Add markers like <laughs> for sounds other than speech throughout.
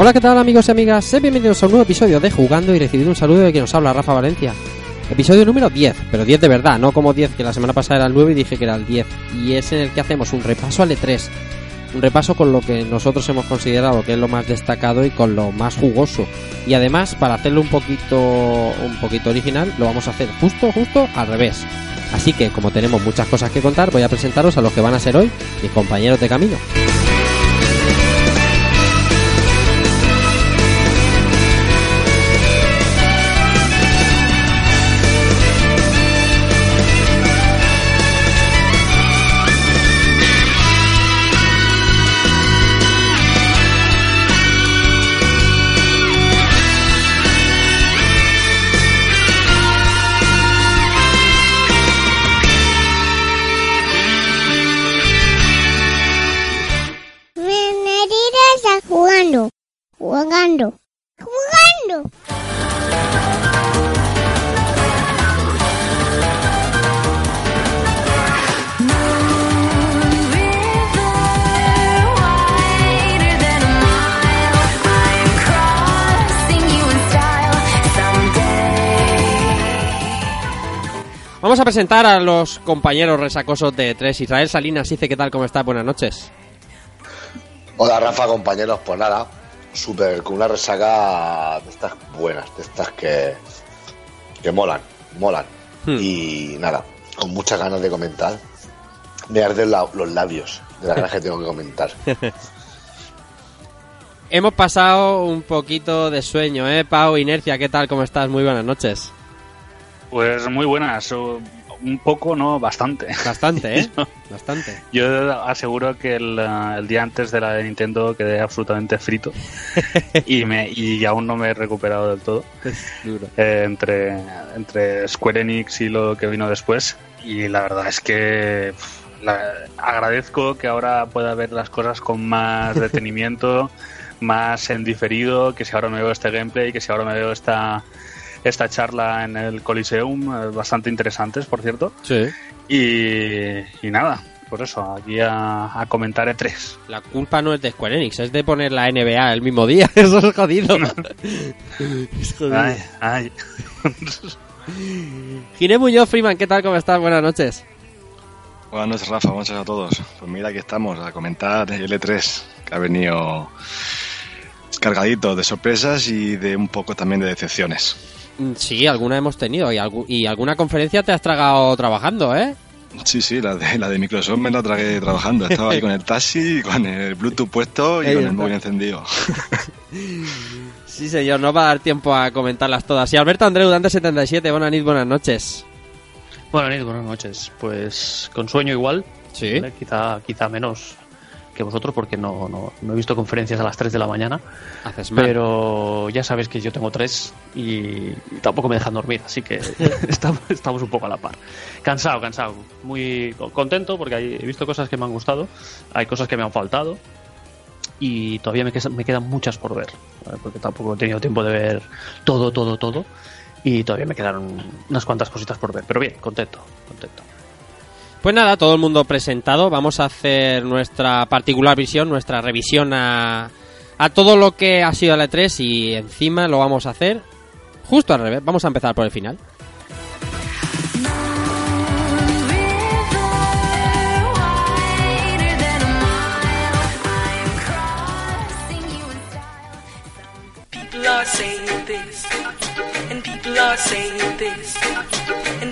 Hola, ¿qué tal amigos y amigas? Sed bienvenidos a un nuevo episodio de Jugando y recibir un saludo de quien nos habla, Rafa Valencia. Episodio número 10, pero 10 de verdad, no como 10 que la semana pasada era el 9 y dije que era el 10. Y es en el que hacemos un repaso al E3. Un repaso con lo que nosotros hemos considerado que es lo más destacado y con lo más jugoso. Y además, para hacerlo un poquito, un poquito original, lo vamos a hacer justo, justo al revés. Así que, como tenemos muchas cosas que contar, voy a presentaros a los que van a ser hoy mis compañeros de camino. Jugando. Jugando. Vamos a presentar a los compañeros resacosos de tres. Israel Salinas dice, ¿qué tal? ¿Cómo estás? Buenas noches. Hola Rafa, compañeros, pues nada, súper, con una resaca de estas buenas, de estas que, que molan, molan. Hmm. Y nada, con muchas ganas de comentar. Me arden la- los labios de las ganas que tengo que comentar. <laughs> Hemos pasado un poquito de sueño, ¿eh? Pau, Inercia, ¿qué tal? ¿Cómo estás? Muy buenas noches. Pues muy buenas, un poco, no, bastante. Bastante, ¿eh? <laughs> Bastante. Yo aseguro que el, el día antes de la de Nintendo quedé absolutamente frito <laughs> y, me, y aún no me he recuperado del todo Duro. eh, entre, entre Square Enix y lo que vino después. Y la verdad es que la- agradezco que ahora pueda ver las cosas con más <laughs> detenimiento, más en diferido, que si ahora me veo este gameplay, que si ahora me veo esta, esta charla en el Coliseum, eh, bastante interesantes, por cierto. Sí. Y, y nada, por eso, aquí a, a comentar E3. La culpa no es de Square Enix, es de poner la NBA el mismo día. <laughs> Eso es jodido. <laughs> es jodido. Ay, ay. Ginés Muñoz, Freeman, ¿qué tal? ¿Cómo estás? Buenas noches. Buenas noches, Rafa. Buenas noches a todos. Pues mira, aquí estamos a comentar el E3, que ha venido cargadito de sorpresas y de un poco también de decepciones. Mm, Sí, alguna hemos tenido y, algu- y alguna conferencia te has tragado trabajando, ¿eh? Sí, sí, la de, la de Microsoft me la tragué trabajando. Estaba ahí con el taxi, con el Bluetooth puesto y con el móvil encendido. <laughs> Sí, señor, no va a dar tiempo a comentarlas todas. Y Alberto Andreu, Dante77, buenas noches, buenas noches. Buenas noches, buenas noches. Pues con sueño igual, Sí. ¿vale? quizá, quizá menos que vosotros porque no, no, no he visto conferencias a las 3 de la mañana, Haces mal. pero ya sabéis que yo tengo tres y, y tampoco me dejan dormir, así que <laughs> estamos, estamos un poco a la par. Cansado, cansado, muy co- contento porque he visto cosas que me han gustado, hay cosas que me han faltado y todavía me, quesa- me quedan muchas por ver, ¿vale? porque tampoco he tenido tiempo de ver todo, todo, todo. Y todavía me quedaron unas cuantas cositas por ver. Pero bien, contento, contento. Pues nada, todo el mundo presentado. Vamos a hacer nuestra particular visión, nuestra revisión a, todo lo que ha sido la E3 y encima lo vamos a hacer justo al revés. Vamos a empezar por el final.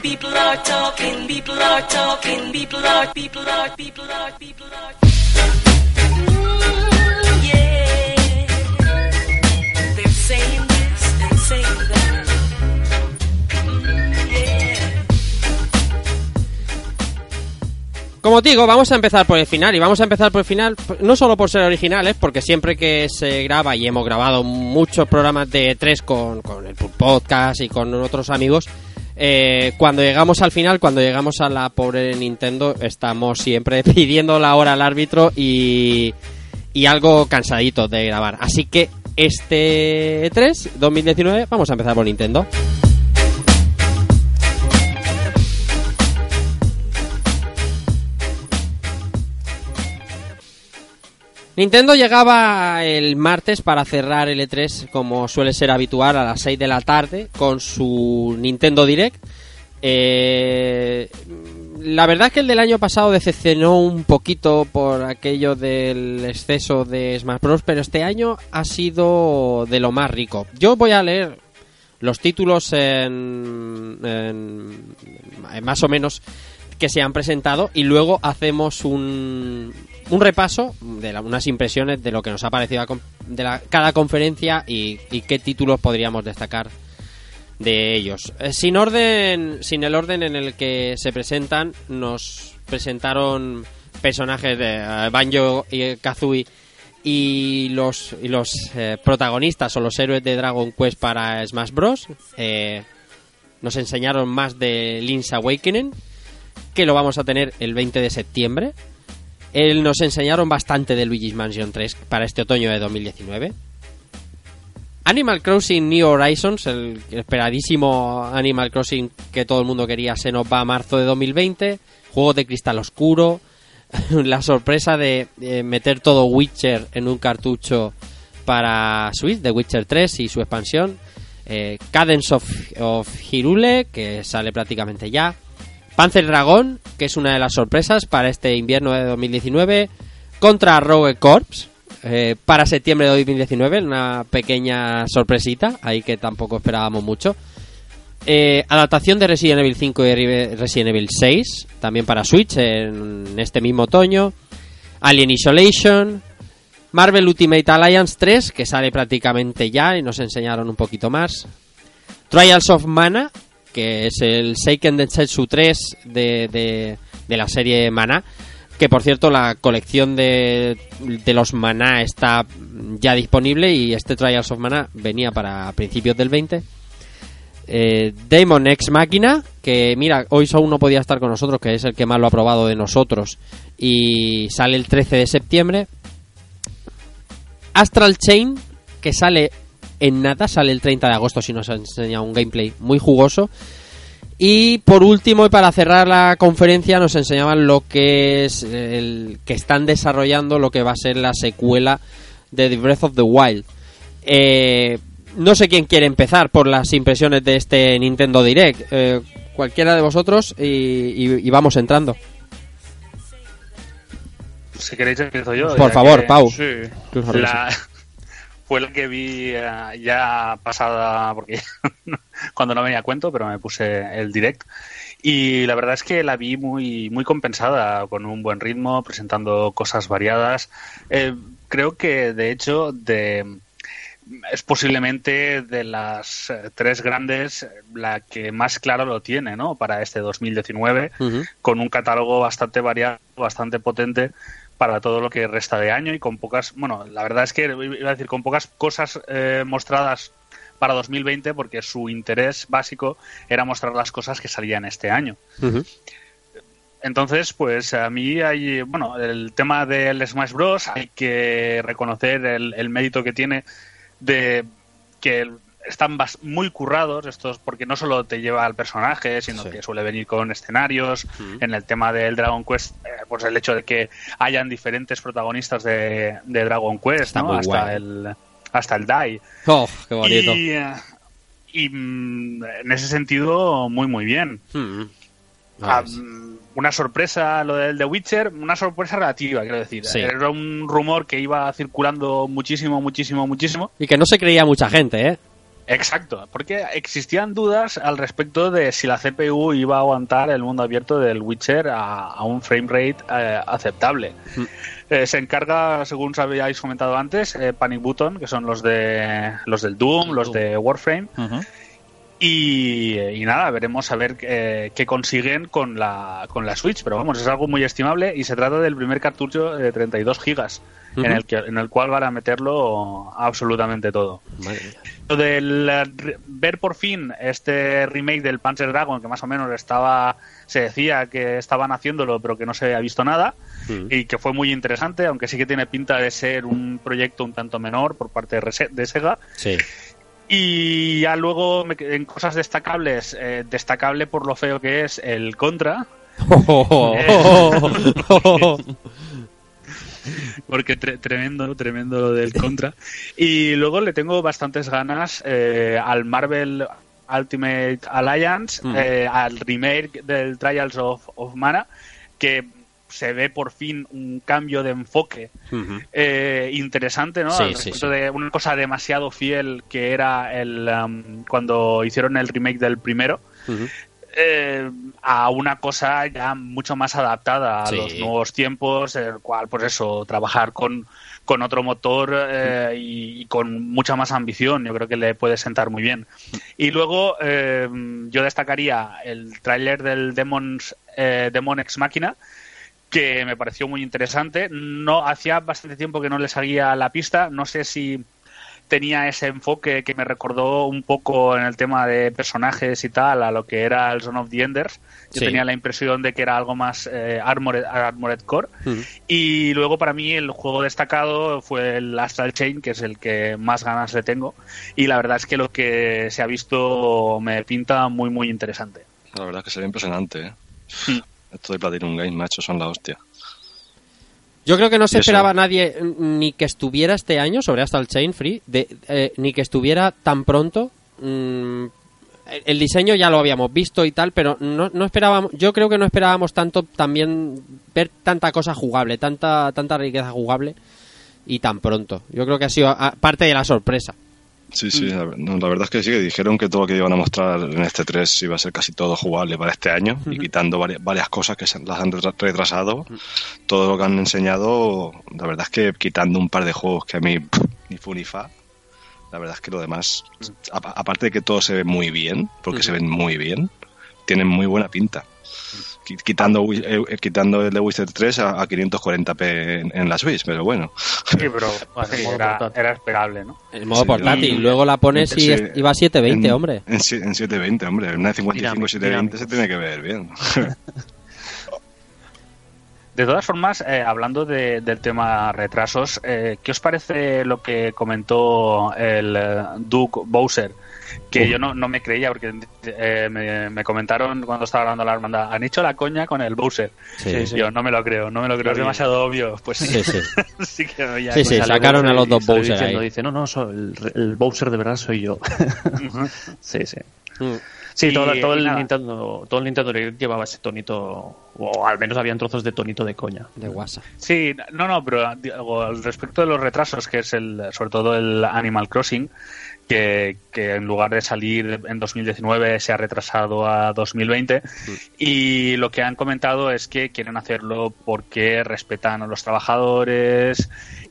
People are. Como digo, vamos a empezar por el final y vamos a empezar por el final no solo por ser originales, porque siempre que se graba y hemos grabado muchos programas de tres con, con el podcast y con otros amigos, eh, cuando llegamos al final, cuando llegamos a la pobre Nintendo, estamos siempre <laughs> pidiendo la hora al árbitro y, y algo cansadito de grabar. Así que este 3, 2019, vamos a empezar por Nintendo. Nintendo llegaba el martes para cerrar el E3 como suele ser habitual a las 6 de la tarde con su Nintendo Direct. Eh, la verdad es que el del año pasado decepcionó un poquito por aquello del exceso de Smash Bros. Pero este año ha sido de lo más rico. Yo voy a leer los títulos en, en- en más o menos que se han presentado y luego hacemos un, un repaso de la- unas impresiones de lo que nos ha parecido de la- cada conferencia y, qué títulos podríamos destacar de ellos. Eh, sin orden, sin el orden en el que se presentan, nos presentaron personajes de eh, Banjo y Kazooie y los y los eh, protagonistas o los héroes de Dragon Quest para Smash Bros. Nos enseñaron más de Link's Awakening, que lo vamos a tener el 20 de septiembre. Eh, nos enseñaron bastante de Luigi's Mansion 3 para este otoño de 2019. Animal Crossing New Horizons, el esperadísimo Animal Crossing que todo el mundo quería, se nos va a marzo de 2020. Juego de cristal oscuro. <laughs> La sorpresa de meter todo Witcher en un cartucho para Switch, de Witcher 3 y su expansión. Eh, Cadence of, of Hyrule, que sale prácticamente ya. Panzer Dragon, que es una de las sorpresas para este invierno de 2019. Contra Rogue Corps, eh, para septiembre de 2019, una pequeña sorpresita, ahí que tampoco esperábamos mucho. Eh, adaptación de Resident Evil 5 y Re- Resident Evil 6, también para Switch en este mismo otoño. Alien Isolation. Marvel Ultimate Alliance 3, que sale prácticamente ya y nos enseñaron un poquito más. Trials of Mana, que es el Seiken Densetsu 3 de, de, de la serie Mana. Que por cierto, la colección de, de los Mana está ya disponible y este Trials of Mana venía para principios del 20. Eh, Demon X Máquina, que mira, hoy aún no podía estar con nosotros, que es el que más lo ha probado de nosotros, y sale el 13 de septiembre. Astral Chain, que sale en nada, sale el 30 de agosto, si nos ha enseñado un gameplay muy jugoso. Y por último, y para cerrar la conferencia, nos enseñaban lo que es el que están desarrollando lo que va a ser la secuela de The Breath of the Wild. Eh, no sé quién quiere empezar por las impresiones de este Nintendo Direct. Eh, cualquiera de vosotros y, y- y vamos entrando. Si queréis empiezo yo. Por favor, que Pau. Sí. La- fue la que vi eh, ya pasada, porque <laughs> cuando no venía a cuento, pero me puse el direct. Y la verdad es que la vi muy, muy compensada, con un buen ritmo, presentando cosas variadas. Eh, creo que, de hecho, de, es posiblemente de las eh, tres grandes la que más claro lo tiene, ¿no? Para este 2019 Ujú. con un catálogo bastante variado, bastante potente para todo lo que resta de año y con pocas, bueno, la verdad es que iba a decir con pocas cosas eh, mostradas para 2020 porque su interés básico era mostrar las cosas que salían este año. Entonces, pues a mí hay, bueno, el tema del Smash Bros. hay que reconocer el, el mérito que tiene de que están muy currados estos, porque no solo te lleva al personaje, sino Sí. que suele venir con escenarios. En el tema del Dragon Quest, eh, pues el hecho de que hayan diferentes protagonistas de, de Dragon Quest, hasta guay. el hasta el Dai. Oh, qué bonito. Y, eh, y, mm, en ese sentido, muy muy bien. Mm. Ah, Ah, mm, una sorpresa lo del The Witcher, una sorpresa relativa, quiero decir. Sí. Era un rumor que iba circulando muchísimo, muchísimo, muchísimo. Y que no se creía mucha gente, ¿eh? Exacto, porque existían dudas al respecto de si la CPU iba a aguantar el mundo abierto del Witcher a, a un frame rate eh, aceptable. Mm. Eh, se encarga, según habíais comentado antes, eh, Panic Button, que son los de los del Doom, los de Warframe, Y, y nada, veremos a ver eh, qué consiguen con la, con la Switch. Pero vamos, es algo muy estimable y se trata del primer cartucho de 32 gigas, en, Ujú. el que, en el cual van a meterlo absolutamente todo. Lo del eh, ver por fin este remake del Panzer Dragon, que más o menos estaba, se decía que estaban haciéndolo, pero que no se había visto nada, y que fue muy interesante, aunque sí que tiene pinta de ser un proyecto un tanto menor por parte de Sega. Sí. Y ya luego, en cosas destacables, eh, destacable por lo feo que es el Contra, <laughs> porque tre- tremendo, tremendo lo del Contra. Y luego le tengo bastantes ganas eh, al Marvel Ultimate Alliance, Mm. eh, al remake del Trials of, of Mana, que se ve por fin un cambio de enfoque eh, interesante, ¿no? Sí, Al respecto sí. de una cosa demasiado fiel que era el um, cuando hicieron el remake del primero eh, a una cosa ya mucho más adaptada a Sí. los nuevos tiempos, el cual, pues eso, trabajar con, con otro motor eh, y, y con mucha más ambición, yo creo que le puede sentar muy bien. Y luego eh, yo destacaría el tráiler del Demons, Demon Ex Máquina, que me pareció muy interesante. No hacía bastante tiempo que no le seguía la pista. No sé si tenía ese enfoque que me recordó un poco en el tema de personajes y tal a lo que era el Son of the Enders. Yo Sí. tenía la impresión de que era algo más eh, Armored, Armored Core. Y luego para mí el juego destacado fue el Astral Chain, que es el que más ganas le tengo. Y la verdad es que lo que se ha visto me pinta muy, muy interesante. La verdad es que se ve impresionante, ¿eh? Mm. Esto de Platinum Games, macho, son la hostia. Yo creo que no se esperaba nadie mm, ni que estuviera este año sobre Astral Chain Free, de, eh, ni que estuviera tan pronto. Mm, el- el diseño ya lo habíamos visto y tal, pero no, no esperábamos, yo creo que no esperábamos tanto también ver tanta cosa jugable, tanta, tanta riqueza jugable y tan pronto. Yo creo que ha sido parte de la sorpresa. Sí, sí, la, no, la verdad es que sí, que dijeron que todo lo que iban a mostrar en este 3 iba a ser casi todo jugable para este año y quitando varias, varias cosas que se las han retra- retrasado, todo lo que han enseñado, la verdad es que quitando un par de juegos que a mí pff, ni fu ni fa, la verdad es que lo demás, apa- aparte de que todo se ve muy bien, porque se ven muy bien, tienen muy buena pinta. Qui- Quitando, eh, eh, quitando el de Wizard 3 a, a 540p en, en la Switch, pero bueno. Sí, pero <laughs> era, esperable, ¿no? En modo Sí, portátil, y- luego la pones y Sí, va a 720, en- hombre. En, en 720, hombre. En una de 55 Dinámico, 720 se dinámico. tiene que ver bien. <laughs> De todas formas, eh, hablando de- del tema retrasos, eh, ¿qué os parece lo que comentó el Duke Bowser? Que yo no, no me creía porque eh, me, me comentaron cuando estaba hablando la hermandad, han hecho la coña con el Bowser. Sí, sí. Yo no me lo creo, no me lo creo, es demasiado obvio. Pues sí, Sí, <laughs> que ya- Sí, sí, Sale sacaron Bowser a los dos Bowser diciendo, ahí. Dice, no, no, so- el, el Bowser de verdad soy yo. <laughs> sí, sí. Mm. Sí, Y- todo, el nada. Nintendo, todo el Nintendo Direct llevaba ese tonito, o al menos habían trozos de tonito de coña. De WhatsApp. Sí, no, no, pero digo, al respecto de los retrasos, que es el, sobre todo el Animal Crossing, que, que en lugar de salir en 2019 se ha retrasado a 2020 y lo que han comentado es que quieren hacerlo porque respetan a los trabajadores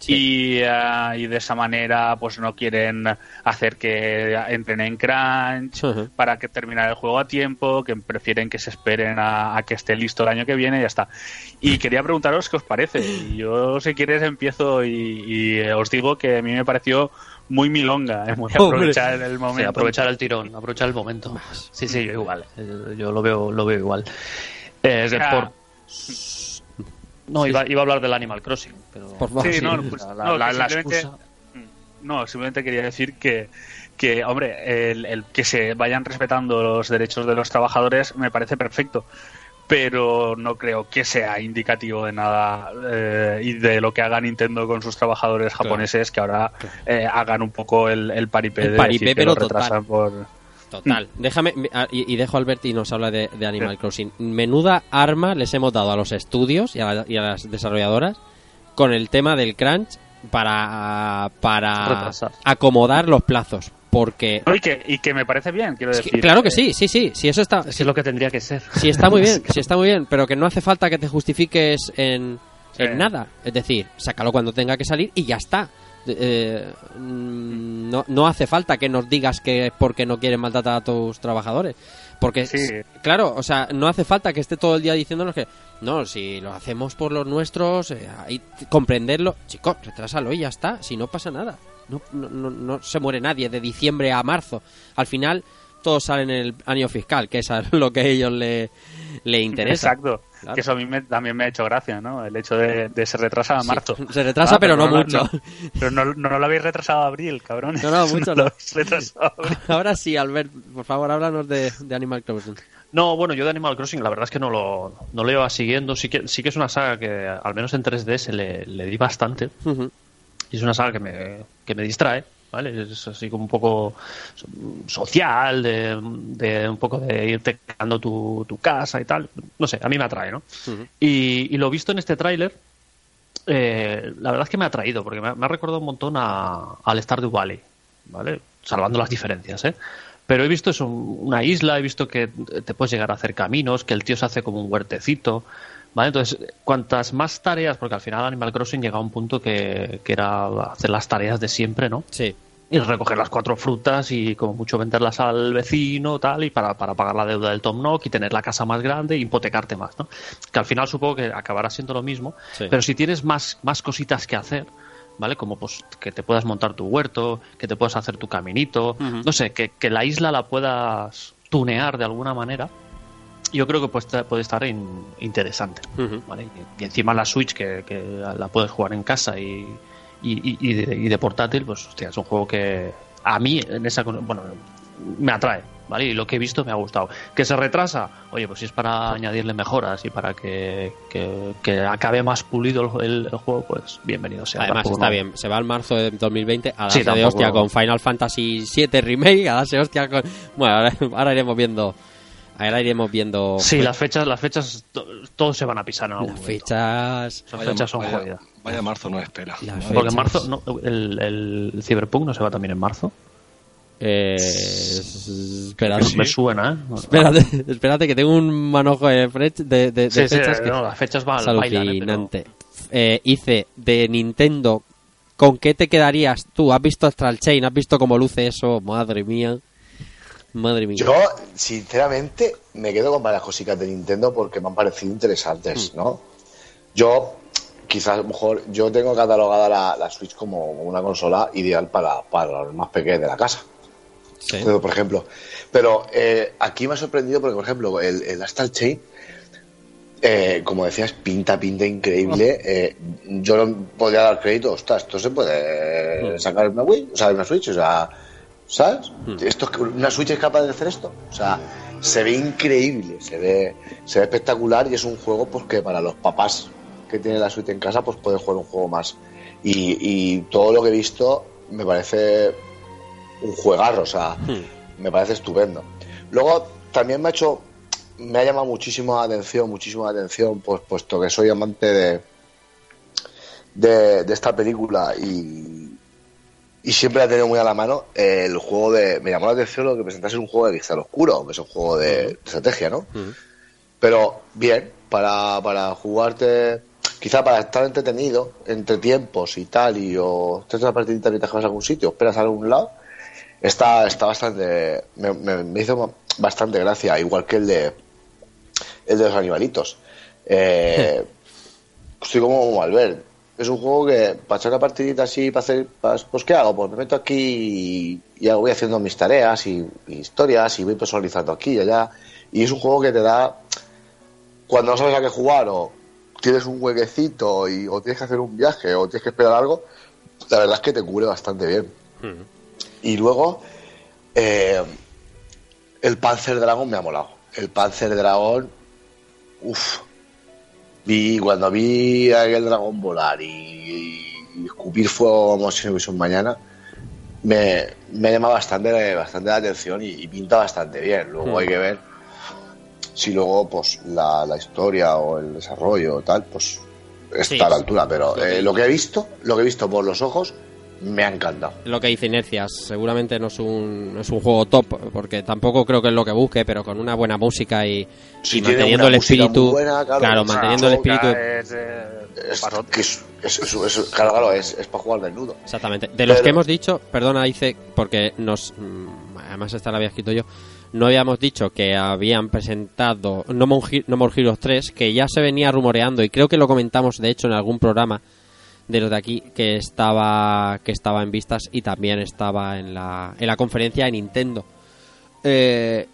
y, ah, y de esa manera pues no quieren hacer que entren en crunch para que terminar el juego a tiempo, que prefieren que se esperen a, a que esté listo el año que viene y ya está. Y quería preguntaros qué os parece. Yo, si quieres, empiezo y, y, os digo que a mí me pareció muy milonga. <laughs> eh, muy aprovechar el Sí, momento. aprovechar el tirón, aprovechar el momento. Sí, sí, yo igual. eh, Yo lo veo, lo veo igual. Eh, O sea, por... No, iba, iba a hablar del Animal Crossing, pero... Por favor. Sí, no, Sí, pues, la- la- no, la- que la simplemente- excusa. No, simplemente quería decir que, que hombre, el, el que se vayan respetando los derechos de los trabajadores me parece perfecto, pero no creo que sea indicativo de nada eh, y de lo que haga Nintendo con sus trabajadores japoneses, que ahora eh, hagan un poco el, el paripé El de paripé, decir que pero lo retrasan por... Total. Déjame, me- ah, y, y dejo a Albert y nos habla de, de Animal Crossing. Menuda arma les hemos dado a los estudios y a, la- y a las desarrolladoras con el tema del crunch para, para Retrasar. acomodar los plazos. Porque. No, Y que, y que me parece bien, quiero es que- decir. claro que sí, sí, sí. Si eso está. Es que es lo que tendría que ser. Sí, está muy bien, <laughs> sí está muy bien, pero que no hace falta que te justifiques en, Sí. en nada. Es decir, sácalo cuando tenga que salir y ya está. eh, mm, no, no hace falta que nos digas que es porque no quieren maltratar a tus trabajadores. Porque, Sí. claro, o sea, no hace falta que esté todo el día diciéndonos que, no, si lo hacemos por los nuestros, eh, comprenderlo. Chicos, retrásalo y ya está, si no pasa nada. No, no, no, se muere nadie de diciembre a marzo. Al final, todos salen en el año fiscal, que es a <laughs> lo que a ellos le, le interesa. Exacto. Claro. Que eso a mí me- también me ha hecho gracia, ¿no? El hecho de, de se retrasa a Sí, marzo. <laughs> se retrasa, Ah, pero no lo- mucho. pero no, no lo habéis retrasado a abril, cabrón. No, no, mucho <laughs> lo retrasado a abril. Ahora sí, Albert, por favor, háblanos de, de Animal Crossing. No, bueno, yo de Animal Crossing la verdad es que no lo, no lo iba siguiendo. Sí que, sí que es una saga que al menos en 3DS le, le di bastante. Es una saga que me, que me distrae, ¿vale? Es así como un poco social, de, de un poco de irte creando tu, tu casa y tal. No sé, a mí me atrae, ¿no? Y, y lo visto en este tráiler, eh, la verdad es que me ha atraído, porque me, ha- me ha recordado un montón a, al Stardew Valley, ¿vale? Salvando las diferencias, ¿eh? Pero he visto eso, una isla, he visto que te puedes llegar a hacer caminos, que el tío se hace como un huertecito, ¿vale? Entonces, cuantas más tareas, porque al final Animal Crossing llega a un punto que, que era hacer las tareas de siempre, ¿no? Sí. y recoger las cuatro frutas y como mucho venderlas al vecino tal y para, para pagar la deuda del Tom Nook y tener la casa más grande e hipotecarte más, ¿no? Que al final supongo que acabará siendo lo mismo, Sí. pero si tienes más, más cositas que hacer, ¿vale? Como pues que te puedas montar tu huerto, que te puedas hacer tu caminito, no sé, que, que la isla la puedas tunear de alguna manera, yo creo que puede estar, puede estar in- interesante. Y, y encima la Switch, que, que la puedes jugar en casa y, y, de, y de portátil, pues hostia, es un juego que a mí, en esa bueno, me atrae, ¿vale? Y lo que he visto me ha gustado. ¿Que se retrasa? Oye, pues si es para añadirle mejoras y para que, que, que acabe más pulido el, el juego, pues bienvenido sea. Además está no- bien, se va al marzo de 2020 a Sí, darse de tampoco- hostia con Final Fantasy VII Remake, a darse hostia con... Bueno, ahora, ahora iremos viendo... Ahora iremos viendo... Sí, las fechas, las fechas, to- todos se van a pisar en algún las momento. fechas... Las fechas son vaya- jodidas. Vaya marzo no espera. Las Porque en marzo, no, el, el Cyberpunk no se va también en marzo. Eh, espérate, Sí. Me suena, ¿eh? espérate, espérate que tengo un manojo de, frech- de, de- de Sí, sí, fechas que no, las fechas van bailan, ¿eh? Pero-. Eh, Ice, de Nintendo, ¿con qué te quedarías tú? ¿Has visto Astral Chain? ¿Has visto cómo luce eso? Madre mía. Madre mía. Yo, sinceramente, me quedo con varias cositas de Nintendo porque me han parecido interesantes, Hmm. ¿no? Yo, quizás, a lo mejor, yo tengo catalogada la, la Switch como una consola ideal para, para los más pequeños de la casa. Sí. Pero, por ejemplo. Pero eh, aquí me ha sorprendido porque, por ejemplo, el, el Astral Chain, eh, como decías, pinta, pinta increíble. Eh, yo no podría dar crédito, ostras, esto se puede sacar en una Wii, o sea, una Switch, o sea, ¿sabes? Esto, es- una Switch es capaz de hacer esto. O sea, se ve increíble, se ve, se ve espectacular y es un juego pues que para los papás que tienen la Switch en casa, pues pueden jugar un juego más. Y, y todo lo que he visto me parece un juegarro, o sea, me parece estupendo. Luego también me ha hecho, me ha llamado muchísimo la atención, muchísimo la atención, pues puesto que soy amante de, de, de esta película y, y siempre he tenido muy a la mano, el juego de, me llamó la atención lo que presentase un juego de cristal oscuro, que es un juego de, estrategia, ¿no? Pero bien, para, para jugarte, quizá para estar entretenido entre tiempos y tal, y o te una partidita mientras vas a algún sitio, esperas a algún lado, está, está bastante, me, me- me hizo bastante gracia, igual que el de, el de los animalitos. Eh, <laughs> estoy como Albert. Es un juego que para echar una partidita así, para hacer, para- pues ¿qué hago? Pues me meto aquí y, y voy haciendo mis tareas y, y historias y voy personalizando aquí y allá. Y es un juego que te da, cuando no sabes a qué jugar o tienes un huequecito y, o tienes que hacer un viaje o tienes que esperar algo, la verdad es que te cubre bastante bien. Y luego, eh, el Panzer Dragon me ha molado. El Panzer Dragon, uff. Vi, cuando vi a aquel dragón volar y, y escupir fuego como si no hubiese un mañana, me, me llama bastante, bastante la atención y, y pinta bastante bien. Luego hay que ver si luego pues la, la historia o el desarrollo o tal, pues está Sí. a la altura. Pero eh, lo que he visto, lo que he visto por los ojos, me ha encantado. Lo que dice Inercias, seguramente no es, un, no es un juego top, porque tampoco creo que es lo que busque, pero con una buena música y, Si y manteniendo el espíritu. buena, claro, manteniendo el espíritu. Es, eh, Es, es, es- es- es- claro, claro, es, es para jugar desnudo. Exactamente. De los que hemos dicho, perdona, dice, porque nos. mm, Además, esta la había escrito yo. No habíamos dicho que habían presentado No More, No More Heroes 3, que ya se venía rumoreando, y creo que lo comentamos de hecho en algún programa de los de aquí, que estaba, que estaba en vistas y también estaba en la, en la conferencia de Nintendo. Eh,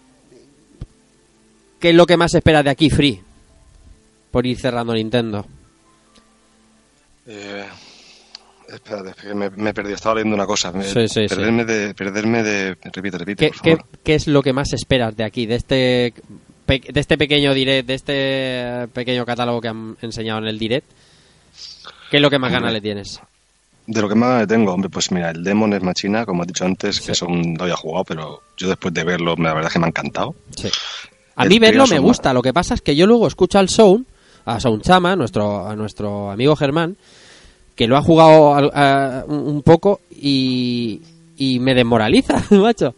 ¿Qué es lo que más esperas de aquí, Free? Por ir cerrando Nintendo. Eh, espérate, que me, me he perdido. Estaba leyendo una cosa. Me- Sí, sí, sí. perderme de. Perderme de. Repite, repite, ¿Qué, por qué, favor. qué es lo que más esperas de aquí, de este de este pequeño direct, de este pequeño catálogo que han enseñado en el direct? ¿Qué es lo que más ganas le tienes? De lo que más le tengo, hombre, pues mira, el Demon es Machina, como he dicho antes, que eso no había jugado, pero yo después de verlo, la verdad es que me ha encantado. Sí. A El mí verlo me gusta, lo que pasa es que yo luego escucho al Sound, a Sound Chama, nuestro, a nuestro amigo Germán, que lo ha jugado al- a- un poco y, y me desmoraliza, <laughs> macho.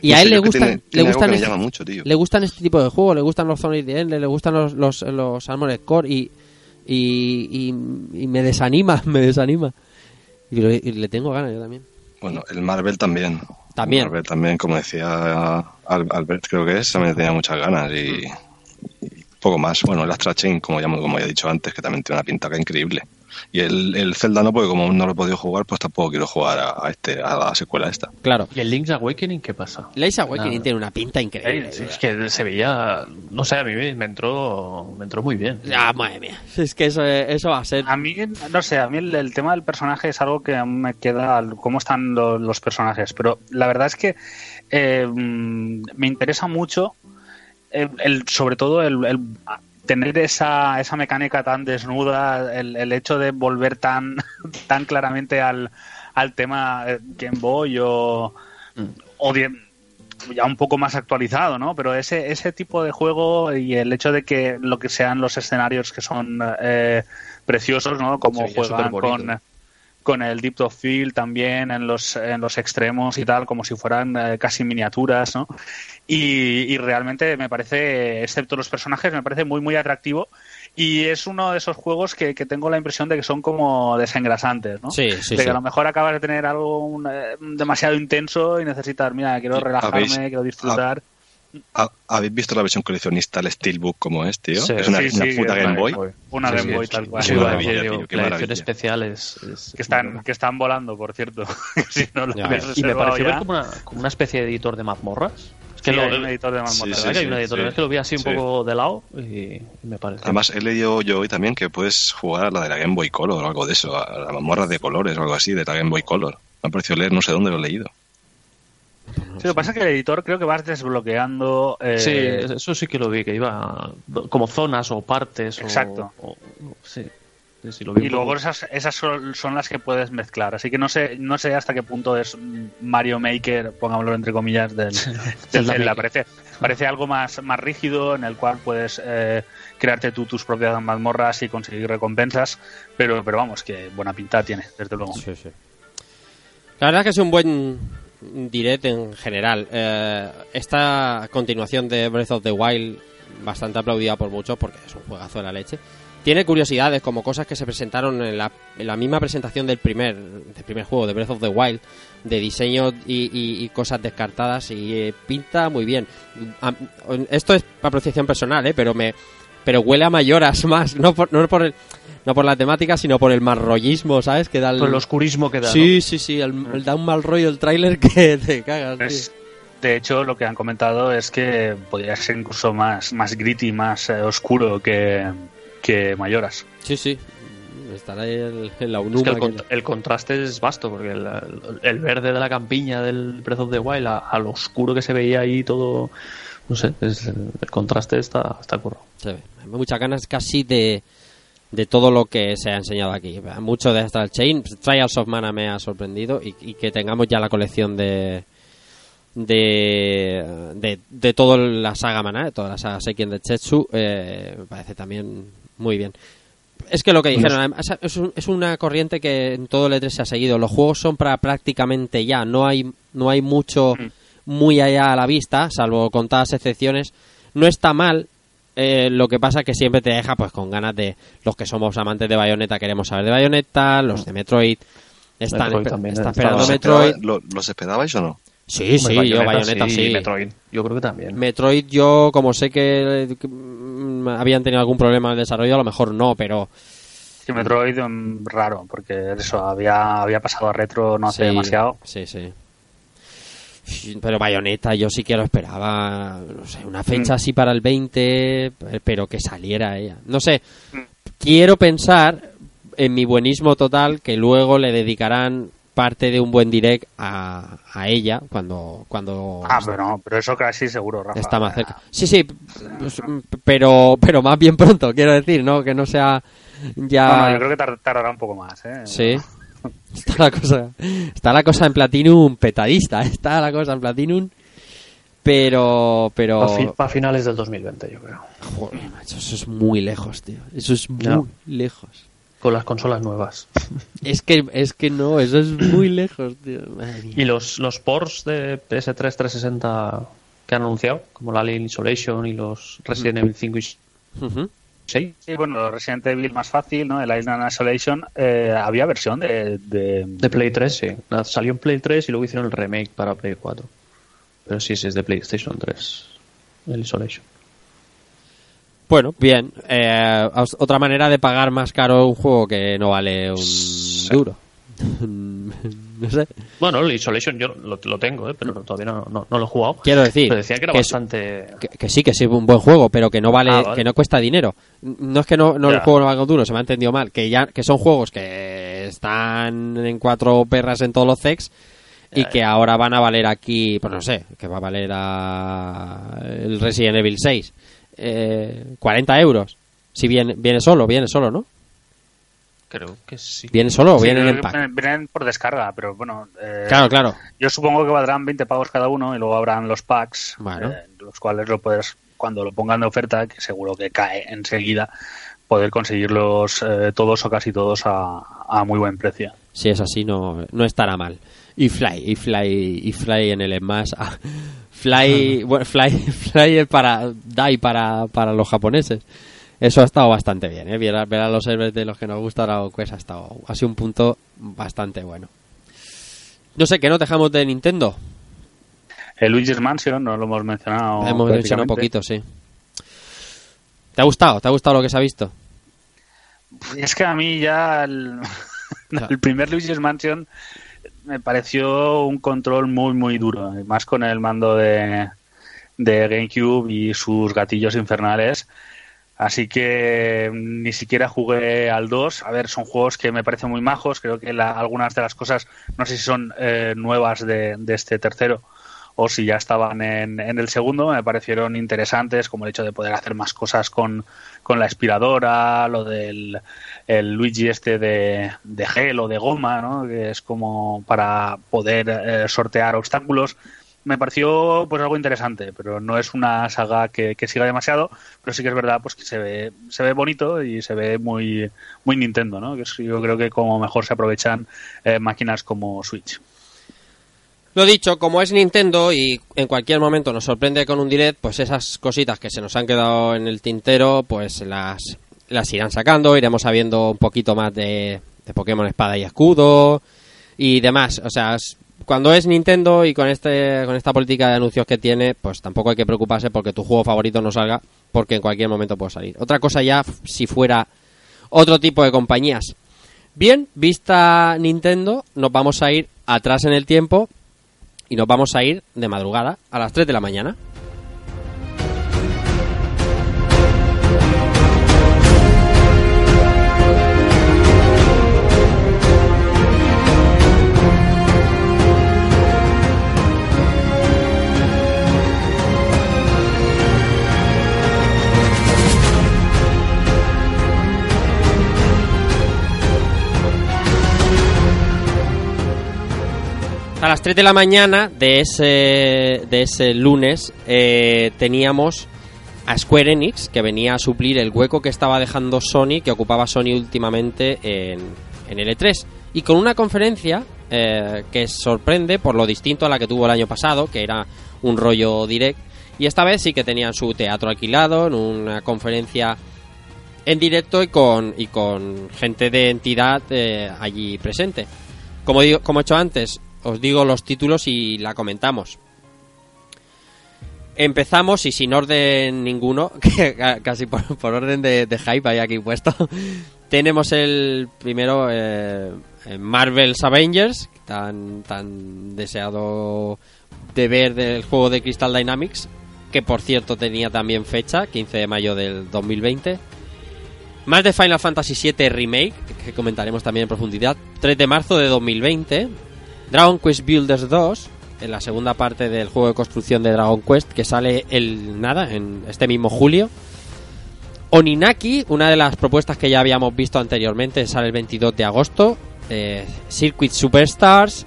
Y No a él le gustan, tiene- le tiene algo gustan este- llama mucho, tío. le gustan este tipo de juegos, le gustan los Sonic the Endless, le gustan los los, los Armored Core y, y, y, y me desanima, <laughs> me desanima. Y, lo- y le tengo ganas yo también. Bueno, el Marvel también. También. El Marvel también, como decía Al- Albert, creo que es, también tenía muchas ganas y, poco más. Bueno, el Astra Chain, como ya, como ya he dicho antes, que también tiene una pinta que increíble. Y el, el Zelda no, porque como no lo he podido jugar, pues tampoco quiero jugar a, a este, a la secuela esta. Claro. ¿Y el Link's Awakening qué pasa? Link's Awakening Nada. tiene una pinta increíble. Eh, es que se veía, no sé, a mí me entró, me entró muy bien. Ah, madre mía. Es que eso, eso va a ser. A mí, no sé, a mí el, el tema del personaje es algo que me queda, cómo están lo- los personajes, pero la verdad es que eh, mm, me interesa mucho, el, el- sobre todo el, el tener esa, esa mecánica tan desnuda, el, el hecho de volver tan, <laughs> tan claramente al, al tema eh, Game Boy o, o de- ya un poco más actualizado, ¿no? Pero ese, ese tipo de juego y el hecho de que lo que sean los escenarios que son eh, preciosos, ¿no? Como juegan con, con el Deep of Field también en los, en los extremos y tal, como si fueran eh, casi miniaturas, ¿no? Y, y realmente me parece, excepto los personajes, me parece muy, muy atractivo. Y es uno de esos juegos que, que tengo la impresión de que son como desengrasantes, ¿no? Sí, sí, de sí. que a lo mejor acabas de tener algo un, eh, demasiado intenso y necesitas, mira, quiero Sí, relajarme, habéis- quiero disfrutar. ¿Ha- ¿Habéis visto la versión coleccionista, el Steelbook, como es, tío? Sí, es una, sí, una sí, puta Game Boy. Una Sí, Game sí, Boy tal cual. Qué Sí, maravilla, la- tío, qué maravilla. especial es, es- Que están, que están volando, por cierto. <laughs> si no lo Ya. Y me pareció ver ya. como una, como una especie de editor de mazmorras. Que Sí, lo, hay un editor de Sí, mazmorras. sí, ¿verdad que hay un sí, editor? sí. Es que lo vi así un Sí. poco de lado y, me parece. Además, he leído yo hoy también que puedes jugar a la de la Game Boy Color o algo de eso, a la mazmorra de colores o algo así, de la Game Boy Color. Me ha parecido leer, no sé dónde lo he leído. Sí, lo que pasa es que el editor creo que vas desbloqueando. eh, Sí, eso sí que lo vi, que iba como zonas o partes. Exacto. o- o- sí, sí, sí, lo vi Y luego esas, esas son, son las que puedes mezclar. Así que no sé, no sé hasta qué punto es Mario Maker, pongámoslo entre comillas, del, <laughs> del Zelda. Parece, parece algo más, más rígido en el cual puedes eh, crearte tú tus propias mazmorras y conseguir recompensas. Pero, pero vamos, que buena pinta tiene, desde luego. Sí, sí. La verdad es que es un buen direct en general. Eh, esta continuación de Breath of the Wild, bastante aplaudida por muchos porque es un juegazo de la leche. Tiene curiosidades como cosas que se presentaron en la, en la misma presentación del primer, del primer juego, de Breath of the Wild, de diseño y, y- y cosas descartadas y eh, pinta muy bien. A- esto es apreciación personal, ¿eh? pero me pero huele a mayoras <laughs> más, no por, no por el, no por la temática, sino por el mal rollismo, ¿sabes? Que da el, Por el oscurismo que da. Sí, sí, sí, el, el da un mal rollo el tráiler que <laughs> te cagas. tío. De hecho, lo que han comentado es que podría ser incluso más, más gritty, más eh, oscuro que, que Mayoras. Sí, sí. Estará el, en la Es que el, cont- el contraste es vasto, porque el, el- el verde de la campiña del Breath of the Wild a, a lo oscuro que se veía ahí todo. No sé, es- el contraste está, está curro. Se ve. Hay muchas ganas casi de, de todo lo que se ha enseñado aquí. Mucho de Astral Chain. Trials of Mana me ha sorprendido y, y que tengamos ya la colección de de, de, de toda la saga Mana, de toda la saga Seiken de Chetsu, eh, me parece también muy bien. Es que lo que dijeron, es, un- es una corriente que en todo el E3 se ha seguido. Los juegos son para prácticamente ya, no hay, no hay mucho muy allá a la vista, salvo contadas excepciones. No está mal, eh, lo que pasa que siempre te deja pues con ganas de los que somos amantes de Bayonetta queremos saber de Bayonetta, los de Metroid están Metroid esper- también, está estaba- esperando ¿Los, Metroid. esperaba- lo- ¿Los esperabais o no? Sí, sí, Hombre, yo Bayonetta sí. y Metroid. Yo creo que también. Metroid yo como sé que, que, mm, habían tenido algún problema en el desarrollo, a lo mejor no, pero Sí, Metroid mm, raro, porque eso había, había pasado a retro no hace Sí, demasiado. Sí, sí. Pero Bayonetta yo sí que lo esperaba, no sé, una fecha Mm. así para el 20, pero que saliera ella. No sé, quiero pensar en mi buenismo total que luego le dedicarán parte de un buen direct a, a ella cuando cuando Ah, pero no, pero eso casi seguro, Rafa. está más cerca. Sí, sí, pues, pero pero más bien pronto, quiero decir, ¿no? Que no sea ya No, no, yo creo que tar- tardará un poco más, ¿eh? Sí. Está la cosa, está la cosa en Platinum petadista, está la cosa en Platinum, pero, pero, Para finales del 2020, yo creo. joder, macho, eso es muy lejos, tío, eso es muy lejos. Con las consolas nuevas. <laughs> Es que, es que no, eso es muy <clears throat> lejos, tío. Y los, los ports de PS3 360 que han anunciado, como la Alien Isolation y los Resident Evil 5 y Ujú. 6. Sí, bueno, Resident Evil más fácil, ¿no? El Island Isolation, eh, había versión de, de, De Play 3, sí. Salió en Play 3 y luego hicieron el remake para Play 4. Pero sí, sí es de PlayStation 3. El Isolation. Bueno, bien, eh, otra manera de pagar más caro un juego que no vale un duro. <laughs> no sé. Bueno, el Isolation yo lo, lo tengo, ¿eh? pero todavía no, no, no lo he jugado. Quiero decir Pero decía que era que es- bastante... Que, que sí, que sí, un buen juego, pero que no vale, Ah, vale. que no cuesta dinero. No es que no, no el juego no valga duro, se me ha entendido mal. Que ya, que son juegos que están en cuatro perras en todos los CEX y que ahora van a valer aquí, pues no sé, que va a valer a el Resident Evil 6, eh, 40 euros. Si viene, viene solo, viene solo, ¿no? Creo que sí. Viene solo o Sí, viene en pack. vienen- vienen por descarga, pero bueno. eh, Claro, claro. Yo supongo que valdrán 20 pagos cada uno y luego habrán los packs, Bueno. eh, los cuales lo puedes, cuando lo pongan de oferta, que seguro que cae enseguida, poder conseguirlos eh, todos o casi todos a, a muy buen precio. Si es así, no, no estará mal. Y Fly, y Fly, y Fly en el Smash. <laughs> ah, Fly, bueno, Fly, <laughs> Fly es para, Dai para, para los japoneses. Eso ha estado bastante bien, ¿eh? Ver a, ver a los servers de los que nos gusta Dragon Quest ha estado, ha sido un punto bastante bueno. No sé, que no dejamos de Nintendo. El Luigi's Mansion, no lo hemos mencionado. Hemos mencionado un poquito, sí. ¿Te ha gustado? ¿Te ha gustado lo que se ha visto? Es que a mí ya el, <laughs> el primer Luigi's Mansion me pareció un control muy, muy duro. Más con el mando de, de GameCube y sus gatillos infernales. Así que ni siquiera jugué al 2. A ver, son juegos que me parecen muy majos. Creo que algunas de las cosas, no sé si son eh, nuevas de, de este tercero o si ya estaban en, en el segundo, me parecieron interesantes, como el hecho de poder hacer más cosas con, con la aspiradora, lo del el Luigi este de, de gel o de goma, ¿no? que es como para poder eh, sortear obstáculos. Me pareció pues algo interesante, pero no es una saga que, que siga demasiado, pero sí que es verdad pues que se ve, se ve bonito y se ve muy, muy Nintendo, ¿no? que yo creo que como mejor se aprovechan eh, máquinas como Switch. Lo dicho, como es Nintendo y en cualquier momento nos sorprende con un direct, pues esas cositas que se nos han quedado en el tintero, pues las, las irán sacando, iremos sabiendo un poquito más de, de Pokémon Espada y Escudo y demás. O sea, cuando es Nintendo y con este con esta política de anuncios que tiene, pues tampoco hay que preocuparse porque tu juego favorito no salga, porque en cualquier momento puede salir. Otra cosa ya si fuera otro tipo de compañías. Bien, vista Nintendo, nos vamos a ir atrás en el tiempo y nos vamos a ir de madrugada a las 3 de la mañana. A las 3 de la mañana de ese, de ese lunes eh, teníamos a Square Enix, que venía a suplir el hueco que estaba dejando Sony, que ocupaba Sony últimamente en, en el E3. Y con una conferencia eh, que sorprende por lo distinto a la que tuvo el año pasado, que era un rollo direct. Y esta vez sí que tenían su teatro alquilado, en una conferencia en directo y con, y con gente de entidad eh, allí presente. Como, digo, como he hecho antes, os digo los títulos y la comentamos. Empezamos y sin orden ninguno, <laughs> que ca- casi por, orden de, hype hay aquí puesto. <laughs> Tenemos el primero eh, Marvel's Avengers, tan, tan deseado de ver del juego de Crystal Dynamics, que por cierto tenía también fecha, 15 de mayo del 2020. Más de Final Fantasy VII Remake, que comentaremos también en profundidad, 3 de marzo de 2020. Dragon Quest Builders 2, en la segunda parte del juego de construcción de Dragon Quest, que sale el nada, en este mismo julio. Oninaki, una de las propuestas que ya habíamos visto anteriormente, sale el 22 de agosto. Eh, Circuit Superstars.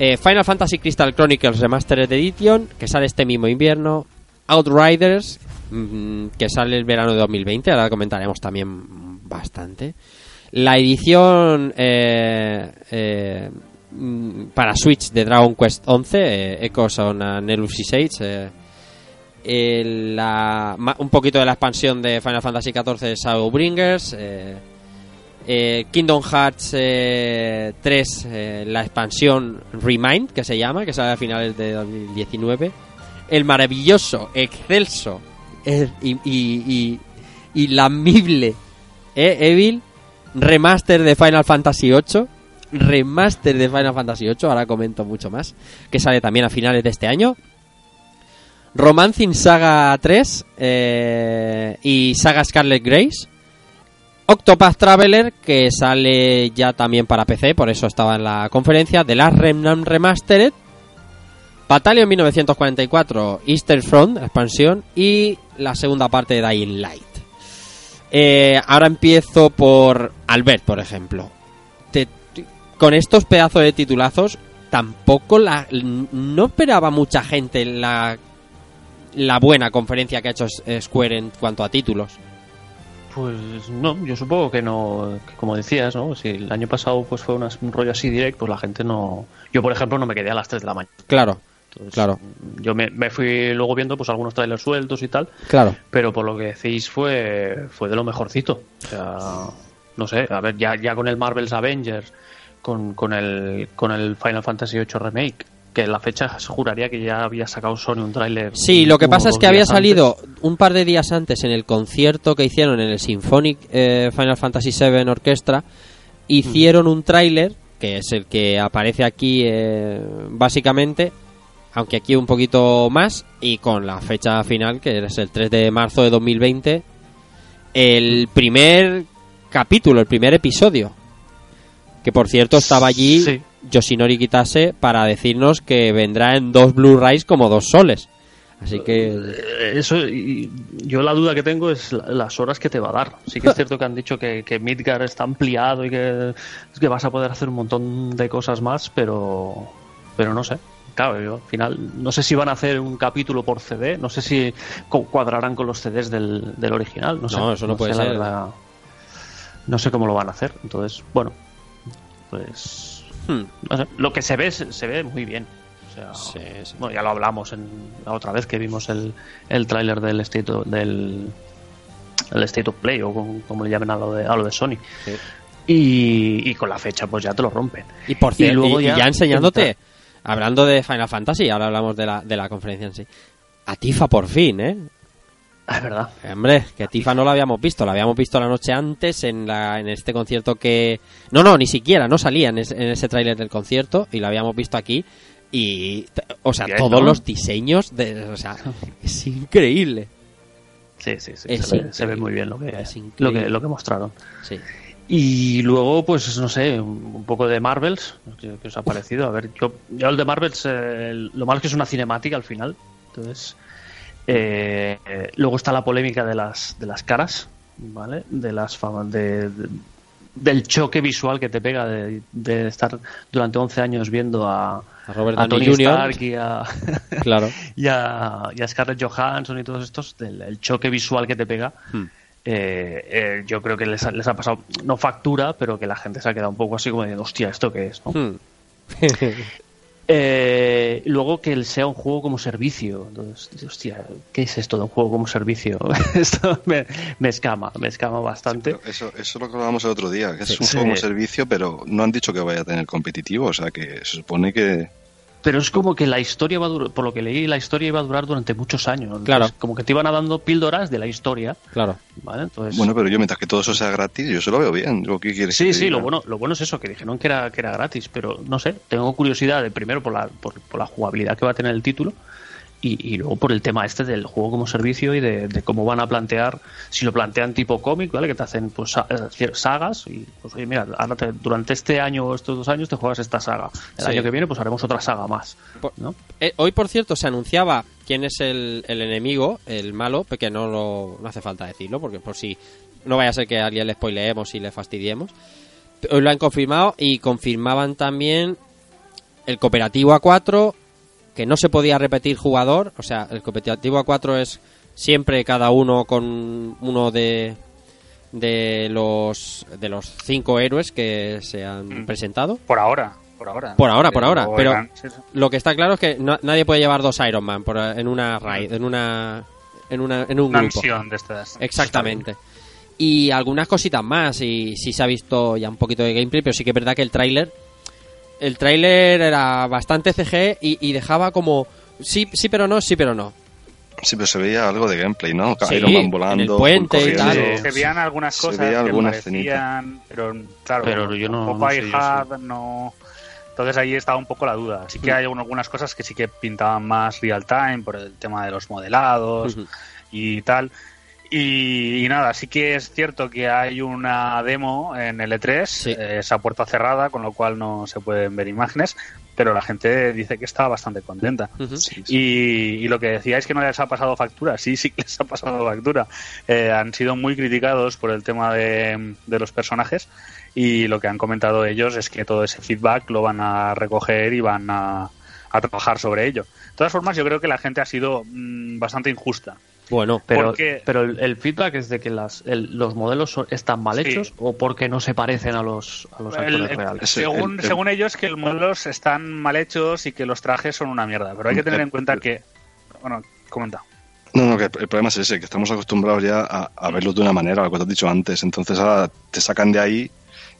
eh, Final Fantasy Crystal Chronicles Remastered Edition, que sale este mismo invierno. Outriders, mm, que sale el verano de 2020, ahora comentaremos también bastante. La edición eh, eh, para Switch de Dragon Quest 11, eh, Echoes on a eh, un poquito de la expansión de Final Fantasy XIV Shadowbringers. eh, eh, Kingdom Hearts eh, 3, eh, la expansión Remind, que se llama, que sale a finales de 2019. El maravilloso, excelso y, y, y, lamible Evil remaster de Final Fantasy VIII. Remaster de Final Fantasy VIII, ahora comento mucho más, que sale también a finales de este año. Romancing Saga 3 eh, y Saga Scarlet Grace. Octopath Traveler, que sale ya también para PC, por eso estaba en la conferencia. The Last Remnant Remastered. Battalion 1944, Easter Front, la expansión. Y la segunda parte de Dying Light. Eh, ahora empiezo por Albert, por ejemplo. Con estos pedazos de titulazos, tampoco la, no esperaba mucha gente la, la buena conferencia que ha hecho Square en cuanto a títulos. Pues no, yo supongo que no, que como decías, ¿no? Si el año pasado pues fue un rollo así directo, pues la gente no... Yo, por ejemplo, no me quedé a las 3 de la mañana. Claro, Entonces, claro, Yo me, me fui luego viendo pues algunos trailers sueltos y tal, claro. pero por lo que decís fue, fue de lo mejorcito. O sea, no sé, a ver, ya, ya con el Marvel's Avengers, con, con, el, con el Final Fantasy VIII Remake, que en la fecha se juraría que ya había sacado Sony un tráiler. Sí, lo que pasa es que había salido antes. un par de días antes en el concierto que hicieron en el Symphonic eh, Final Fantasy VII Orchestra. Hicieron un tráiler, que es el que aparece aquí eh, básicamente, aunque aquí un poquito más, y con la fecha final, que es el 3 de marzo de 2020, el primer capítulo, el primer episodio. Que por cierto estaba allí Sí. Yoshinori Kitase para decirnos que vendrá en dos Blu-rays como dos soles. Así que Eh, Eso, y yo la duda que tengo es la- las horas que te va a dar. Sí que es <laughs> cierto que han dicho que, que Midgar está ampliado y que, que vas a poder hacer un montón de cosas más, pero, pero no sé. Claro, yo al final no sé si van a hacer un capítulo por CD, no sé si cuadrarán con los CDs del, del original. No, sé, No, eso no puede sé, la ser. verdad. no sé cómo lo van a hacer. Entonces, bueno, pues hmm, no sé, lo que se ve se, ve muy bien. O sea, sí, sí. bueno, ya lo hablamos en la otra vez que vimos el, el tráiler del State of, del el State of Play o como, como le llamen a lo de, a lo de Sony. Sí. Y, y con la fecha pues ya te lo rompen. Y por cierto, y, luego y ya ya enseñándote, hablando de Final Fantasy, ahora hablamos de la, de la conferencia en sí. A Tifa por fin, ¿eh? Ah, Es verdad. Hombre, que Tifa no lo habíamos visto, lo habíamos visto la noche antes en, la, en este concierto que... No, no, ni siquiera, no salía en, ese- en ese tráiler del concierto y lo habíamos visto aquí y... O sea, Bien, todos ¿no? los diseños, de, o sea, es increíble. Sí, sí, sí. Se, ve, increíble. se ve muy bien lo que, lo que, lo que mostraron. Sí. Y luego, pues no sé, un un poco de Marvels, que, que os ha parecido. A ver, yo, yo el de Marvels, eh, lo malo es que es una cinemática al final. Entonces, eh, luego está la polémica de las, de las caras, ¿vale? De las fama- de, de- del choque visual que te pega de, de estar durante 11 años viendo a, A Robert a Tony Jr. Stark y a, <laughs> Claro. y, a, y a Scarlett Johansson y todos estos, del el choque visual que te pega, Hmm. eh, eh, yo creo que les ha, les ha pasado, no factura, pero que la gente se ha quedado un poco así como diciendo, hostia, ¿esto qué es? no?". Hmm. <laughs> Eh, luego que sea un juego como servicio. Entonces, hostia, ¿qué es esto de un juego como servicio? <laughs> esto me, me escama, me escama bastante. Eso, eso es lo que hablábamos el otro día, que es un Sí. juego como servicio, pero no han dicho que vaya a tener competitivo, o sea que se supone que... Pero es como que la historia va a durar, por lo que leí, la historia iba a durar durante muchos años. Entonces, Claro. Como que te iban a dando píldoras de la historia, Claro. ¿vale? Entonces, Bueno, pero yo mientras que todo eso sea gratis, yo se lo veo bien. ¿qué quieres sí, sí, diga? lo bueno, lo bueno es eso, que dijeron que era, que era gratis, pero no sé, tengo curiosidad de primero por la, por, por la jugabilidad que va a tener el título y, y luego por el tema este del juego como servicio y de, de cómo van a plantear, si lo plantean tipo cómic, ¿vale? Que te hacen pues sagas y pues oye, mira, ahora te- durante este año o estos dos años te juegas esta saga. El Sí. año que viene pues haremos otra saga más. Eh, hoy, por cierto, se anunciaba quién es el, el enemigo, el malo, que no, lo, no hace falta decirlo, porque por si no vaya a ser que a alguien le spoileemos y le fastidiemos. Hoy lo han confirmado y confirmaban también el cooperativo A4, que no se podía repetir jugador, o sea, el cooperativo A4 es siempre cada uno con uno de de los de los cinco héroes que se han Mm. presentado Por ahora, por ahora. Por ahora, por ahora, pero- eran- sí, sí. lo que está claro es que no- nadie puede llevar dos Iron Man por, en una raid, en una en una en un Una grupo. misión de estas. Exactamente. Y algunas cositas más y sí se ha visto ya un poquito de gameplay, pero sí que es verdad que el tráiler el tráiler era bastante CG y, y dejaba como sí, sí pero no, sí pero no. Sí, pero se veía algo de gameplay, ¿no? Sí, Iron Man en volando, el puente y tal. Se, se veían algunas Se cosas veía que alguna parecían, pero claro, Pero yo no- tampoco no hay sé hub, no. Entonces ahí estaba un poco la duda. Sí Mm. que hay algunas cosas que sí que pintaban más real time por el tema de los modelados y tal. Y, y nada, sí que es cierto que hay una demo en el E3, Sí. eh, esa puerta cerrada, con lo cual no se pueden ver imágenes, pero la gente dice que está bastante contenta. Y, y lo que decíais que no les ha pasado factura, sí, sí que les ha pasado factura. Eh, han sido muy criticados por el tema de, de los personajes y lo que han comentado ellos es que todo ese feedback lo van a recoger y van a, a trabajar sobre ello. De todas formas, yo creo que la gente ha sido mm, bastante injusta. Bueno, Pero, Porque- pero el, el feedback es de que las, el- los modelos son- están mal Sí. hechos o porque no se parecen a los, a los El- actores el- reales. Ese- según, el- el- según ellos, que los modelos están mal hechos y que los trajes son una mierda. Pero hay que tener en cuenta que. Bueno, comenta. No, no, que el problema es ese, que estamos acostumbrados ya a, a verlos de una manera, lo que te has dicho antes. Entonces ahora te sacan de ahí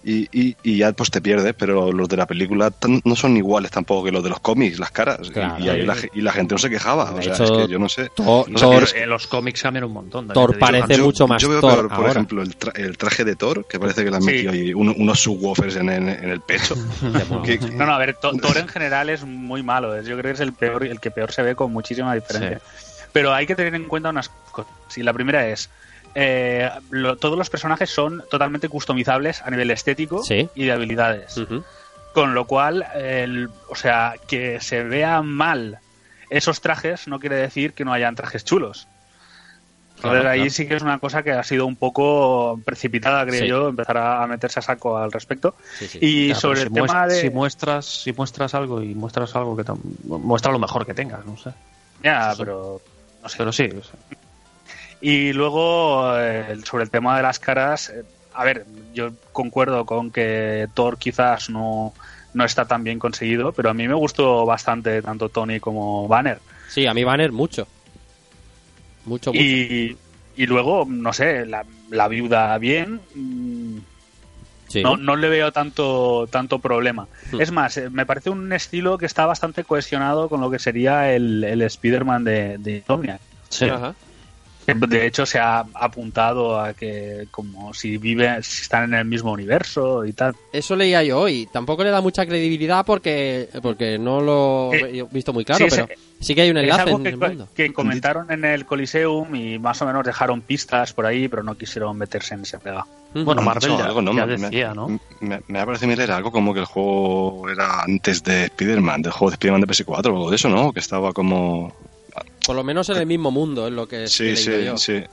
y, y, y ya pues te pierdes, pero los de la película tan- no son iguales tampoco que los de los cómics, las caras. Y- Claro. y, ahí la, y la gente no se quejaba. O sea, hecho, es que yo no sé. Thor- no sé, Thor- yo- Eh, los cómics cambian un montón. Thor parece yo- mucho más yo veo Thor por ahora. ejemplo, el, tra- el traje de Thor, que parece que le han Sí. metido ahí un- unos subwoofers en, en- en el pecho. <laughs> Que- No, no, a ver, To- Thor en general es muy malo. es- Yo creo que es el peor, el que peor se ve con muchísima diferencia. Pero hay que tener en cuenta unas cosas. Sí, la primera es. Eh, lo- todos los personajes son totalmente customizables a nivel estético Sí. y de habilidades. Con lo cual, el- o sea, que se vean mal esos trajes no quiere decir que no hayan trajes chulos. Entonces ahí claro. sí que es una cosa que ha sido un poco precipitada, creo Sí. yo, empezar a, a meterse a saco al respecto. Sí, sí. Y Claro, sobre el tema de... si muestras si muestras algo y muestras algo que tam- muestra lo mejor que tengas, no sé. Ya, pero no sé. Pero sí, o sea, Y luego, eh, sobre el tema de las caras, eh, a ver, yo concuerdo con que Thor quizás no, no está tan bien conseguido, pero a mí me gustó bastante tanto Tony como Banner. Sí, a mí Banner mucho. Mucho, mucho. Y, y luego, no sé, la, la viuda bien, mm, Sí. no, no le veo tanto, tanto problema. Hmm. Es más, eh, me parece un estilo que está bastante cohesionado con lo que sería el, el Spider-Man de, de Insomniac. Ajá. De hecho, se ha apuntado a que como si viven, si están en el mismo universo y tal. Eso leía yo hoy. Tampoco le da mucha credibilidad porque porque no lo Eh, he visto muy claro, sí, es- pero sí que hay un Es enlace algo en que, el mundo. que comentaron en el Coliseum y más o menos dejaron pistas por ahí, pero no quisieron meterse en ese pega. Bueno, Marvel ya, algo, ¿no? ya Me- decía, ¿no? Me, me ha parecido leer algo como que el juego era antes de Spider-Man, del juego de Spider-Man de PS4 o algo de eso, ¿no? Que estaba como... Por lo menos en el mismo mundo es lo que, Sí, sí, yo. sí.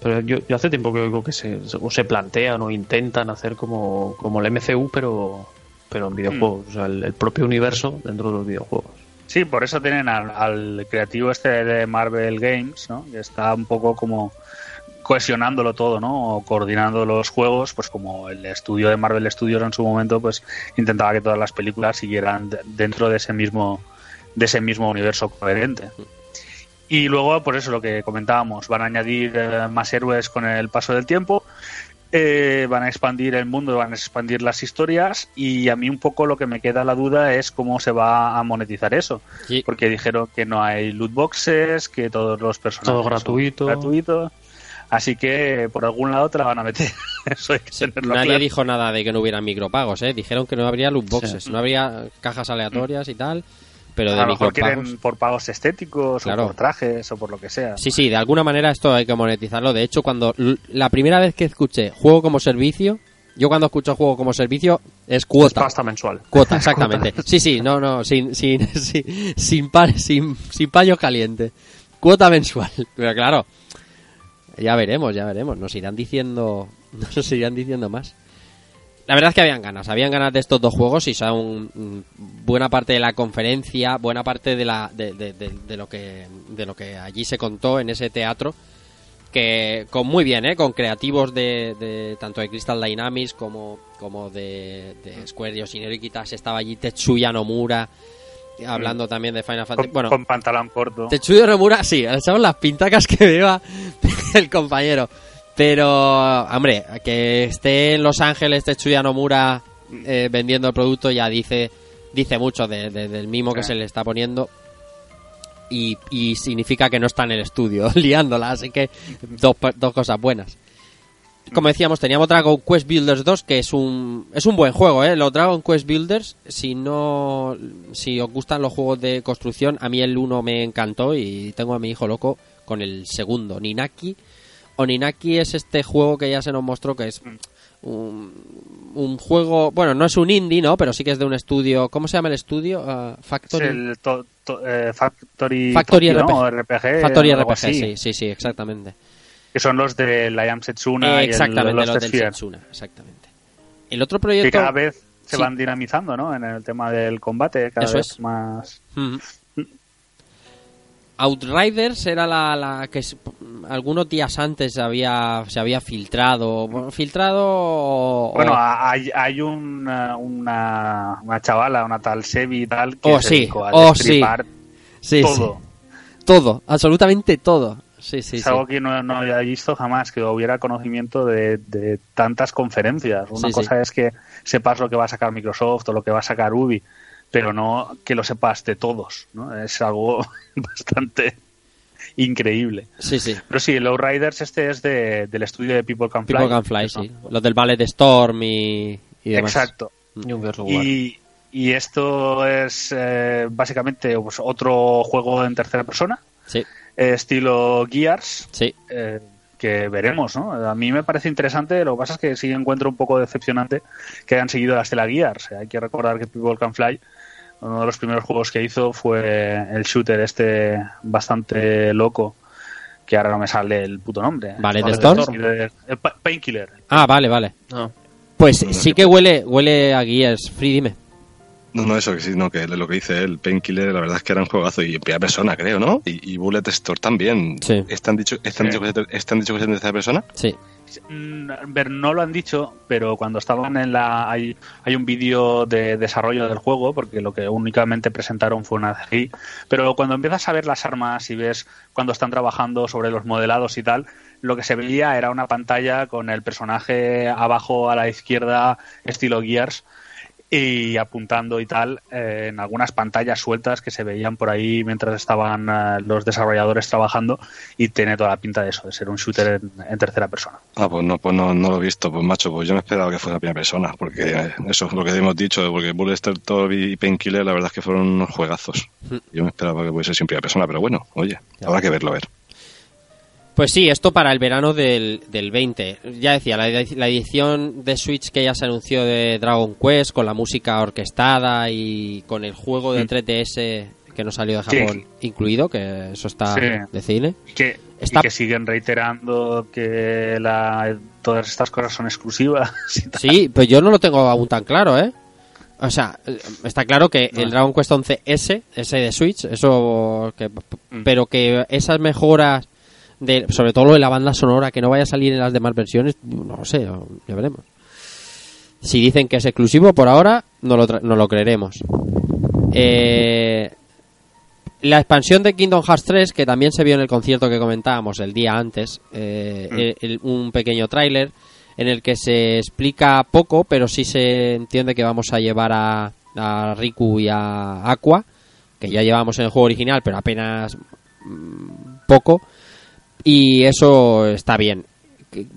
Pero yo, yo hace tiempo que oigo que se, se- o se plantean o intentan hacer como, como el MCU, pero, pero en videojuegos. O sea, el, el propio universo dentro de los videojuegos. Sí, por eso tienen al, al creativo este de Marvel Games, ¿no? Que está un poco como cohesionándolo todo, ¿no? O coordinando los juegos, pues como el estudio de Marvel Studios en su momento, pues intentaba que todas las películas siguieran de- dentro de ese mismo de ese mismo universo coherente. Y luego, pues eso, lo que comentábamos, van a añadir eh, más héroes con el paso del tiempo, eh, van a expandir el mundo, van a expandir las historias y a mí un poco lo que me queda la duda es cómo se va a monetizar eso. Sí. Porque dijeron que no hay loot boxes, que todos los personajes Todo son gratuito. gratuitos. Así que por algún lado te la van a meter. <laughs> Eso hay que tenerlo Nadie claro. dijo nada de que no hubiera micropagos, ¿eh? Dijeron que no habría loot boxes, no habría cajas aleatorias y tal, pero a de lo mejor quieren por pagos estéticos Claro. o por trajes o por lo que sea. Sí, sí, de alguna manera esto hay que monetizarlo. De hecho, cuando la primera vez que escuché juego como servicio, yo cuando escucho juego como servicio es cuota. Pasta mensual. Cuota, <laughs> exactamente. Sí, sí, no, no, sin, sin, <laughs> sin, sin, pa- sin, sin paños calientes. Cuota mensual. <laughs> Pero claro, ya veremos, ya veremos. Nos irán diciendo, nos irán diciendo más. La verdad es que habían ganas, habían ganas de estos dos juegos y son mm, buena parte de la conferencia, buena parte de, la, de, de- de- de lo que, de lo que allí se contó en ese teatro que con muy bien, ¿eh? con creativos de, tanto de Crystal Dynamics como, como de, de Square Enix y Nerquitas. Estaba allí Tetsuya Nomura hablando también de Final Fantasy. Con, Bueno, con pantalón corto. Tetsuya Nomura, sí, echamos las pintacas que vea <laughs> el compañero. Pero, hombre, que esté en Los Ángeles Tetsuya Nomura eh, vendiendo el producto ya dice dice mucho de- de- del mimo que se le está poniendo. Y, y significa que no está en el estudio <laughs> liándola, así que dos cosas buenas. Como decíamos, teníamos Dragon Quest Builders 2, que es un, es un buen juego, ¿eh? Los Dragon Quest Builders, si no, si os gustan los juegos de construcción, a mí el 1 me encantó y tengo a mi hijo loco con el segundo, Ninaki. O Ninaki es este juego que ya se nos mostró que es un, un juego, bueno, no es un indie, ¿no? Pero sí que es de un estudio, ¿cómo se llama el estudio? Es Factory. el to- to- eh, Factory, Factory Tokyo, ¿no? RPG. RPG. Factory RPG, sí, sí, sí, exactamente. Que son los de Liam Setsuna Eh, y el exactamente, Lost los del Sphere, Setsuna, exactamente. El otro Que proyecto... cada vez se Sí. van dinamizando, ¿no? En el tema del combate, cada Eso vez es. más. Mm. Outriders era la, la que algunos días antes había, se había filtrado. Bueno, filtrado o- Bueno, o- hay, hay una, una, una chavala, una tal Sebi y tal, que Oh, se sí, dedicó a oh, sí. sí, todo. sí. Todo, absolutamente todo. Sí, sí, es algo que no, no había visto jamás, que hubiera conocimiento de, de tantas conferencias. Una cosa es que sepas lo que va a sacar Microsoft o lo que va a sacar Ubi, pero no que lo sepas de todos. ¿no? Es algo <laughs> bastante increíble. Sí, sí. Pero sí, el Riders este es de, del estudio de People Can Fly. People Can Fly, sí. Los del Ballet Storm y, y demás. Exacto. Y War. Y, y esto es eh, básicamente pues, otro juego en tercera persona, Sí, eh, estilo Gears, sí. eh, que veremos, ¿no? A mí me parece interesante, lo que pasa es que sí encuentro un poco decepcionante que hayan seguido la estela Gears. Hay que recordar que People Can Fly, uno de los primeros juegos que hizo fue el shooter este bastante loco, que ahora no me sale el puto nombre. Vale, ¿de Storm? Painkiller. Ah, vale, vale. No. Pues sí que huele, huele a Gears. Free, dime. No, no, eso que sí, no, que lo que dice él, Painkiller, la verdad es que era un juegazo y en primera persona, creo, ¿no? Y, y Bullet Store también. Sí. ¿Están dicho, están Sí. dicho que están dicho que es en tercera persona? Sí. Mm, ver, no lo han dicho, pero cuando estaban en la. Hay, hay un vídeo de desarrollo del juego, porque lo que únicamente presentaron fue una CGI. Pero cuando empiezas a ver las armas y ves cuando están trabajando sobre los modelados y tal, lo que se veía era una pantalla con el personaje abajo a la izquierda, estilo Gears, y apuntando y tal eh, en algunas pantallas sueltas que se veían por ahí mientras estaban eh, los desarrolladores trabajando y tiene toda la pinta de eso, de ser un shooter en- en tercera persona. Ah, pues no, pues no, no lo he visto, pues macho, pues yo me esperaba que fuera primera persona, porque eh, eso es lo que hemos dicho, porque Bullet Store y Painkiller la verdad es que fueron unos juegazos. Yo me esperaba que fuese en primera persona, pero bueno, oye, habrá que verlo a ver. Pues sí, esto para el verano del, del 20. Ya decía, la, edi- la edición de Switch que ya se anunció de Dragon Quest, con la música orquestada y con el juego de Mm. 3DS que no salió de Sí. Japón incluido, que eso está Sí. de cine. Que Está- Y que siguen reiterando que la, todas estas cosas son exclusivas. Sí, pues yo no lo tengo aún tan claro, ¿eh? O sea, eh, está claro que el Dragon Quest 11S, ese de Switch, eso que Mm. pero que esas mejoras de sobre todo lo de la banda sonora que no vaya a salir en las demás versiones, no lo sé, ya veremos. Si dicen que es exclusivo por ahora, no lo, no lo creeremos. Eh, la expansión de Kingdom Hearts 3, que también se vio en el concierto que comentábamos el día antes, eh, Mm. el- el- un pequeño tráiler en el que se explica poco, pero sí se entiende que vamos a llevar a, a Riku y a Aqua, que ya llevamos en el juego original, pero apenas mm, poco, y eso está bien.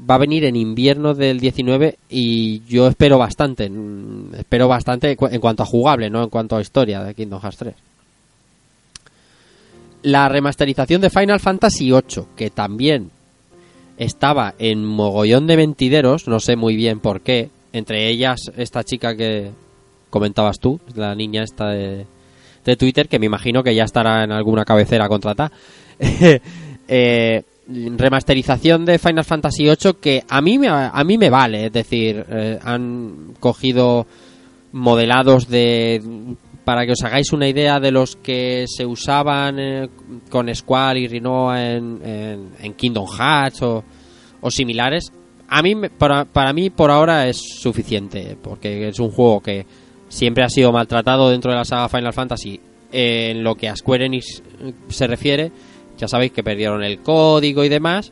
Va a venir en invierno del 19 y yo espero bastante, mm, espero bastante en cuanto a jugable, no en cuanto a historia de Kingdom Hearts 3 la remasterización de Final Fantasy VIII, que también estaba en mogollón de mentideros, no sé muy bien por qué, entre ellas esta chica que comentabas tú, la niña esta de, de Twitter, que me imagino que ya estará en alguna cabecera contratada. <laughs> Eh, remasterización de Final Fantasy VIII que a mí me, a mí me vale, es decir, eh, han cogido modelados de para que os hagáis una idea de los que se usaban eh, con Squall y Rinoa en, en, Kingdom Hearts o, similares a mí para, para mí por ahora es suficiente porque es un juego que siempre ha sido maltratado dentro de la saga Final Fantasy en lo que a Square Enix se refiere ya sabéis que perdieron el código y demás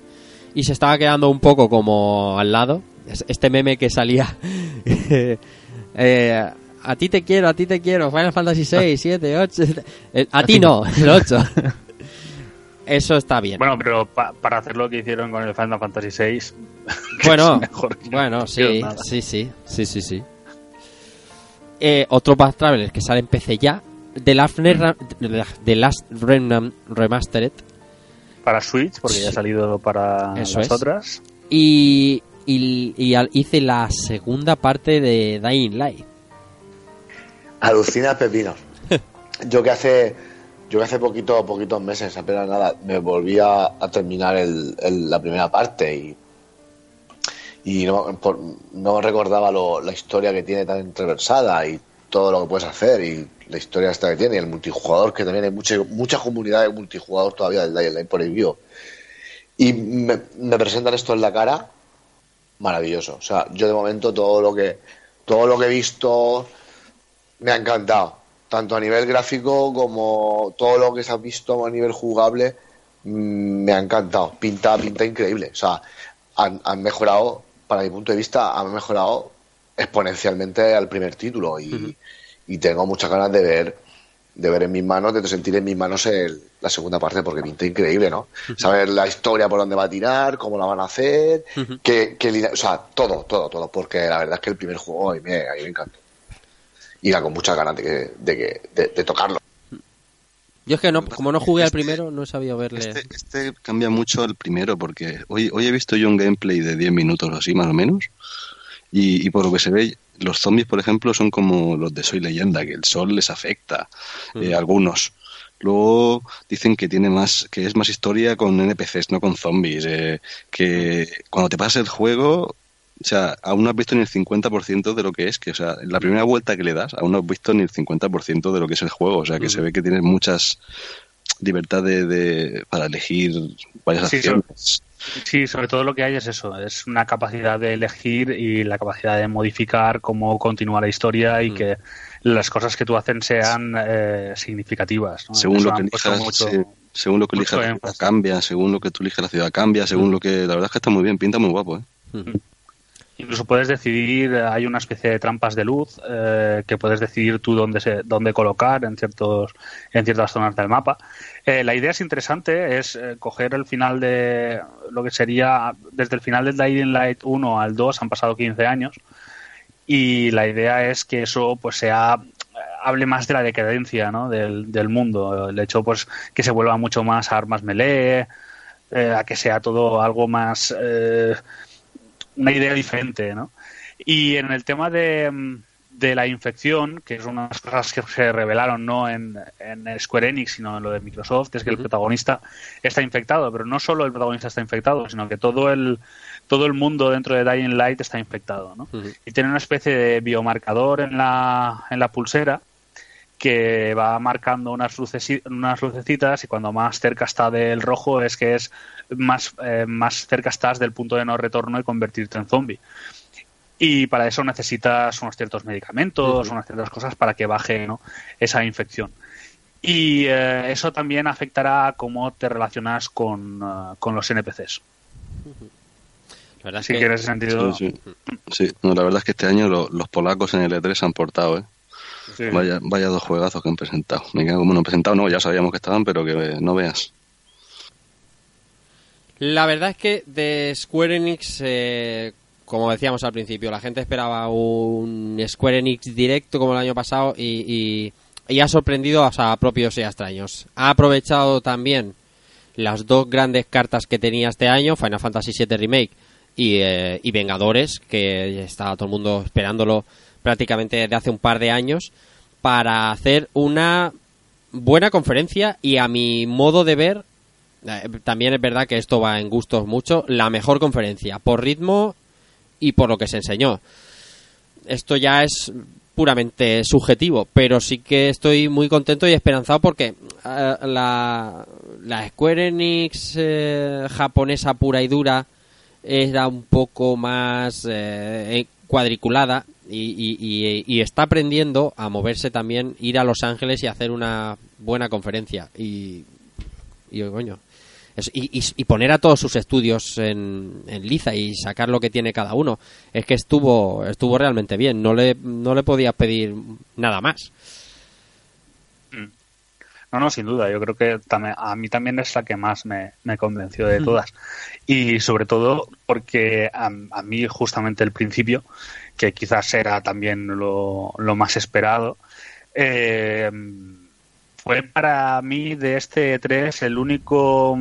y se estaba quedando un poco como al lado Es- este meme que salía <laughs> eh, a ti te quiero, a ti te quiero, Final Fantasy 6, 7, 8. eh, A ti no, el 8. <laughs> Eso está bien. Bueno, pero pa- para hacer lo que hicieron con el Final Fantasy VI, <laughs> que Bueno, mejor bueno, no sí, sí, sí, sí, sí, sí. Eh, otro Path Traveler que sale en PC ya, The Last, Remnant- The Last Remnant Remastered, para Switch, porque ya ha salido para Eso las es. otras. y, y, y al- hice la segunda parte de Dying Light. Alucina pepinos. <laughs> Yo que hace yo que hace poquito poquitos meses, apenas nada, me volví a, a terminar el- el- la primera parte y y no, por- no recordaba lo- la historia que tiene tan entreversada y todo lo que puedes hacer y la historia esta que tiene y el multijugador que también hay mucha mucha comunidad de multijugador todavía del Dying Light por el view y me, presentan esto en la cara maravilloso o sea yo de momento todo lo que todo lo que he visto me ha encantado, tanto a nivel gráfico como todo lo que se ha visto a nivel jugable, mm, me ha encantado. Pinta, pinta increíble. O sea, han mejorado, para mi punto de vista, han mejorado exponencialmente al primer título y, y tengo muchas ganas de ver de ver en mis manos, de sentir en mis manos el- la segunda parte, porque pinta increíble, ¿no? Saber la historia por dónde va a tirar, cómo la van a hacer, qué, qué línea- o sea, todo, todo, todo, porque la verdad es que el primer juego a mí me, a mí me encantó y era con muchas ganas de, que, de, que, de, de tocarlo. Yo es que no, como no jugué al Este- primero, no he sabido verle. Este, este cambia mucho al primero porque hoy, hoy he visto yo un gameplay de 10 minutos o así más o menos y, y por lo que se ve los zombies por ejemplo son como los de Soy Leyenda que el sol les afecta eh, algunos. Luego dicen que tiene más que es más historia con NPCs no con zombies eh, que cuando te pasa el juego o sea, aún no has visto ni el 50% de lo que es, que, o sea, en la primera vuelta que le das, aún no has visto ni el 50% de lo que es el juego, o sea, que se ve que tienes muchas libertad de, de- para elegir varias Sí, acciones. Sí, sobre todo lo que hay es eso, es una capacidad de elegir y la capacidad de modificar cómo continúa la historia y Mm. que las cosas que tú hacen sean eh, significativas. ¿no? según lo que elijas, mucho- sí, según lo que elijas la ciudad cambia, según lo que tú eliges la ciudad cambia, según lo que la verdad es que está muy bien, pinta muy guapo, ¿eh? Incluso puedes decidir, eh, hay una especie de trampas de luz eh, que puedes decidir tú dónde, se, dónde colocar en, ciertos, en ciertas zonas del mapa. Eh, la idea es interesante, es eh, coger el final de lo que sería, desde el final del Dying Light 1 al 2 han pasado 15 años y la idea es que eso pues sea hable más de la decadencia ¿no? del, del mundo, el hecho pues que se vuelva mucho más a armas melee, eh, a que sea todo algo más... una idea diferente, ¿no? Y en el tema de, mm, de la infección, que es una de las cosas que se revelaron no en, en Square Enix, sino en lo de Microsoft, es que el protagonista está infectado, pero no solo el protagonista está infectado, sino que todo el todo el mundo dentro de Dying Light está infectado, ¿no? Y tiene una especie de biomarcador en la, en la pulsera que va marcando unas, lucesi- unas lucecitas y cuando más cerca está del rojo es que es más, eh, más cerca estás del punto de no retorno y convertirte en zombie. Y para eso necesitas unos ciertos medicamentos, unas ciertas cosas para que baje ¿no? esa infección. Y eh, eso también afectará a cómo te relacionas con, eh, con los NPCs. La verdad es Así que- que en ese sentido... Sí, sí. Sí, no, la verdad es que este año lo- los polacos en el E3 se han portado, ¿eh? Sí. Vaya, vaya dos juegazos que han presentado. Me cago, bueno, han presentado, no, ya sabíamos que estaban, pero que eh, no veas. La verdad es que de Square Enix, eh, como decíamos al principio, la gente esperaba un Square Enix directo como el año pasado y, y- ha sorprendido a propios y a extraños. Ha aprovechado también las dos grandes cartas que tenía este año, Final Fantasy VII Remake y, eh, y Vengadores, que estaba todo el mundo esperándolo prácticamente desde hace un par de años, para hacer una buena conferencia y a mi modo de ver, también es verdad que esto va en gustos mucho, la mejor conferencia, por ritmo y por lo que se enseñó. Esto ya es puramente subjetivo, pero sí que estoy muy contento y esperanzado porque eh, la, la Square Enix eh, japonesa pura y dura era un poco más eh, cuadriculada y, y- y- y está aprendiendo a moverse también, ir a Los Ángeles y hacer una buena conferencia. Y, y coño, es- y, y- y poner a todos sus estudios en, en liza y sacar lo que tiene cada uno. Es que estuvo estuvo realmente bien. No le, no le podías pedir nada más. No, no, sin duda. Yo creo que también, a mí también es la que más me, me convenció de todas. Y sobre todo porque a, a mí justamente el principio, que quizás era también lo, lo más esperado, eh, fue para mí de este 3 el único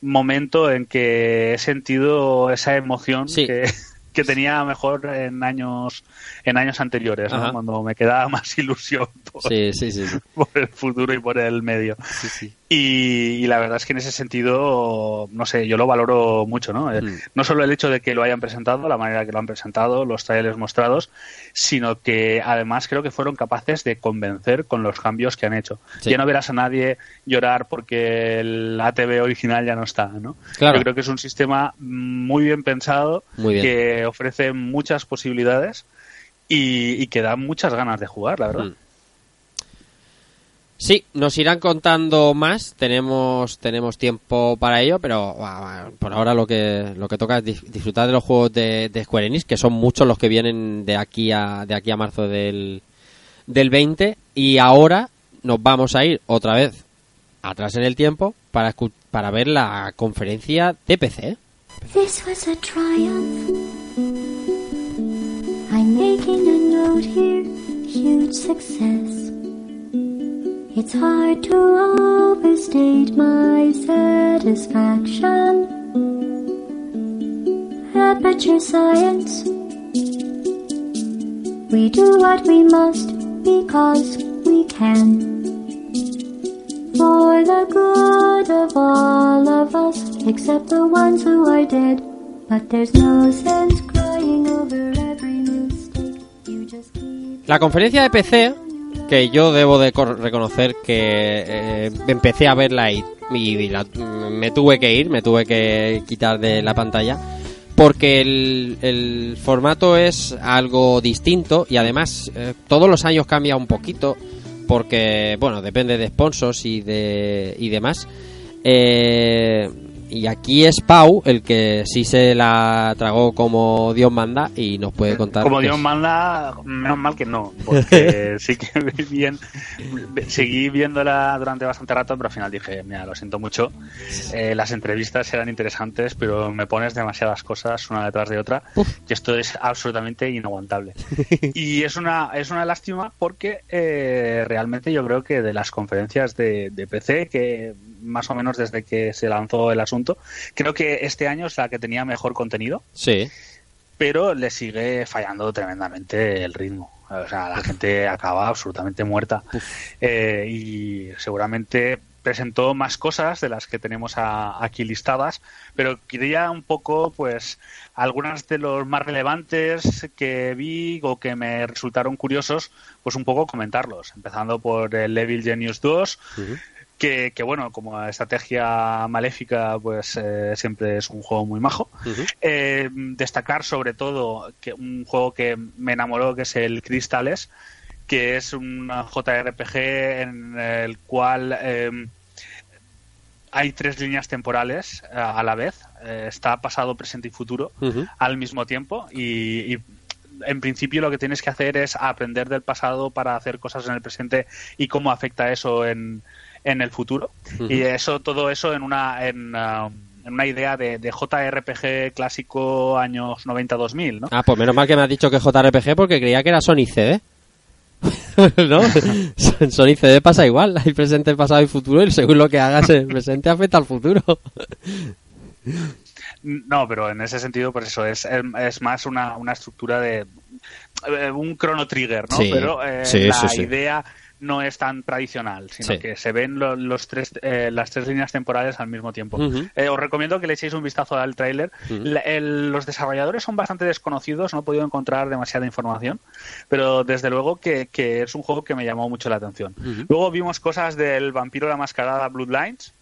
momento en que he sentido esa emoción que, <laughs> que tenía mejor en años en años anteriores, ¿no? Cuando me quedaba <laughs> más ilusión por, Sí, sí, sí. sí. por el futuro y por el medio. Y, y la verdad es que en ese sentido, no sé, yo lo valoro mucho, ¿no? Mm. No solo el hecho de que lo hayan presentado, la manera que lo han presentado, los trailers mostrados, sino que además creo que fueron capaces de convencer con los cambios que han hecho. Sí. Ya no verás a nadie llorar porque el ATV original ya no está, ¿no? Claro. Yo creo que es un sistema muy bien pensado, Muy bien. que ofrece muchas posibilidades y, y que da muchas ganas de jugar, la verdad. Mm. Sí, nos irán contando más. Tenemos tenemos tiempo para ello, pero por ahora lo que lo que toca es dis- disfrutar de los juegos de, de Square Enix, que son muchos los que vienen de aquí a de aquí a marzo del del 20 y ahora nos vamos a ir otra vez atrás en el tiempo para para ver la conferencia de PC. This was a triumph. I'm making a note here, huge success. It's hard to overstate my satisfaction. Aperture science. We do what we must because we can. For the good of all of us, except the ones who are dead. But there's no sense crying over every mistake. You just keep La conferencia de PC, que yo debo de reconocer que eh, empecé a verla y, y me tuve que ir, me tuve que quitar de la pantalla, porque el, el formato es algo distinto y además eh, todos los años cambia un poquito, porque, bueno, depende de sponsors y, de, y demás. Eh, y aquí es Pau el que sí se la tragó como Dios manda y nos puede contar. Como Dios es. manda, menos mal que no, porque <laughs> sí que bien, seguí viéndola durante bastante rato, pero al final dije, mira, lo siento mucho, eh, las entrevistas eran interesantes, pero me pones demasiadas cosas una detrás de otra, y esto es absolutamente inaguantable. <laughs> y es una, es una lástima porque eh, realmente yo creo que de las conferencias de, de PC, que más o menos desde que se lanzó el asunto, creo que este año es la que tenía mejor contenido Sí. pero le sigue fallando tremendamente el ritmo. O sea, la gente acaba absolutamente muerta. Eh, y seguramente presentó más cosas de las que tenemos a- aquí listadas, pero quería un poco, pues, algunas de los más relevantes que vi o que me resultaron curiosos, pues un poco comentarlos. Empezando por el Evil Genius 2, que, que, bueno, como estrategia maléfica, pues eh, siempre es un juego muy majo. Eh, destacar sobre todo que un juego que me enamoró, que es el Crystales, que es un JRPG en el cual eh, hay tres líneas temporales eh, a la vez. Está pasado, presente y futuro al mismo tiempo y, y en principio lo que tienes que hacer es aprender del pasado para hacer cosas en el presente y cómo afecta eso en, en el futuro. Y eso, todo eso en una, en, en una idea de, de JRPG clásico años 90-2000, ¿no? Ah, pues menos mal que me has dicho que es JRPG porque creía que era Sony CD. <laughs> ¿No? <laughs> Sony CD pasa igual. Hay presente, pasado y futuro y según lo que hagas en el presente afecta al futuro. No, pero en ese sentido, pues eso, es, es más una, una estructura de eh, un chrono trigger, ¿no? Sí, pero eh, sí, la sí. idea no es tan tradicional, sino Sí. que se ven lo- los tres, eh, las tres líneas temporales al mismo tiempo. Eh, os recomiendo que le echéis un vistazo al tráiler. La- el- los desarrolladores son bastante desconocidos, no he podido encontrar demasiada información, pero desde luego que, que es un juego que me llamó mucho la atención. Luego vimos cosas del vampiro la mascarada Bloodlines,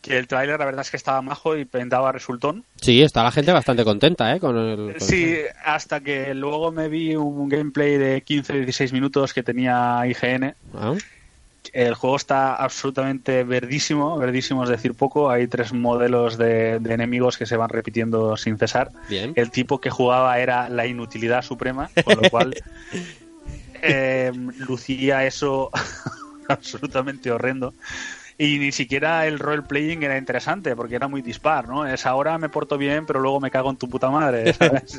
que el tráiler la verdad es que estaba majo y daba resultón. Sí, está la gente bastante contenta, ¿eh? Con el, con Sí, hasta que luego me vi un gameplay de 15-16 minutos que tenía IGN. Ah, El juego está absolutamente verdísimo, verdísimo es decir poco. Hay tres modelos de, de enemigos que se van repitiendo sin cesar. Bien. El tipo que jugaba era la inutilidad suprema, con lo cual <laughs> eh, lucía eso <laughs> absolutamente horrendo. Y ni siquiera el role-playing era interesante, porque era muy dispar, ¿no? Es ahora me porto bien, pero luego me cago en tu puta madre, <laughs> ¿sabes?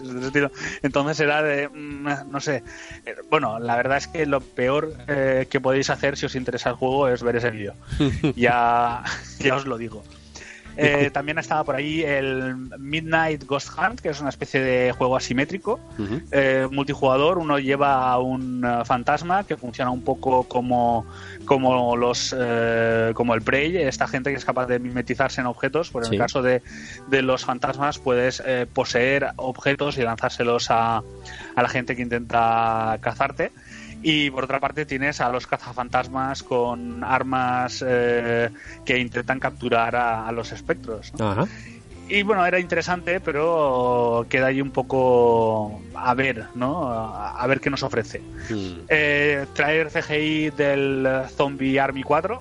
Entonces era de, mm, no sé. Eh, Bueno, la verdad es que lo peor eh, que podéis hacer si os interesa el juego es ver ese vídeo. <laughs> ya, ya os lo digo. Eh, también estaba por ahí el Midnight Ghost Hunt, que es una especie de juego asimétrico, eh, multijugador. Uno lleva a un eh, fantasma que funciona un poco como, como los eh, como el Prey, esta gente que es capaz de mimetizarse en objetos. Por en Sí. el caso de, de los fantasmas, puedes eh, poseer objetos y lanzárselos a, a la gente que intenta cazarte. Y por otra parte tienes a los cazafantasmas con armas eh, que intentan capturar a, a los espectros. ¿no? Ajá. Y bueno, era interesante, pero queda ahí un poco a ver, ¿no? A a ver qué nos ofrece. Mm. Eh, traer CGI del Zombie Army 4,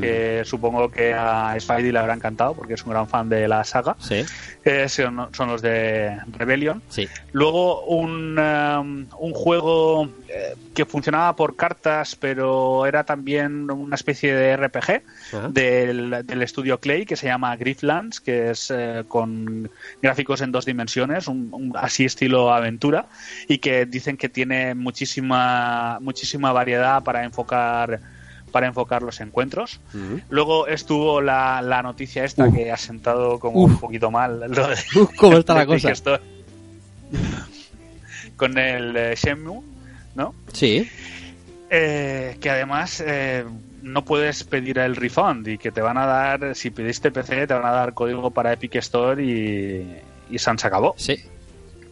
que supongo que a Spidey le habrá encantado porque es un gran fan de la saga. Sí, Eh, son, son los de Rebellion. sí. Luego un, um, un juego eh, que funcionaba por cartas, pero era también una especie de RPG del, del estudio Clay que se llama Grifflands, que es eh, con gráficos en dos dimensiones, un, un- así estilo aventura, y que dicen que tiene muchísima muchísima variedad para enfocar para enfocar los encuentros. Luego estuvo la, la noticia esta que ha sentado como un poquito mal. <laughs> Lo de, ¿Cómo está la <laughs> cosa? <laughs> Con el eh, Shenmue, ¿no? Sí. Eh, que además eh, no puedes pedir el refund y que te van a dar, si pediste PC, te van a dar código para Epic Store y, y se acabó. Sí.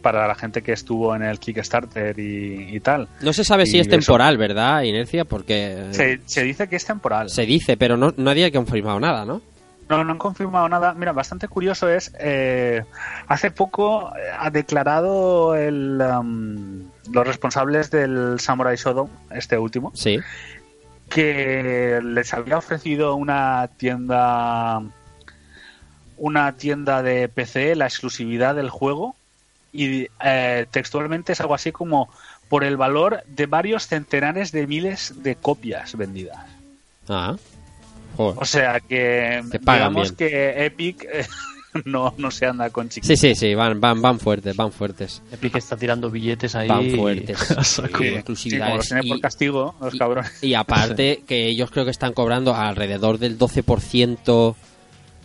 Para la gente que estuvo en el Kickstarter y, y tal. No se sabe si es eso. temporal, ¿verdad, Inercia? Porque Se, se dice que es temporal. se dice, pero no, nadie ha confirmado nada, ¿no? No, no han confirmado nada. Mira, bastante curioso es, eh, hace poco eh, ha declarado el, um, los responsables del Samurai Shodown, este último, Sí. que les había ofrecido una tienda una tienda de PC la exclusividad del juego y eh, textualmente es algo así como por el valor de varios centenares de miles de copias vendidas. Ah. Joder. O sea que Te pagan digamos bien. que Epic eh, <laughs> no, no se anda con chiquitos. Sí, sí, sí, van, van, van fuertes, van fuertes. Epic está tirando billetes ahí. Van fuertes. <laughs> Sí, como los por Y- castigo, los y- cabrones. Y aparte <laughs> que ellos creo que están cobrando alrededor del 12%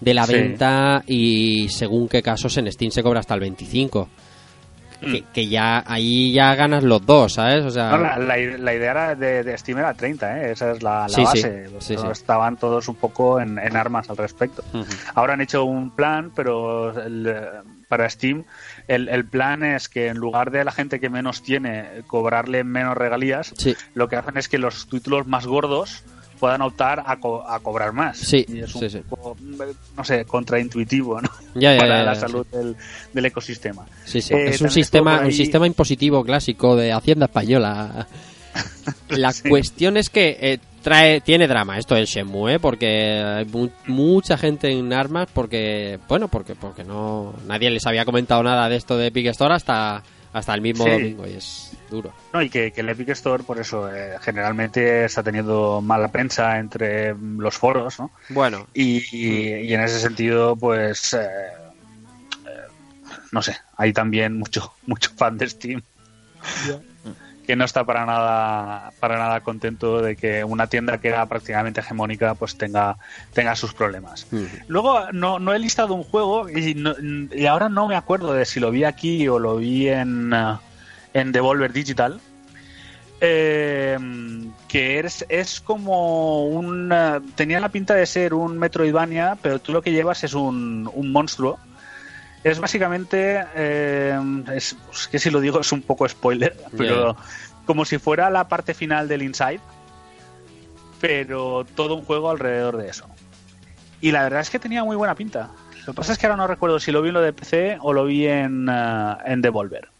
de la Sí. venta y según qué casos en Steam se cobra hasta el 25%. Que, que ya ahí ya ganas los dos, ¿sabes? O sea, No, la, la- la idea era de, de Steam era 30, ¿eh? esa es la, la Sí, sí. base. Sí, Pero sí. Estaban todos un poco en, en armas al respecto. Ahora han hecho un plan, pero el, para Steam el, el plan es que en lugar de la gente que menos tiene cobrarle menos regalías, lo que hacen es que los títulos más gordos puedan optar a, co- a cobrar más. Sí, y es un sí, poco, no sé, contraintuitivo, ¿no? Ya, ya, <laughs> para ya, la salud del, del ecosistema. Sí, sí. Eh, es un sistema, un sistema impositivo clásico de Hacienda Española. <laughs> La cuestión es que eh, trae, tiene drama esto del Shenmue, ¿eh? porque hay mu- mucha gente en armas, porque, bueno, porque, porque no, nadie les había comentado nada de esto de Epic Store hasta, hasta el mismo domingo y es duro. No, y que, que el Epic Store, por eso, eh, generalmente está teniendo mala prensa entre mm, los foros, ¿no? Bueno, Y, y- y en ese sentido, pues, eh, eh, no sé, hay también mucho, <laughs> mucho fan de Steam <laughs> que no está para nada, para nada contento de que una tienda que era prácticamente hegemónica, pues tenga, tenga sus problemas. mm, Luego no, no he listado un juego y, no- y ahora no me acuerdo de si lo vi aquí o lo vi en, eh, en Devolver Digital. eh, que es, es como un... eh, tenía la pinta de ser un Metroidvania, pero tú lo que llevas es un, un monstruo. Es básicamente... eh, es, es que si lo digo es un poco spoiler, <laughs> pero como si fuera la parte final del Inside, pero todo un juego alrededor de eso. Y la verdad es que tenía muy buena pinta. Lo que pasa es que ahora no recuerdo si lo vi en lo de PC o lo vi en, eh, en Devolver.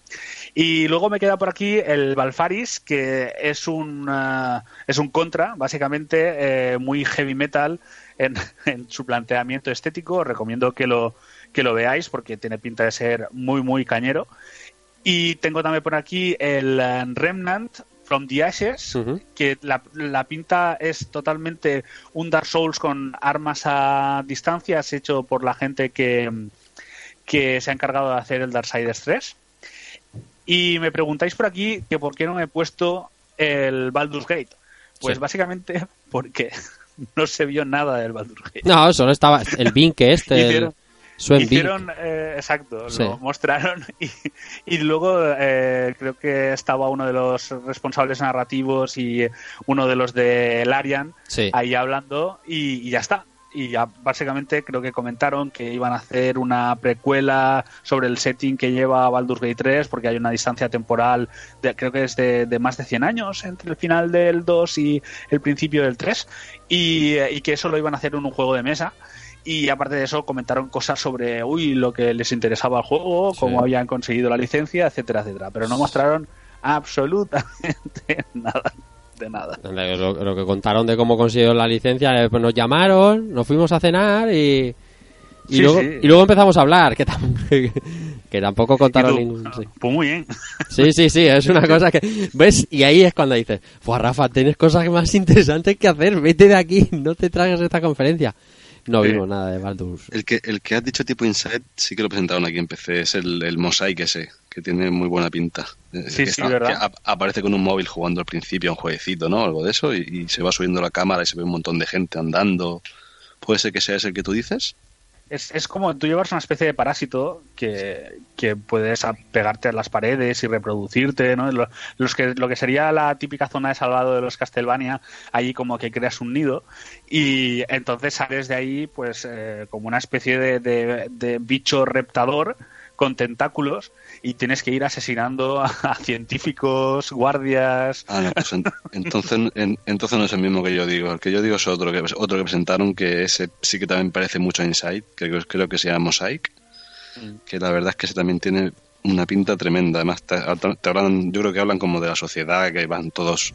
Y luego me queda por aquí el Balfaris, que es un, eh, es un contra, básicamente eh, muy heavy metal en, <laughs> en su planteamiento estético. Os recomiendo que lo, que lo veáis porque tiene pinta de ser muy, muy cañero. Y tengo también por aquí el eh, Remnant from the Ashes, que la, la pinta es totalmente un Dark Souls con armas a distancias hecho por la gente que, que se ha encargado de hacer el Darksiders 3. Y me preguntáis por aquí que por qué no me he puesto el Baldur's Gate. Pues Sí. básicamente <laughs> porque <laughs> no se vio nada del Baldur's Gate. No, solo estaba el Bink <laughs> este, el Hicieron- Bink. Hicieron, eh, exacto, Sí. lo mostraron y, y luego eh, creo que estaba uno de los responsables narrativos y uno de los de Larian Sí. ahí hablando y, y ya está. Y ya básicamente creo que comentaron que iban a hacer una precuela sobre el setting que lleva Baldur's Gate 3 porque hay una distancia temporal, de, creo que es de, de más de 100 años entre el final del 2 y el principio del 3 y, y que eso lo iban a hacer en un juego de mesa. Y aparte de eso, comentaron cosas sobre uy, lo que les interesaba al juego, Sí. cómo habían conseguido la licencia, etcétera, etcétera. Pero no mostraron absolutamente <laughs> nada de nada. Lo, lo que contaron de cómo consiguieron la licencia, pues nos llamaron, nos fuimos a cenar y, y, Sí, luego, sí. y luego empezamos a hablar, que, tam- <laughs> que tampoco contaron tú, ningún... Sí. Pues muy bien. sí, sí, sí, es una cosa que... ¿Ves? Y ahí es cuando dices, pues Rafa, tienes cosas más interesantes que hacer, vete de aquí, no te tragas esta conferencia. No vimos nada de Baldur's. El que, el que has dicho tipo Inside sí que lo presentaron aquí en PC, es el, el Mosaic ese, que tiene muy buena pinta. Eh, Sí, que sí, ¿verdad? que ap- aparece con un móvil jugando al principio a un jueguecito, ¿no? Algo de eso, y, y se va subiendo la cámara y se ve un montón de gente andando. ¿Puede ser que sea ese el que tú dices? Es, es como tú llevas una especie de parásito que, que puedes pegarte a las paredes y reproducirte, ¿no? Lo, los que, lo que sería la típica zona de salvado de los Castlevania, ahí como que creas un nido y entonces sales de ahí pues eh, como una especie de, de- de bicho reptador con tentáculos y tienes que ir asesinando a, <laughs> a científicos, guardias... Ah, no, pues en- entonces, en- entonces no es el mismo que yo digo. El que yo digo es otro que, otro que presentaron, que ese sí que también parece mucho a Inside, que creo, creo que se llama Mosaic, que la verdad es que ese también tiene una pinta tremenda. Además, te, te hablan, yo creo que hablan como de la sociedad, que van todos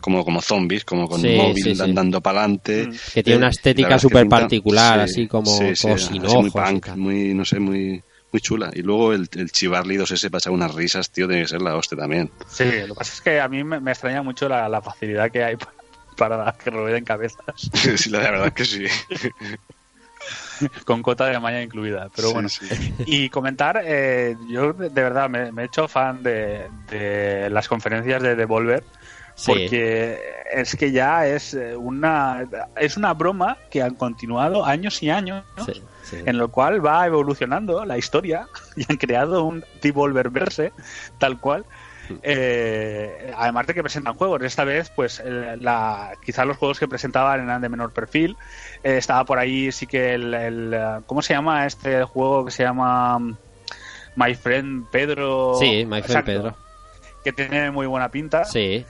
como, como zombies, como con Sí, móvil sí, sí. andando para adelante. Que tiene una estética súper particular, así como todo sin muy ojos y punk, muy, no sé, muy, muy chula. Y luego el, el chivarlidos ese para echar unas risas, tío, tiene que ser la hostia también. Sí, lo que pasa es que a mí me, me extraña mucho la, la facilidad que hay para, <laughs> para que rueden cabezas. <laughs> sí, la verdad es que sí. <laughs> con cota de malla incluida. Pero Sí, bueno, sí. y comentar, eh, yo de de verdad me, me he hecho fan de, de las conferencias de Devolver. Sí. Porque es que ya es eh, una es una broma que han continuado años y años ¿no? Sí. En el cual va evolucionando la historia <laughs> y han creado un Devolver Verse, tal cual. Eh, además de que presentan juegos, esta vez, pues, el- la, quizás los juegos que presentaban eran de menor perfil. Eh, estaba por ahí, sí que el, el, eh, ¿Cómo se llama este juego que se llama mm, My Friend Pedro? Sí, My Friend Exacto, Pedro. Que tiene muy buena pinta Sí.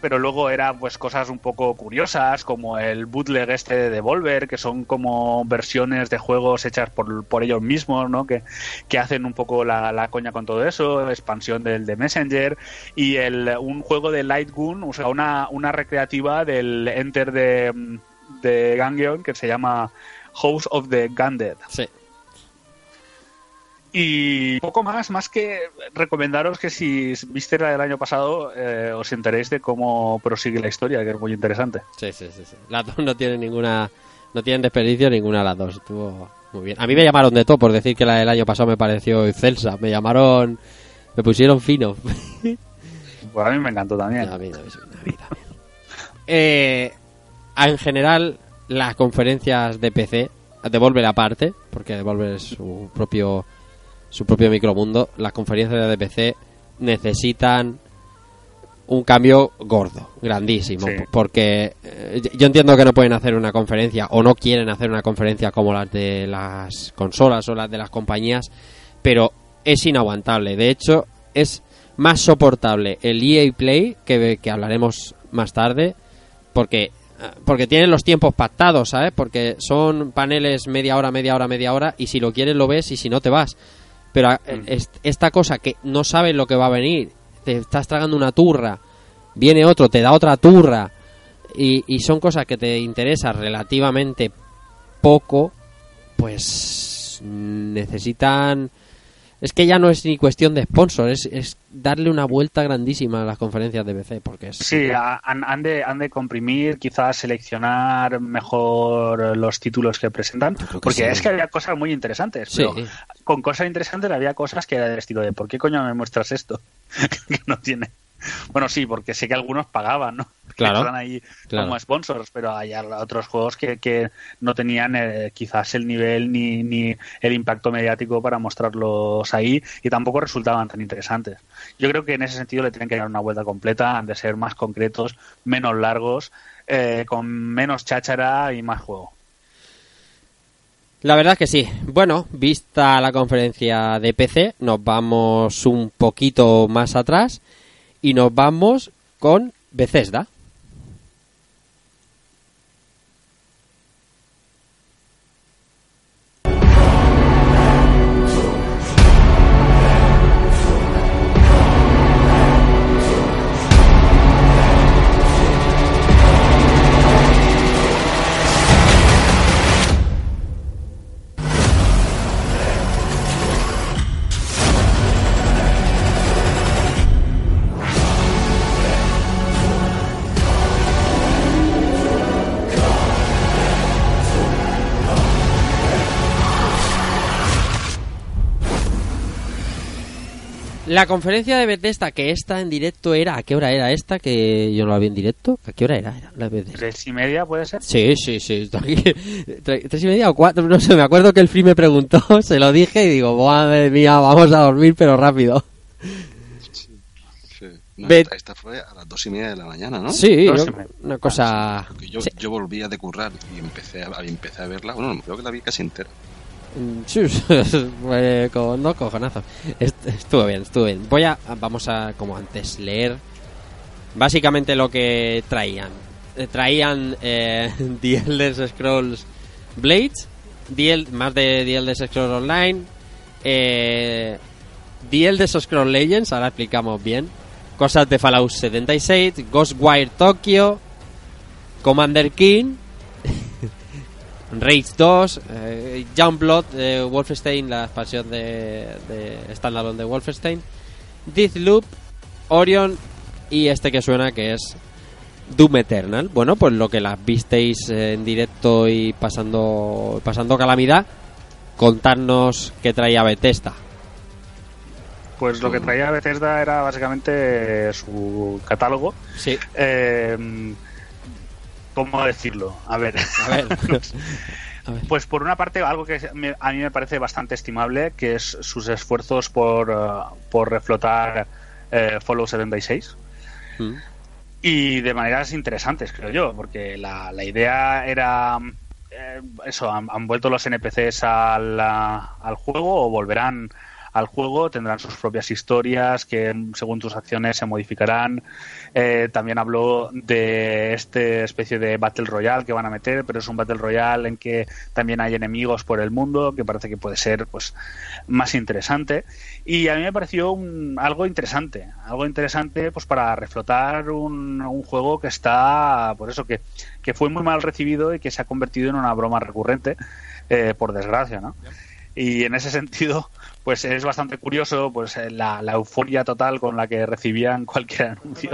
Pero luego era pues cosas un poco curiosas como el bootleg este de Devolver que son como versiones de juegos hechas por, por ellos mismos ¿no? que, que hacen un poco la, la coña con todo eso expansión del de Messenger y el un juego de Light Gun o sea una, una recreativa del Enter de, de Gangeon que se llama House of the Gundead Sí. Y poco más, más que recomendaros que si viste la del año pasado eh, os enteréis de cómo prosigue la historia, que es muy interesante. Sí, sí, sí, sí. Las dos no tienen ninguna. No tienen desperdicio ninguna de las dos. Estuvo muy bien. A mí me llamaron de todo por decir que la del año pasado me pareció excelsa. Me llamaron. Me pusieron fino. <laughs> Pues a mí me encantó también. A mí, a mí, sí, a mí también. Eh, en general, las conferencias de PC, Devolver aparte, porque Devolver es su propio su propio micromundo, las conferencias de PC necesitan un cambio gordo, grandísimo, Sí. porque eh, yo entiendo que no pueden hacer una conferencia o no quieren hacer una conferencia como las de las consolas o las de las compañías, pero es inaguantable. De hecho, es más soportable el EA Play, que, que hablaremos más tarde, porque porque tienen los tiempos pactados, ¿sabes? Porque son paneles media hora, media hora, media hora, y si lo quieres lo ves y si no te vas. Pero eh, est- esta cosa que no sabes lo que va a venir, te estás tragando una turra, viene otro, te da otra turra, y, y son cosas que te interesan relativamente poco, pues necesitan... Es que ya no es ni cuestión de sponsor, es, es darle una vuelta grandísima a las conferencias de PC, porque es... Sí, han, han de, han de comprimir, quizás seleccionar mejor los títulos que presentan, que porque sí. es que había cosas muy interesantes, Sí. pero con cosas interesantes había cosas que era del estilo de ¿por qué coño me muestras esto? <laughs> que no tiene. <laughs> Bueno, sí, porque sé que algunos pagaban, ¿no? <laughs> Claro, Están ahí claro. como sponsors, pero hay otros juegos que, que no tenían eh, quizás el nivel ni, ni el impacto mediático para mostrarlos ahí y tampoco resultaban tan interesantes. Yo creo que en ese sentido le tienen que dar una vuelta completa, han de ser más concretos, menos largos, eh, con menos cháchara y más juego. La verdad es que sí. Bueno, vista la conferencia de PC, nos vamos un poquito más atrás y nos vamos con Bethesda. La conferencia de Bethesda que esta en directo era, ¿a qué hora era esta? Que yo no la vi en directo. ¿A qué hora era? Era la Bethesda. ¿Tres y media puede ser? Sí, sí, sí. <laughs> Tres y media o cuatro, no sé. Me acuerdo que el Free me preguntó, <laughs> se lo dije y digo, madre mía, vamos a dormir, pero rápido. Sí. No, esta, esta fue a las dos y media de la mañana, ¿no? Sí, yo- una cosa. Porque yo, sí. yo volvía de currar y empecé a, empecé a verla. Bueno, creo que la vi casi entera. Fue <laughs> con dos cojonazos. Est- Estuvo bien, estuvo bien. Voy a, vamos a, como antes, leer básicamente lo que traían. Eh, Traían eh, <laughs> The Scrolls Blades, más de The Elder Scrolls Online, eh, The Scrolls Legends, ahora explicamos bien, cosas de Fallout 76, Ghostwire Tokyo, Commander King, Rage 2, eh, Youngblood, eh, Wolfenstein, la expansión de, de standalone de Wolfenstein, Deathloop, Orion y este que suena que es Doom Eternal. Bueno, pues lo que las visteis en directo y pasando pasando calamidad, contarnos qué traía Bethesda. Pues lo que traía Bethesda era básicamente su catálogo. Sí. Eh, ¿Cómo decirlo? A ver. <laughs> <laughs> A ver. Pues por una parte, algo que a mí me parece bastante estimable, que es sus esfuerzos por, eh, por reflotar Fallout 76. Mm. Y de maneras interesantes, creo yo, porque la, la idea era eh, eso, han, han vuelto los NPCs al, al juego o volverán al juego, tendrán sus propias historias que según tus acciones se modificarán. Eh, también habló de este especie de Battle Royale que van a meter, pero es un Battle Royale en que también hay enemigos por el mundo, que parece que puede ser pues más interesante. Y a mí me pareció un- algo interesante, algo interesante pues para reflotar un, un juego que está, por eso que, que fue muy mal recibido y que se ha convertido en una broma recurrente, eh, por desgracia, ¿no? Y en ese sentido, pues es bastante curioso pues eh, la, la euforia total con la que recibían cualquier anuncio.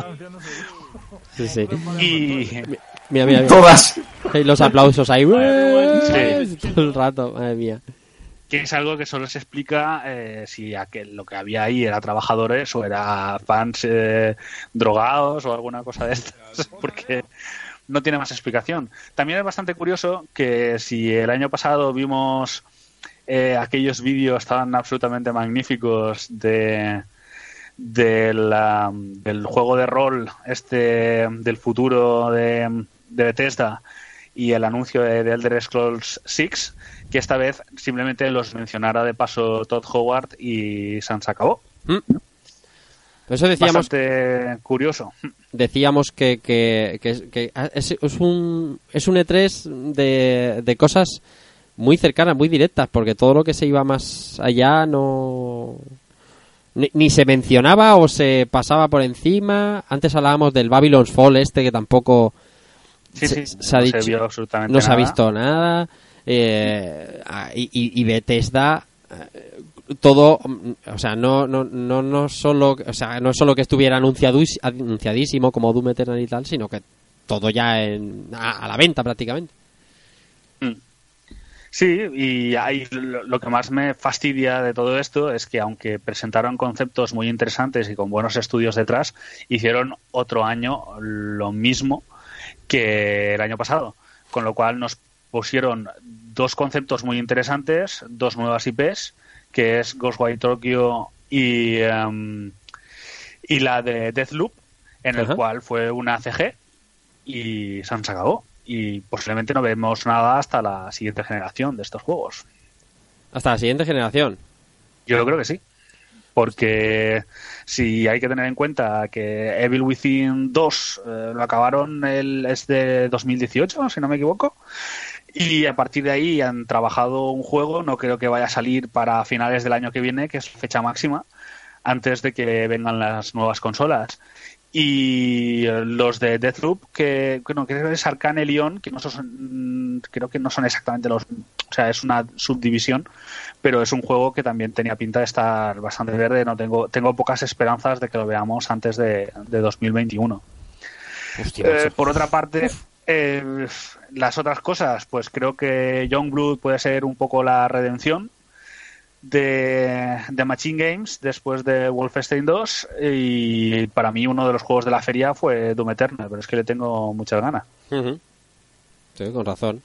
Sí, sí. Y Mira, mira, mira. Todas. Y los aplausos ahí. Sí. Todo el rato, madre mía. que es algo que solo se explica eh, si aquel, lo que había ahí era trabajadores o era fans eh, drogados o alguna cosa de estas, <laughs> porque no tiene más explicación. También es bastante curioso que si el año pasado vimos eh, aquellos vídeos tan absolutamente magníficos de del, del juego de rol este del futuro de, de Bethesda y el anuncio de, de Elder Scrolls 6 que esta vez simplemente los mencionara de paso Todd Howard y se acabó. Mm. Eso decíamos, Bastante curioso. decíamos que, que, que- que es, es un, es un E3 de, de cosas muy cercanas, muy directas, porque todo lo que se iba más allá no... Ni, ni se mencionaba o se pasaba por encima. Antes hablábamos del Babylon's Fall este que tampoco Sí, se, sí, se ha no dicho, se vio absolutamente no se ha visto nada. Eh, ah, y, y, Bethesda eh, todo o sea no no no no solo o sea no solo que estuviera anunciadísimo como Doom Eternal y tal sino que todo ya en, a, a la venta prácticamente Sí, y ahí lo, que más me fastidia de todo esto es que aunque presentaron conceptos muy interesantes y con buenos estudios detrás, hicieron otro año lo mismo que el año pasado, con lo cual nos pusieron dos conceptos muy interesantes, dos nuevas IPs, que es Ghostwire Tokyo y, em, y la de Deathloop, en el Ajá. cual fue una CG y se han sacado. Y posiblemente no vemos nada hasta la siguiente generación de estos juegos. hasta la siguiente generación Yo creo que sí. Porque si hay que tener en cuenta que Evil Within 2 eh, lo acabaron el, es de 2018, si no me equivoco. Y a partir de ahí han trabajado un juego, no creo que vaya a salir para finales del año que viene, que es fecha máxima, antes de que vengan las nuevas consolas. Y los de Deathloop, que bueno, creo que es Arcane y Leon, que no son, mm, creo que no son exactamente los, o sea, es una subdivisión, pero es un juego que también tenía pinta de estar bastante verde. No tengo, tengo pocas esperanzas de que lo veamos antes de, de 2021. Hostia, Eh, por otra parte, eh, las otras cosas, pues creo que Youngblood puede ser un poco la redención de, de Machine Games después de Wolfenstein 2 y para mí uno de los juegos de la feria fue Doom Eternal, pero es que le tengo muchas ganas. Ujú. Sí, con razón.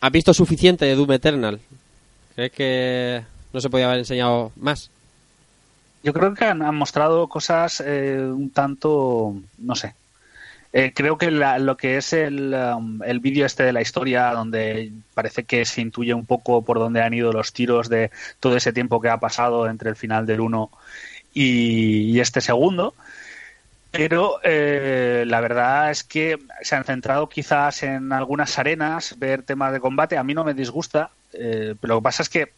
¿Has visto suficiente de Doom Eternal? ¿Crees que no se podía haber enseñado más? Yo creo que han, han mostrado cosas eh, un tanto, no sé. Eh, creo que lo que es el, um, el vídeo este de la historia, donde parece que se intuye un poco por dónde han ido los tiros de todo ese tiempo que ha pasado entre el final del 1 y, y este segundo. Pero eh, la verdad es que se han centrado quizás en algunas arenas, ver temas de combate. A mí no me disgusta, eh, pero lo que pasa es que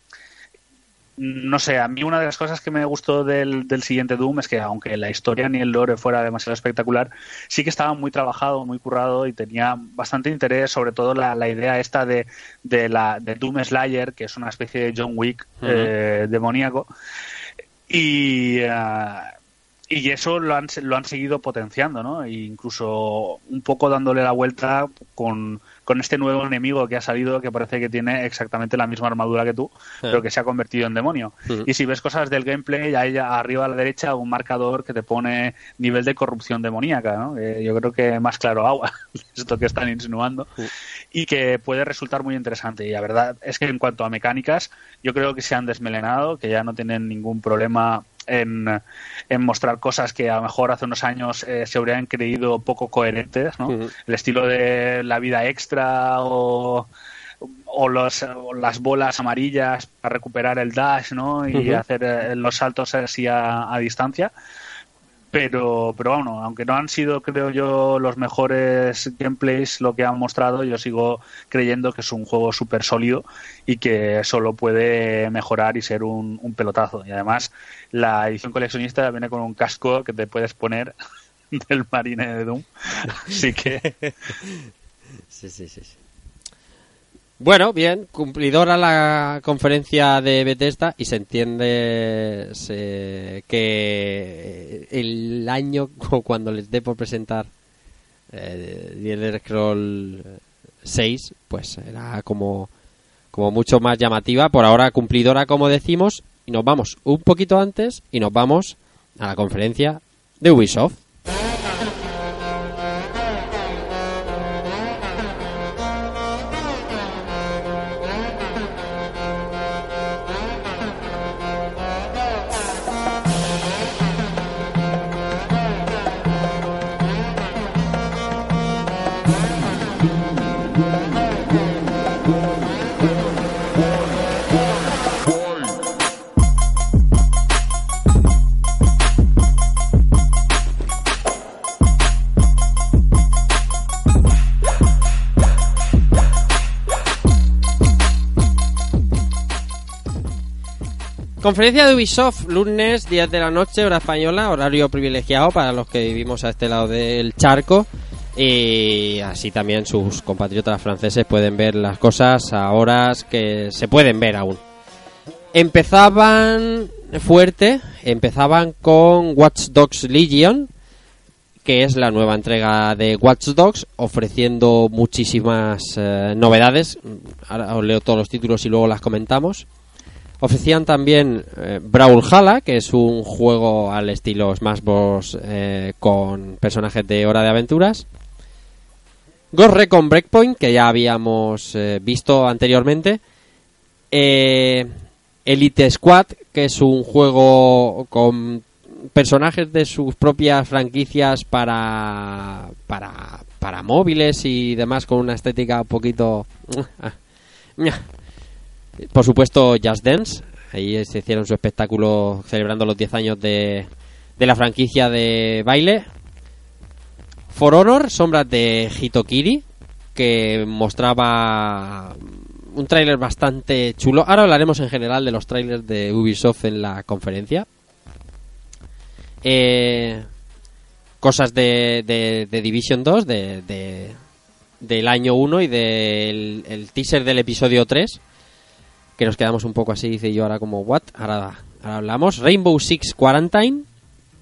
no sé, a mí una de las cosas que me gustó del, del siguiente Doom es que aunque la historia ni el lore fuera demasiado espectacular, sí que estaba muy trabajado, muy currado y tenía bastante interés, sobre todo la, la idea esta de, de la de Doom Slayer, que es una especie de John Wick eh, demoníaco. Y, ah, y eso lo han, lo han seguido potenciando, ¿no? E incluso un poco dándole la vuelta con, con este nuevo enemigo que ha salido que parece que tiene exactamente la misma armadura que tú, pero que se ha convertido en demonio. Ujú. Y si ves cosas del gameplay, hay arriba a la derecha un marcador que te pone nivel de corrupción demoníaca, ¿no? Yo creo que más claro agua, <laughs> esto que están insinuando, y que puede resultar muy interesante. Y la verdad es que en cuanto a mecánicas, yo creo que se han desmelenado, que ya no tienen ningún problema en, en mostrar cosas que a lo mejor hace unos años eh, se habrían creído poco coherentes, ¿no? El estilo de la vida extra o, o, los, o las bolas amarillas para recuperar el dash, ¿no? Y hacer eh, los saltos así a, a distancia. Pero, pero bueno, aunque no han sido, creo yo, los mejores gameplays lo que han mostrado, yo sigo creyendo que es un juego súper sólido y que solo puede mejorar y ser un, un pelotazo. Y además, la edición coleccionista viene con un casco que te puedes poner <laughs> del marine de Doom. Así que <laughs> Sí, sí, sí. sí. Bueno, bien, cumplidora la conferencia de Bethesda y se entiende se- que el año cu- <laughs> cuando les dé por presentar eh, Elder Scroll 6, pues era como, como mucho más llamativa. Por ahora cumplidora, como decimos, y nos vamos un poquito antes y nos vamos a la conferencia de Ubisoft. Conferencia de Ubisoft, lunes 10 de la noche, hora española, horario privilegiado para los que vivimos a este lado del charco. Y así también sus compatriotas franceses pueden ver las cosas a horas que se pueden ver aún. Empezaban fuerte, empezaban con Watch Dogs Legion, que es la nueva entrega de Watch Dogs, ofreciendo muchísimas eh, novedades. Ahora os leo todos los títulos y luego las comentamos. Ofrecían también eh, Brawlhalla, que es un juego al estilo Smash Bros. eh, con personajes de Hora de Aventuras. Ghost Recon Breakpoint, que ya habíamos eh, visto anteriormente. Eh, Elite Squad, que es un juego con personajes de sus propias franquicias para, para, para móviles y demás, con una estética un poquito... <laughs> Por supuesto, Just Dance. Ahí se hicieron su espectáculo celebrando los 10 años de, de la franquicia de baile. For Honor, Sombras de Hitokiri, que mostraba un tráiler bastante chulo. Ahora hablaremos en general de los trailers de Ubisoft en la conferencia. Eh, cosas de, de, Division 2, de, de- del año 1 y del el teaser del episodio 3 que nos quedamos un poco así, dice yo ahora como, what? Ahora, ahora hablamos. Rainbow Six Quarantine,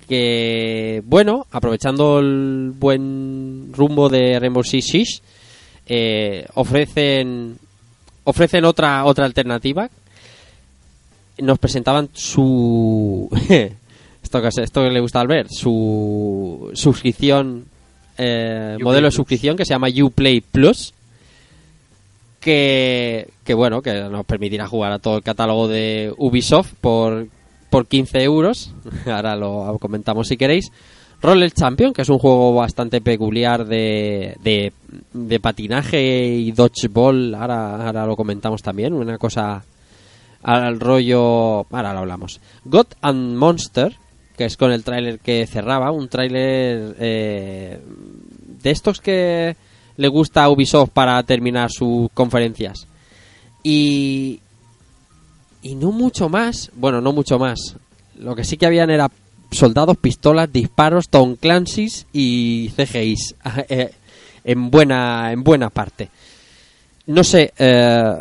que, bueno, aprovechando el buen rumbo de Rainbow Six Siege, eh, ofrecen ofrecen otra otra alternativa. Nos presentaban su... <laughs> esto, que, esto que le gusta al ver, su suscripción, eh, modelo de suscripción que se llama Uplay Plus que, que bueno, que nos permitirá jugar a todo el catálogo de Ubisoft por, por 15 euros. <laughs> Ahora lo comentamos si queréis. Roller Champion, que es un juego bastante peculiar de, de, patinaje y dodgeball. Ahora, ahora lo comentamos también. Una cosa al rollo. Ahora lo hablamos. God and Monster, que es con el tráiler que cerraba. Un tráiler eh, de estos que le gusta a Ubisoft para terminar sus conferencias. Y. Y no mucho más. Bueno, no mucho más. Lo que sí que habían era soldados, pistolas, disparos, Tom Clancy's y CGI's. <laughs> eh, en buena, en buena parte. No sé, eh,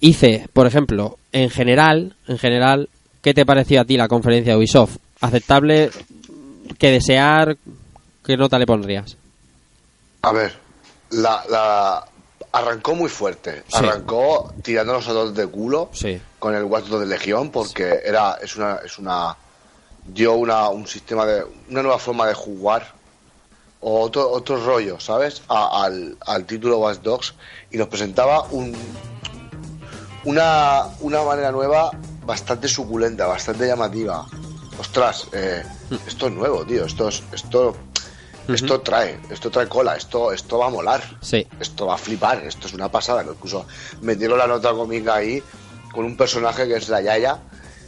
hice, por ejemplo, en general, en general, ¿qué te pareció a ti la conferencia de Ubisoft? ¿Aceptable? que desear, ¿qué nota le pondrías? A ver, la, la- arrancó muy fuerte. Sí. Arrancó tirándonos a todos de culo Sí. con el Watch Dogs de Legión porque era es una es una dio una un sistema de una nueva forma de jugar o otro otro rollo, ¿sabes? A- al, al título Watch Dogs y nos presentaba un una una manera nueva bastante suculenta, bastante llamativa. Ostras, eh, esto es nuevo, tío. Esto es, esto esto trae, esto trae cola, esto esto va a molar Sí. esto va a flipar, esto es una pasada. Incluso metieron la nota cómica ahí con un personaje que es la Yaya,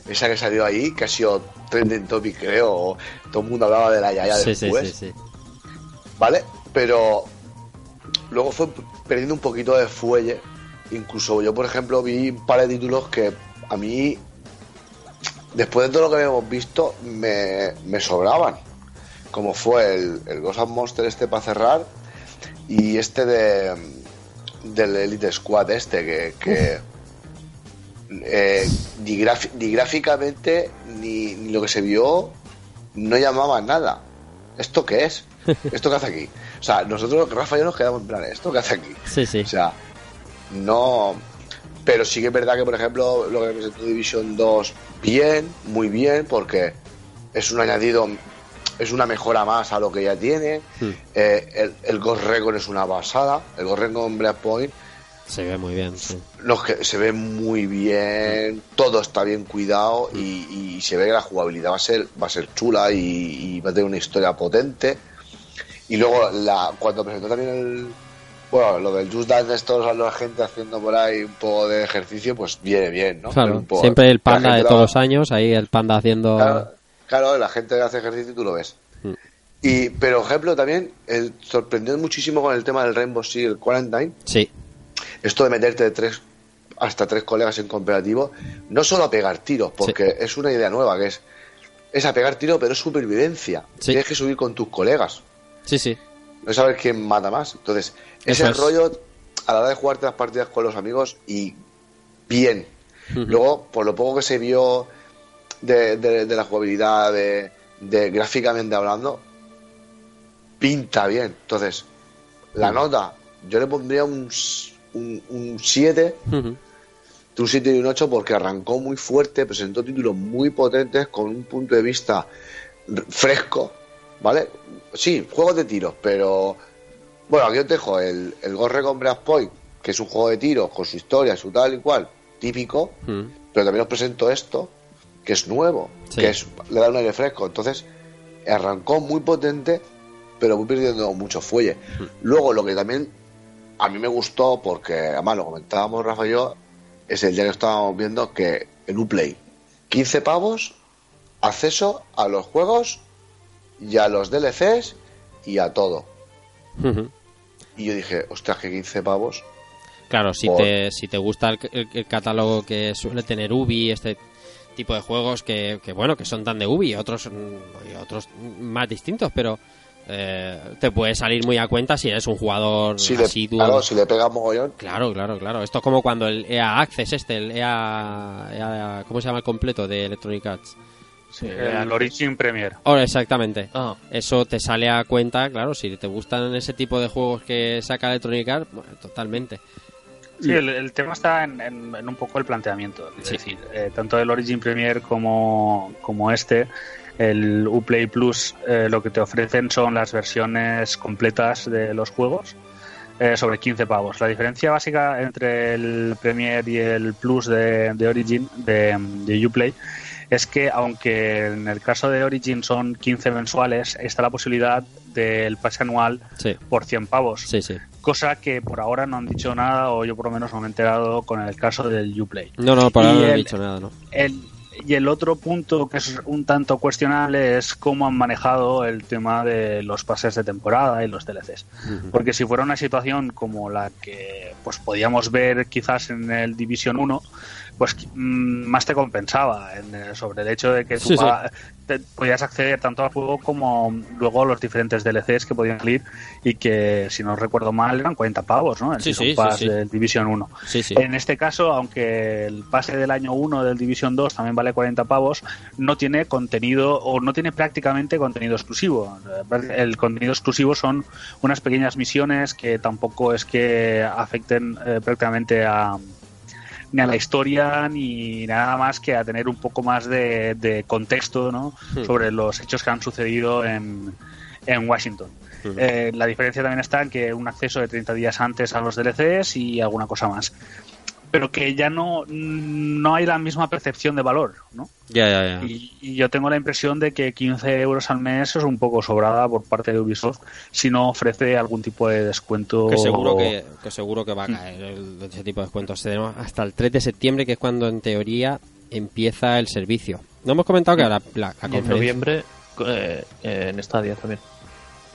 esa que salió ahí, que ha sido trending topic, creo. o Todo el mundo hablaba de la Yaya sí, después, sí, sí. ¿vale? Pero luego fue perdiendo un poquito de fuelle. Incluso yo, por ejemplo, vi un par de títulos que a mí, después de todo lo que habíamos visto, me, me sobraban. Como fue el, el Ghost of Monster este para cerrar y este de del Elite Squad este que, que eh, ni, ni gráficamente ni, ni lo que se vio no llamaba nada. ¿Esto qué es? <laughs> ¿Esto qué hace aquí? O sea, nosotros, Rafa y yo nos quedamos en plan, ¿esto qué hace aquí? Sí, sí. O sea, no. Pero sí que es verdad que, por ejemplo, lo que presentó Division 2, bien, muy bien, porque es un añadido, es una mejora más a lo que ya tiene. Hmm. Eh, el, el Ghost Recon es una basada. El Ghost Recon Breakpoint Se ve muy bien, sí. los que se ve muy bien, todo está bien cuidado y, y se ve que la jugabilidad va a ser, va a ser chula y, y va a tener una historia potente. Y luego la, cuando presentó también el bueno, lo del Just Dance, toda la gente haciendo por ahí un poco de ejercicio, pues viene bien, ¿no? Claro, Un poco- siempre el panda de todos los años, ahí el panda haciendo... Claro, claro, la gente que hace ejercicio y tú lo ves. Mm. Y, pero, ejemplo, también el, sorprendió muchísimo con el tema del Rainbow Six Quarantine. Sí, Esto de meterte de tres hasta tres colegas en cooperativo, no solo a pegar tiros, porque es una idea nueva, que es, es a pegar tiros, pero es supervivencia. Sí. Tienes que subir con tus colegas, sí, sí. no saber quién mata más. Entonces, ese es. rollo a la hora de jugarte las partidas con los amigos y bien. Luego, por lo poco que se vio de, de- de la jugabilidad, de, de gráficamente hablando, pinta bien. Entonces, la nota, yo le pondría un 7, Ujú. de un 7 y un 8 porque arrancó muy fuerte, presentó títulos muy potentes con un punto de vista fresco, ¿vale? Sí, juegos de tiros, pero bueno, aquí os dejo el, el Ghost Recon Breakpoint, que es un juego de tiros con su historia, su tal y cual, típico, Mm. pero también os presento esto, que es nuevo, Sí. que es, le da un aire fresco. Entonces, arrancó muy potente, pero muy perdiendo mucho fuelle. Hmm. Luego, lo que también a mí me gustó, porque además lo comentábamos Rafa y yo, es el día que estábamos viendo que el Uplay, 15 pavos, acceso a los juegos y a los DLCs y a todo. Y yo dije, ostras, que 15 pavos. Claro, si Por- te, si te gusta el, el- el catálogo que suele tener Ubi, este tipo de juegos que, que, bueno, que son tan de Ubi, otros mm, y otros más distintos, pero eh, te puede salir muy a cuenta si eres un jugador Si le, claro, si le pega mogollón, Claro, claro, claro. Esto es como cuando el EA Access este, el EA, EA ¿cómo se llama el completo de Electronic Arts? El Origin Premier. Ahora, exactamente. Ah, Eso te sale a cuenta, claro, si te gustan ese tipo de juegos que saca Electronic Arts, bueno, totalmente. Sí, el, el tema está en, en- en un poco el planteamiento. Es Sí. decir, eh, tanto el Origin Premier como, como este, el Uplay Plus, eh, lo que te ofrecen son las versiones completas de los juegos eh, sobre 15 pavos. La diferencia básica entre el Premier y el Plus de, de Origin, de, de Uplay, es que aunque en el caso de Origin son 15 mensuales, está la posibilidad del pase anual Sí, por 100 pavos sí, sí. Cosa que por ahora no han dicho nada o yo por lo menos no me he enterado con el caso del Uplay. No, no, por Y ahora no el- dicho nada, ¿no? El, y el otro punto que es un tanto cuestionable es cómo han manejado el tema de los pases de temporada y los DLCs. Porque si fuera una situación como la que pues podíamos ver quizás en el Division 1, pues mm, más te compensaba en, sobre el hecho de que tú Sí, sí. paga- te- podías acceder tanto al juego como luego los diferentes DLCs que podían salir y que, si no recuerdo mal, eran 40 pavos, ¿no? El Sí, Season Pass del Division 1. Sí, sí. En este caso, aunque el pase del año 1 del Division 2 también vale 40 pavos, no tiene contenido o no tiene prácticamente contenido exclusivo. El contenido exclusivo son unas pequeñas misiones que tampoco es que afecten eh, prácticamente a ni a la historia ni nada más que a tener un poco más de, de contexto ¿no? Hmm. sobre los hechos que han sucedido en, en Washington. Hmm. Eh, la diferencia también está en que un acceso de 30 días antes a los DLCs y alguna cosa más. Pero que ya no, no hay la misma percepción de valor, ¿no? Ya, ya, ya. Y, y yo tengo la impresión de que 15 euros al mes es un poco sobrada por parte de Ubisoft si no ofrece algún tipo de descuento. Que seguro que, que seguro que va a caer el- ese tipo de descuentos. Tenemos hasta el 3 de septiembre, que es cuando en teoría empieza el servicio. No hemos comentado que la, la- en noviembre eh, eh, en Stadia también.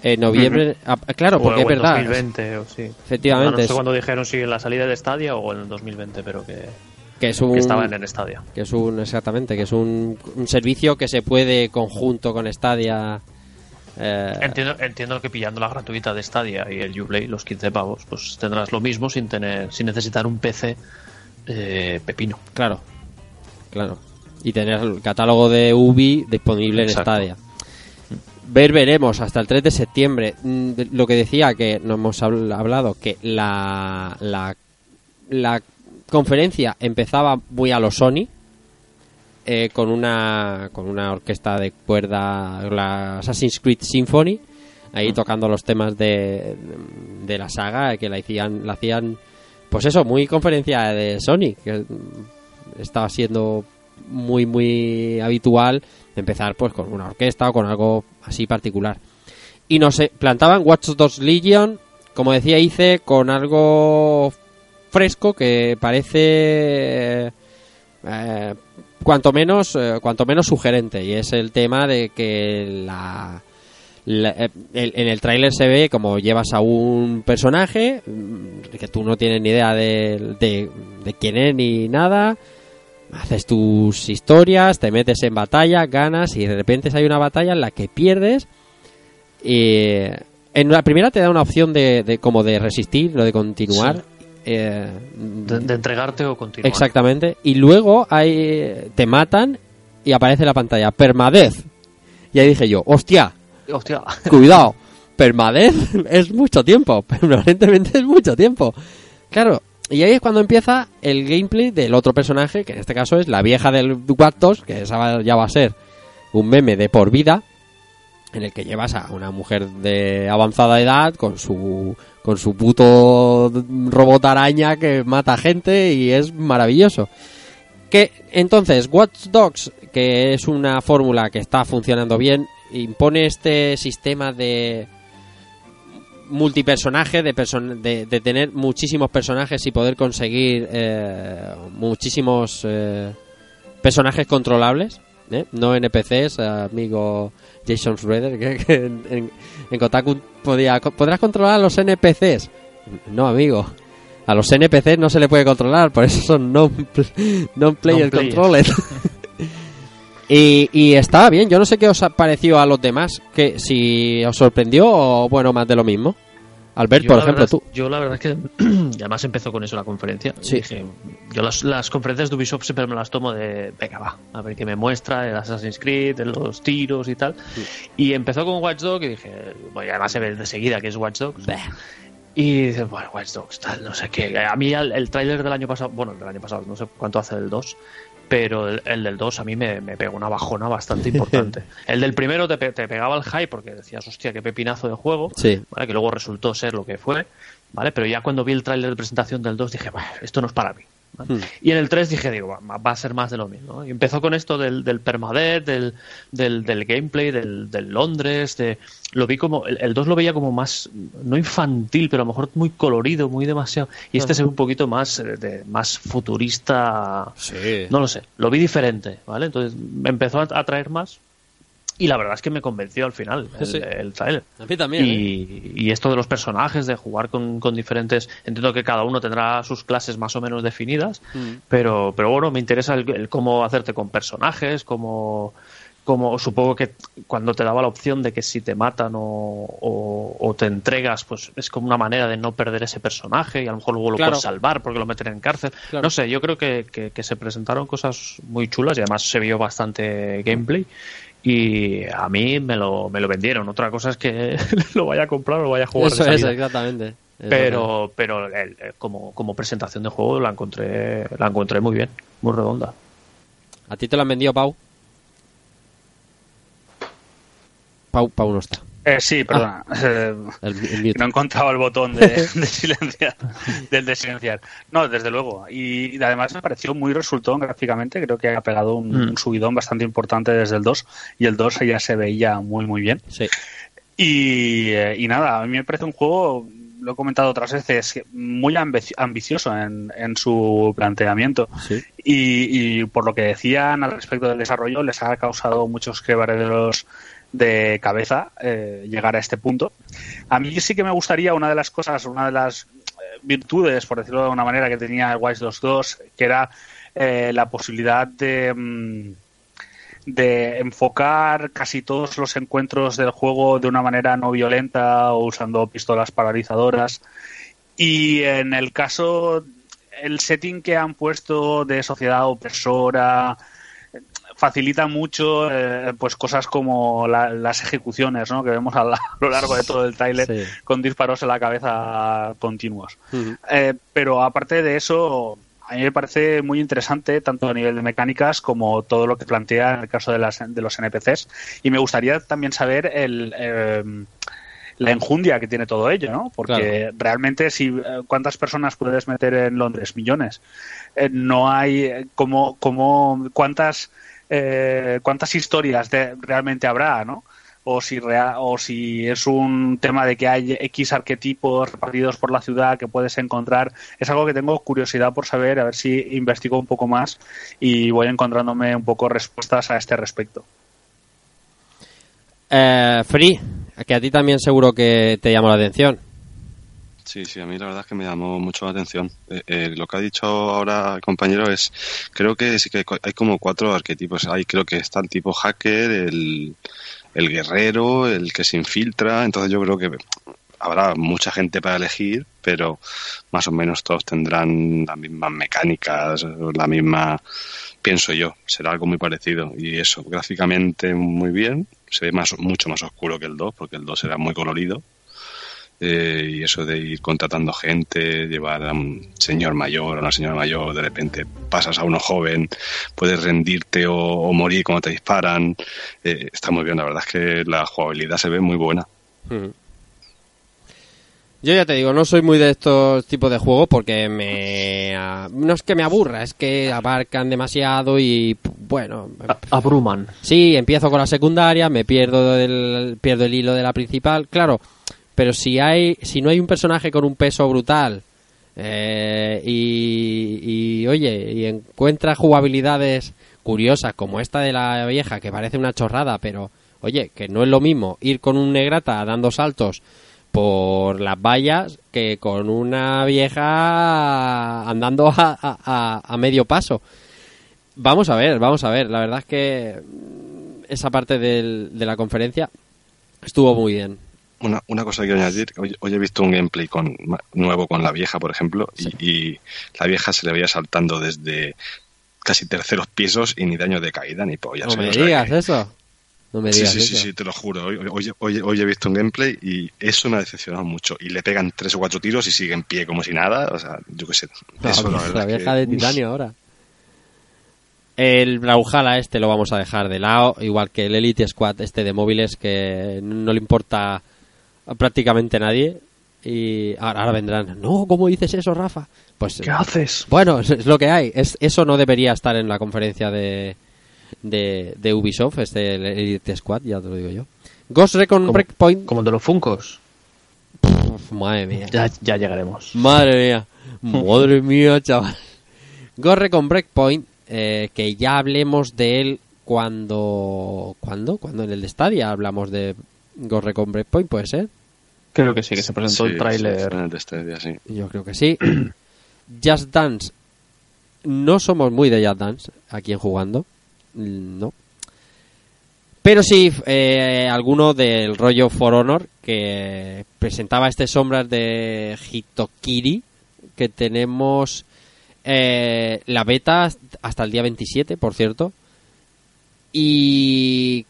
En noviembre, ah, claro, porque o es en verdad. 2020 o sí. Efectivamente, No, sé cuándo dijeron si en la salida de Stadia o en el 2020, pero que, que es un que estaban en Stadia. que es un exactamente, que es un, un servicio que se puede conjunto con Stadia eh, Entiendo, entiendo que pillando la gratuita de Stadia y el Uplay, los 15 pavos, pues tendrás lo mismo sin tener sin necesitar un PC eh, pepino. Claro, claro. Y tener el catálogo de Ubi disponible en. Stadia. Ver, veremos hasta el 3 de septiembre. Mm, Lo que decía que no hemos habl- hablado, que la, la, la conferencia empezaba muy a lo Sony, eh, con una con una orquesta de cuerda, la Assassin's Creed Symphony, ahí tocando los temas de, de la saga, que la hacían, la hacían, pues eso, muy conferencia de Sony, que estaba siendo muy, muy habitual empezar pues con una orquesta o con algo así particular. Y no sé, plantaban Watch Dogs Legion, como decía Ice, con algo fresco que parece eh, cuanto menos eh, cuanto menos sugerente y es el tema de que la, la- eh, el- en el tráiler se ve como llevas a un personaje mm, que tú no tienes ni idea de, de, de quién es ni nada haces tus historias te metes en batalla ganas y de repente hay una batalla en la que pierdes y en la primera te da una opción de, de como de resistir lo de continuar eh, De, de entregarte o continuar. Exactamente. Y luego hay, te matan y aparece en la pantalla permadez. Y ahí dije yo, hostia, Hostia. <laughs> cuidado, permadez <laughs> es mucho tiempo. Permanentemente es mucho tiempo. Claro, y ahí es cuando empieza el gameplay del otro personaje, que en este caso es la vieja del Dogs, que esa ya va a ser un meme de por vida, en el que llevas a una mujer de avanzada edad con su con su puto robot araña que mata gente y es maravilloso. Que entonces Watch Dogs, que es una fórmula que está funcionando bien, impone este sistema de multipersonaje, de, person- de, de tener muchísimos personajes y poder conseguir eh, muchísimos eh, personajes controlables, ¿eh? no NPCs, amigo Jason Schroeder, <laughs> que, que en, en- en Kotaku podía, podrás controlar a los NPCs. No, amigo. A los NPCs no se le puede controlar, por eso son non-player Non-player. controllers. <laughs> y, y estaba bien, yo no sé qué os ha parecido a los demás, que si os sorprendió o bueno, más de lo mismo. Albert, Yo por ejemplo, verdad- tú. Yo la verdad es que <clears throat> además empezó con eso la conferencia. Sí. Dije, yo las, las conferencias de Ubisoft siempre me las tomo de, venga, va, a ver qué me muestra, el Assassin's Creed, de los tiros y tal. Y empezó con Watch Dogs y dije, bueno, además se ve de seguida que es Watch Dogs. Y dices, bueno, Watch Dogs, tal, no sé qué. A mí el, el tráiler del año pasado, bueno, el del año pasado, no sé cuánto hace del 2, pero el, el del 2 a mí me, me pegó una bajona bastante importante. <laughs> el del primero te, te pegaba el hype porque decías, hostia, qué pepinazo de juego, Sí. ¿vale? que luego resultó ser lo que fue, ¿vale? Pero ya cuando vi el tráiler de presentación del 2 dije, "Bah, esto no es para mí. ¿Vale? Hmm. Y en el 3 dije, digo, va, va a ser más de lo mismo. ¿no? Y empezó con esto del, del permadeath, del, del, del gameplay, del, del Londres, de, lo vi como, el, el 2 lo veía como más, no infantil, pero a lo mejor muy colorido, muy demasiado. Y este se ve un poquito más, eh, de, más futurista, Sí. no lo sé, lo vi diferente, ¿vale? Entonces me empezó a atraer más. Y la verdad es que me convenció al final el, Sí. el trailer. A mí también. ¿eh? Y, y esto de los personajes, de jugar con, con diferentes. Entiendo que cada uno tendrá sus clases más o menos definidas, Mm. pero, pero bueno, me interesa el, el cómo hacerte con personajes, cómo. Como supongo que cuando te daba la opción de que si te matan o, o- o te entregas, pues es como una manera de no perder ese personaje y a lo mejor luego lo Claro. puedes salvar porque lo meten en cárcel. Claro. No sé, yo creo que, que- que se presentaron cosas muy chulas y además se vio bastante gameplay y a mí me lo, me lo vendieron. Otra cosa es que <laughs> lo vaya a comprar o lo vaya a jugar de Eso es, salida. exactamente. Eso es. Pero, pero el- como, como presentación de juego la encontré, la encontré muy bien, muy redonda. ¿A ti te lo han vendido, Pau? Pau, Pau no está. Eh, sí, perdona. Eh, <laughs> El, el no he encontrado el botón de, <laughs> de silenciar, del de silenciar. No, desde luego. Y, y además me pareció muy resultón gráficamente. Creo que ha pegado un, Mm. un subidón bastante importante desde el 2. Y el 2 ya se veía muy, muy bien. Sí. Y, eh, y nada, a mí me parece un juego, lo he comentado otras veces, muy ambi- ambicioso en, en su planteamiento. Sí. Y, y por lo que decían al respecto del desarrollo, les ha causado muchos quebraderos de cabeza eh, llegar a este punto. A mí sí que me gustaría una de las cosas, una de las eh, virtudes, por decirlo de una manera, que tenía el Watch Dogs 2, que era eh, la posibilidad de, mm, de enfocar casi todos los encuentros del juego de una manera no violenta o usando pistolas paralizadoras. Y en el caso, el setting que han puesto de sociedad opresora facilita mucho eh, pues cosas como la- las ejecuciones ¿no? que vemos a, la- <laughs> a lo largo de todo el tráiler Sí. con disparos en la cabeza continuos. Eh, pero aparte de eso, a mí me parece muy interesante tanto a nivel de mecánicas como todo lo que plantea en el caso de, las, de los NPCs. Y me gustaría también saber el, eh, la enjundia que tiene todo ello, ¿no? Porque realmente, si eh, ¿cuántas personas puedes meter en Londres? Millones. Eh, no hay eh, como, como cuántas eh, cuántas historias de- realmente habrá, ¿no? O si, rea- o si es un tema de que hay X arquetipos repartidos por la ciudad que puedes encontrar. Es algo que tengo curiosidad por saber, a ver si investigo un poco más y voy encontrándome un poco respuestas a este respecto. Eh, Free, que a ti también seguro que te llamó la atención. Sí, sí, a mí la verdad es que me llamó mucho la atención. Eh, eh, lo que ha dicho ahora el compañero es, creo que sí que hay como cuatro arquetipos. Hay, creo que está el tipo hacker, el, el guerrero, el que se infiltra. Entonces yo creo que habrá mucha gente para elegir, pero más o menos todos tendrán las mismas mecánicas, la misma, pienso yo, será algo muy parecido. Y eso, gráficamente muy bien, se ve más, mucho más oscuro que el 2, porque el 2 era muy colorido. Eh, y eso de ir contratando gente, llevar a un señor mayor, a una señora mayor, de repente pasas a uno joven, puedes rendirte o, o morir cuando te disparan. Eh, está muy bien, la verdad es que la jugabilidad se ve muy buena. Ujú. Yo ya te digo, no soy muy de estos tipos de juegos porque me... No es que me aburra, es que abarcan demasiado y bueno... A- Abruman. Sí, empiezo con la secundaria, me pierdo del, pierdo el hilo de la principal, claro. Pero si hay, si no hay un personaje con un peso brutal eh, y, y, oye, y encuentra jugabilidades curiosas como esta de la vieja que parece una chorrada, pero oye, que no es lo mismo ir con un negrata dando saltos por las vallas que con una vieja andando a, a- medio paso. Vamos a ver, vamos a ver. La verdad es que mm, esa parte del- de la conferencia estuvo muy bien. Una, una cosa que quiero añadir, hoy, hoy he visto un gameplay con, nuevo con la vieja, por ejemplo, y, y la vieja se le veía saltando desde casi terceros pisos y ni daño de caída ni pollas. No me digas que- eso. No me Sí, digas sí, sí, eso. sí, te lo juro. Hoy, hoy- hoy- hoy he visto un gameplay y eso me ha decepcionado mucho. Y le pegan tres o cuatro tiros y sigue en pie como si nada. O sea, yo qué sé. La, Eso, la, la vieja que- de titanio ahora. El Brawlhalla este lo vamos a dejar de lado, igual que el Elite Squad este de móviles que no le importa a prácticamente nadie. Y ahora, ahora vendrán, no, ¿cómo dices eso, Rafa? Pues ¿Qué haces? bueno, es, es lo que hay. Es, eso no debería estar en la conferencia de, de, de Ubisoft, este el Elite Squad, ya te lo digo yo. Ghost Recon Como- Breakpoint. Como el de los Funcos. Madre mía. Ya, ya llegaremos. Madre mía. Madre mía, chaval. Ghost Recon Breakpoint, eh, que ya hablemos de él cuando... ¿Cuándo? Cuando en el de Stadia hablamos de Ghost Recon Breakpoint, puede ser. Creo que sí, que se presentó Sí, el tráiler. sí, en el de día, sí. Yo creo que sí. <clears throat> Just Dance. No somos muy de Just Dance aquí en jugando. No. Pero sí, eh, alguno del rollo For Honor que presentaba este sombras de Hitokiri que tenemos eh, la beta hasta el día 27, por cierto. Y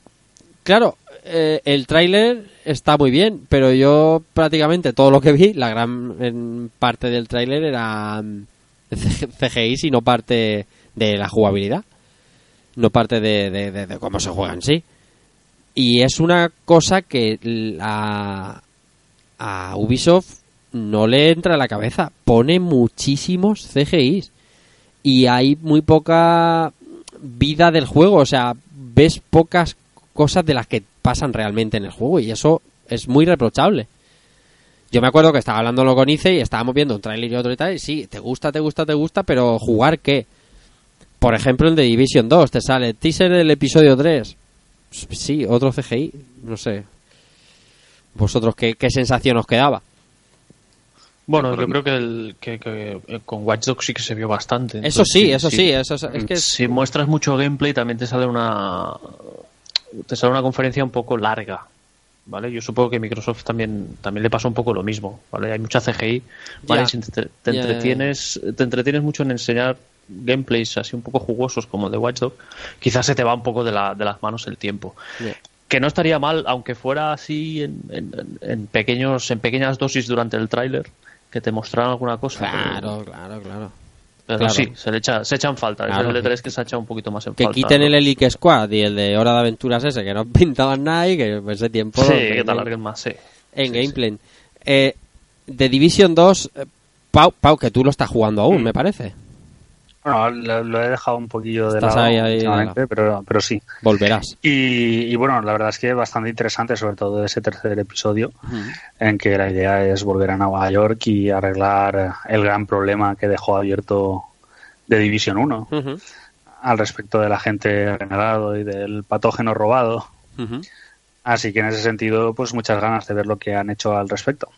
claro, eh, el tráiler está muy bien, pero yo prácticamente todo lo que vi, la gran parte del tráiler era mm, <laughs> CGI, sino parte de la jugabilidad, no parte de, de- cómo se juega en sí. Y es una cosa que a Ubisoft no le entra a la cabeza. Pone muchísimos CGIs y hay muy poca vida del juego. O sea, ves pocas cosas de las que pasan realmente en el juego y eso es muy reprochable. Yo me acuerdo que estaba hablándolo con Ice y estábamos viendo un trailer y otro y tal, y sí, te gusta, te gusta, te gusta, pero ¿jugar qué? Por ejemplo, en The Division 2 te sale teaser del episodio 3. Sí, otro CGI, no sé. ¿Vosotros qué, qué sensación os quedaba? Bueno, yo creo que, el, que, que, eh, con Watch Dogs sí que se vio bastante. Eso sí, eso sí, eso es, es que es- si muestras mucho gameplay también te sale una te sale una conferencia un poco larga vale yo supongo que Microsoft también también le pasa un poco lo mismo vale hay mucha CGI vale Ya. Y si te, entretienes te entretienes mucho en enseñar gameplays así un poco jugosos como el de Watch Dogs quizás se te va un poco de, la, de las manos el tiempo que no estaría mal aunque fuera así en, en- en pequeños en pequeñas dosis durante el tráiler que te mostraran alguna cosa pero- Claro, claro, claro. pero Claro. sí, se le echa, se echan falta. Claro. Es el E3 que se ha echado un poquito más en Que falta. quiten ¿no? el Elite Squad y el de Hora de Aventuras ese, que no <laughs> pintaban nada y que ese tiempo... Sí, que te alarguen más, sí. En Sí, gameplay. Eh, de Division 2, eh, Pau, Pau, que tú lo estás jugando aún, Mm. me parece. Bueno, lo, lo he dejado un poquillo de Estás lado ahí, ahí, últimamente, pero, pero sí. Volverás. Y, y bueno, la verdad es que bastante interesante, sobre todo ese tercer episodio, en que la idea es volver a Nueva York y arreglar el gran problema que dejó abierto de División 1 Ujú, al respecto del agente renegado y del patógeno robado. Así que en ese sentido, pues muchas ganas de ver lo que han hecho al respecto.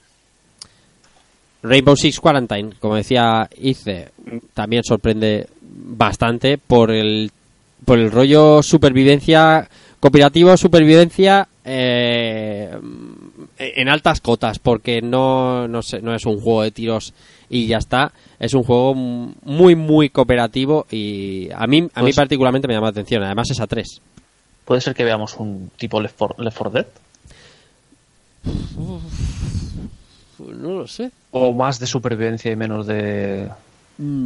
Rainbow Six Quarantine, como decía Ice, también sorprende bastante por el, por el rollo supervivencia, cooperativo, supervivencia eh, en altas cotas, porque no, no, sé, no es un juego de tiros y ya está, es un juego muy, muy cooperativo y a mí, a mí Pues- particularmente me llama la atención, además es a tres. Puede ser que veamos un tipo Left 4, Left 4 Dead. No lo sé. O más de supervivencia y menos de,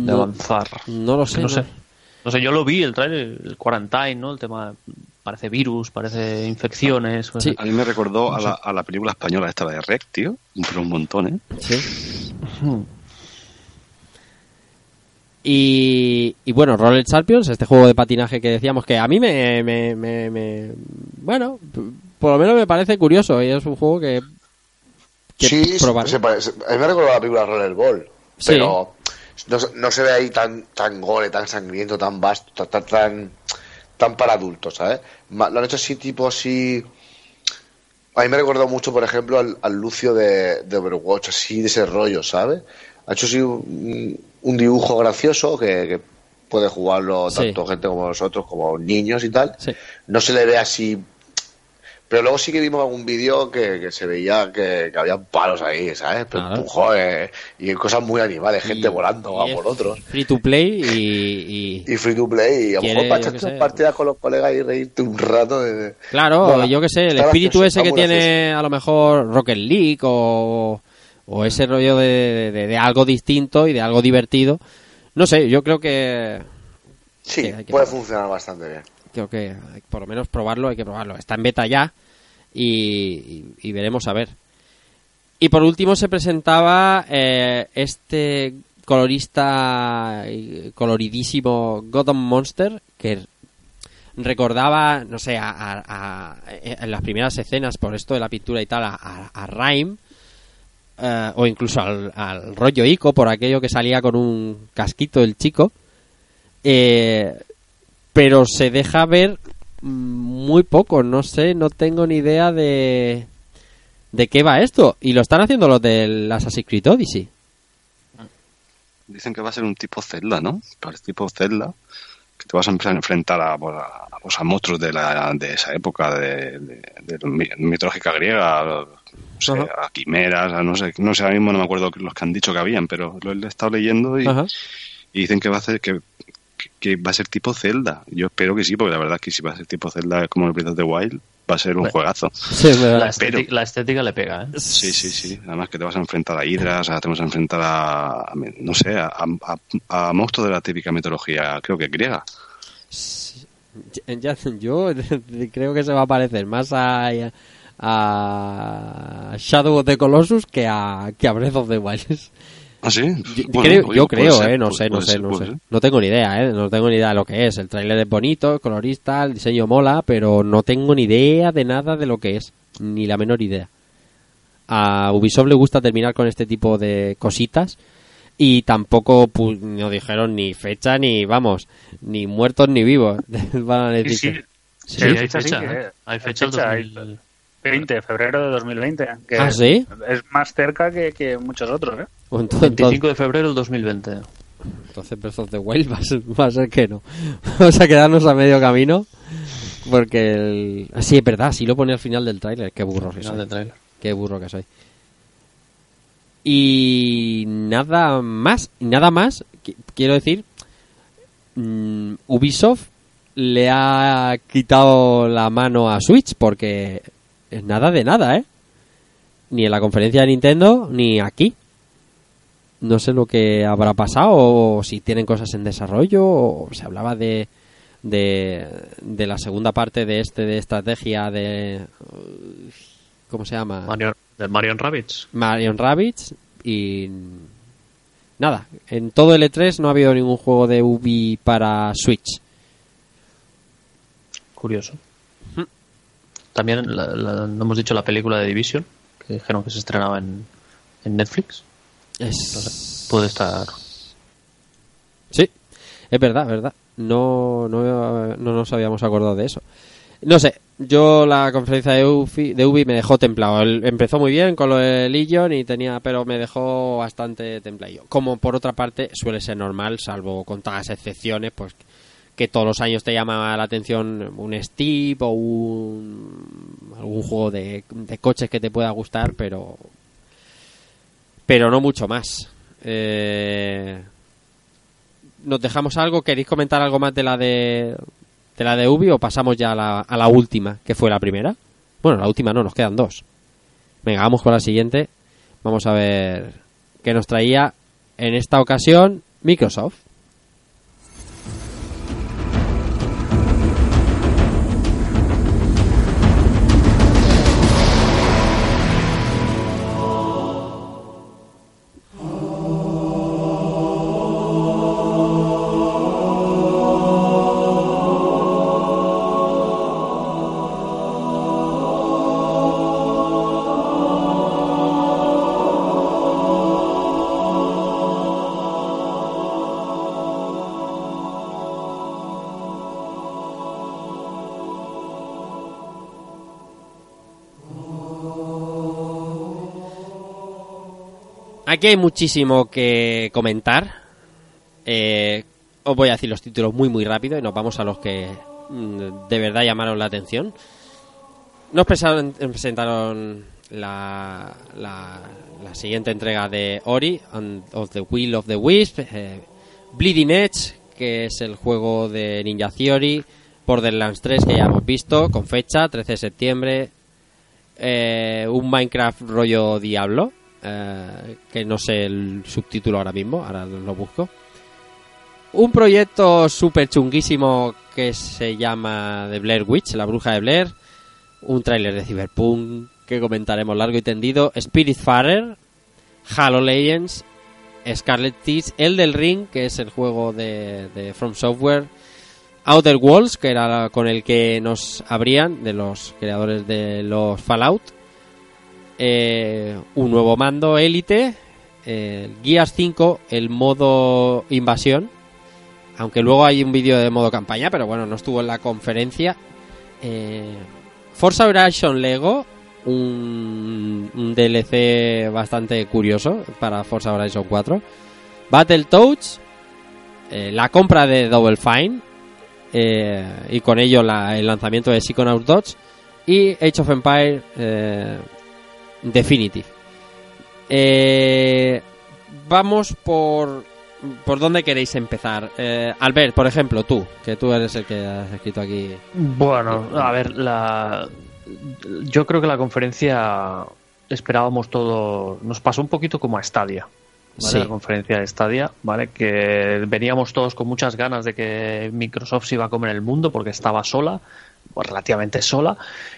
avanzar. no lo sé. no no. sé. No sé, yo lo vi, el trailer, el Quarantine, ¿no? El tema parece virus, parece infecciones. Sí. A mí me recordó a la, a la película española esta de Rec, tío. Pero un montón, ¿eh? Sí. Y, y bueno, Roller Champions, este juego de patinaje que decíamos que a mí me, me, me- me- bueno, por lo menos me parece curioso y es un juego que Sí, probar. se parece- a mí me recuerda la película Rollerball, Sí. pero no, se- no se ve ahí tan tan gore, tan sangriento, tan vasto, tan tan, tan para adultos, ¿sabes? Lo han hecho así, tipo así... A mí me recordó mucho, por ejemplo, al, al Lucio de, de Overwatch, así de ese rollo, ¿sabes? Ha hecho así un, un dibujo gracioso que, que puede jugarlo Sí. tanto gente como nosotros, como niños y tal. Sí. No se le ve así pero luego sí que vimos algún vídeo que, que se veía que, que había palos ahí, ¿sabes? Pero Claro. empujones y cosas muy animales, gente Y- volando a por otros. Free to play y, y- Y free to play, y a lo mejor para echarte qué partidas con los colegas y reírte un rato. De... claro, yo que sé, el espíritu ese que tiene a lo mejor Rocket League o, o ese rollo de, de- de algo distinto y de algo divertido. No sé, yo creo que Sí, que hay que puede funcionar bastante bien. Creo que por lo menos probarlo, hay que probarlo. Está en beta ya y, y- veremos a ver. Y por último se presentaba eh, este colorista coloridísimo Gotham Monster que recordaba, no sé, a, a- en las primeras escenas por esto de la pintura y tal, a Rhyme eh, o incluso al, al rollo Ico por aquello que salía con un casquito el chico. Eh, pero se deja ver mm, muy poco, no sé, no tengo ni idea de de qué va esto. Y lo están haciendo los del Assassin's Creed Odyssey. Dicen que va a ser un tipo Zelda, ¿no? Parece tipo Zelda. Que te vas a empezar a enfrentar a, pues, a, a monstruos de, la, de esa época, de, de, mitológica griega, no sé, a quimeras, a no sé, no sé, ahora mismo no me acuerdo los que han dicho que habían, pero lo he estado leyendo y, dicen que va a ser que, que- va a ser tipo Zelda. Yo espero que sí, porque la verdad es que si va a ser tipo Zelda como el Breath of the Wild, va a ser un Bueno. juegazo. Sí. La estética, la estética le pega, ¿eh? Sí, sí, sí. Además que te vas a enfrentar a hidras, a- te vas a enfrentar a, a- no sé, a, a- a monstruos de la típica mitología, creo que griega. Ya- yo <laughs> creo que se va a parecer más a, a Shadow of the Colossus que a, que a Breath of the Wild. ¿Ah, sí? Yo Bueno, creo, oye, yo puede creo, ser, eh, no puede- sé, no sé, ser, no sé. ser. No tengo ni idea, eh, no tengo ni idea de lo que es. El tráiler es bonito, es colorista, el diseño mola, pero no tengo ni idea de nada de lo que es, ni la menor idea. A Ubisoft le gusta terminar con este tipo de cositas y tampoco pu- no dijeron ni fecha ni, vamos, ni muertos ni vivos. <laughs> Van a Sí, decir sí. que- Sí, hay hay fecha, fecha, sí, ¿eh? que- Hay fecha el hay 2000. 20, febrero de 2020. Que ¿Ah, sí? Es más cerca que, que muchos otros, ¿eh? Pues entonces, 25 de febrero del 2020. entonces Breath of the Wild va a ser, va a ser que no. <laughs> Vamos a quedarnos a medio camino porque el... Ah, sí, es verdad, sí lo pone al final del tráiler. Qué burro que Final soy. del trailer. Qué burro que soy. Y nada más, nada más, qui- quiero decir, mm, Ubisoft le ha quitado la mano a Switch porque es nada de nada, ¿eh? Ni en la conferencia de Nintendo, ni aquí. No sé lo que habrá pasado, o si tienen cosas en desarrollo, o se hablaba de, de, de la segunda parte de este de estrategia de... ¿Cómo se llama? Mario, de Marion Rabbits. Marion Rabbids y nada, en todo el E3 no ha habido ningún juego de Ubi para Switch. Curioso. También la- la- no hemos dicho la película de Division, que dijeron que se estrenaba en, en Netflix. Es... Puede estar. Sí, es verdad, verdad. No, no, no nos habíamos acordado de eso. No sé, yo la conferencia de Ubi, de Ubi me dejó templado. El- empezó muy bien con lo de Legion y tenía, pero me dejó bastante templado. Como por otra parte suele ser normal, salvo con todas las excepciones, pues que todos los años te llama la atención un Steve o un algún juego de, de coches que te pueda gustar, pero pero no mucho más. Eh, nos dejamos algo, ¿queréis comentar algo más de la de de la de Ubi o pasamos ya a la, a la última, que fue la primera? Bueno, la última no, nos quedan dos. Venga, vamos con la siguiente. Vamos a ver qué nos traía en esta ocasión Microsoft. Aquí hay muchísimo que comentar. Eh, os voy a decir los títulos muy muy rápido y nos vamos a los que mm, de verdad llamaron la atención. Nos presentaron, la, la, la siguiente entrega de Ori, and of the Will of the Wisp, eh, Bleeding Edge, que es el juego de Ninja Theory, Borderlands 3, que ya hemos visto, con fecha, 13 de septiembre, eh, un Minecraft rollo Diablo, eh, que no sé el subtítulo ahora mismo, ahora lo busco. Un proyecto súper chunguísimo que se llama The Blair Witch, la bruja de Blair. Un tráiler de Cyberpunk que comentaremos largo y tendido. Spiritfarer, Halo Legends, Scarlet Teeth, el del Ring, que es el juego de, de From Software. Outer Worlds, que era con el que nos abrían, de los creadores de los Fallout. Eh, un nuevo mando Elite, el Gears 5, el modo invasión, aunque luego hay un vídeo de modo campaña, pero bueno, no estuvo en la conferencia. Eh, Forza Horizon Lego, un, DLC bastante curioso para Forza Horizon 4. Battletoads, eh, la compra de Double Fine eh, y con ello el lanzamiento de Psychonauts 2 y Age of Empire Definitive. Eh, vamos por por dónde queréis empezar. Eh, Albert, por ejemplo, tú, que tú eres el que has escrito aquí. Bueno, a ver, la... yo creo que la conferencia esperábamos todo, nos pasó un poquito como a Stadia. ¿vale? Sí. La conferencia de Stadia, ¿vale? Que veníamos todos con muchas ganas de que Microsoft se iba a comer el mundo porque estaba sola, relativamente sola,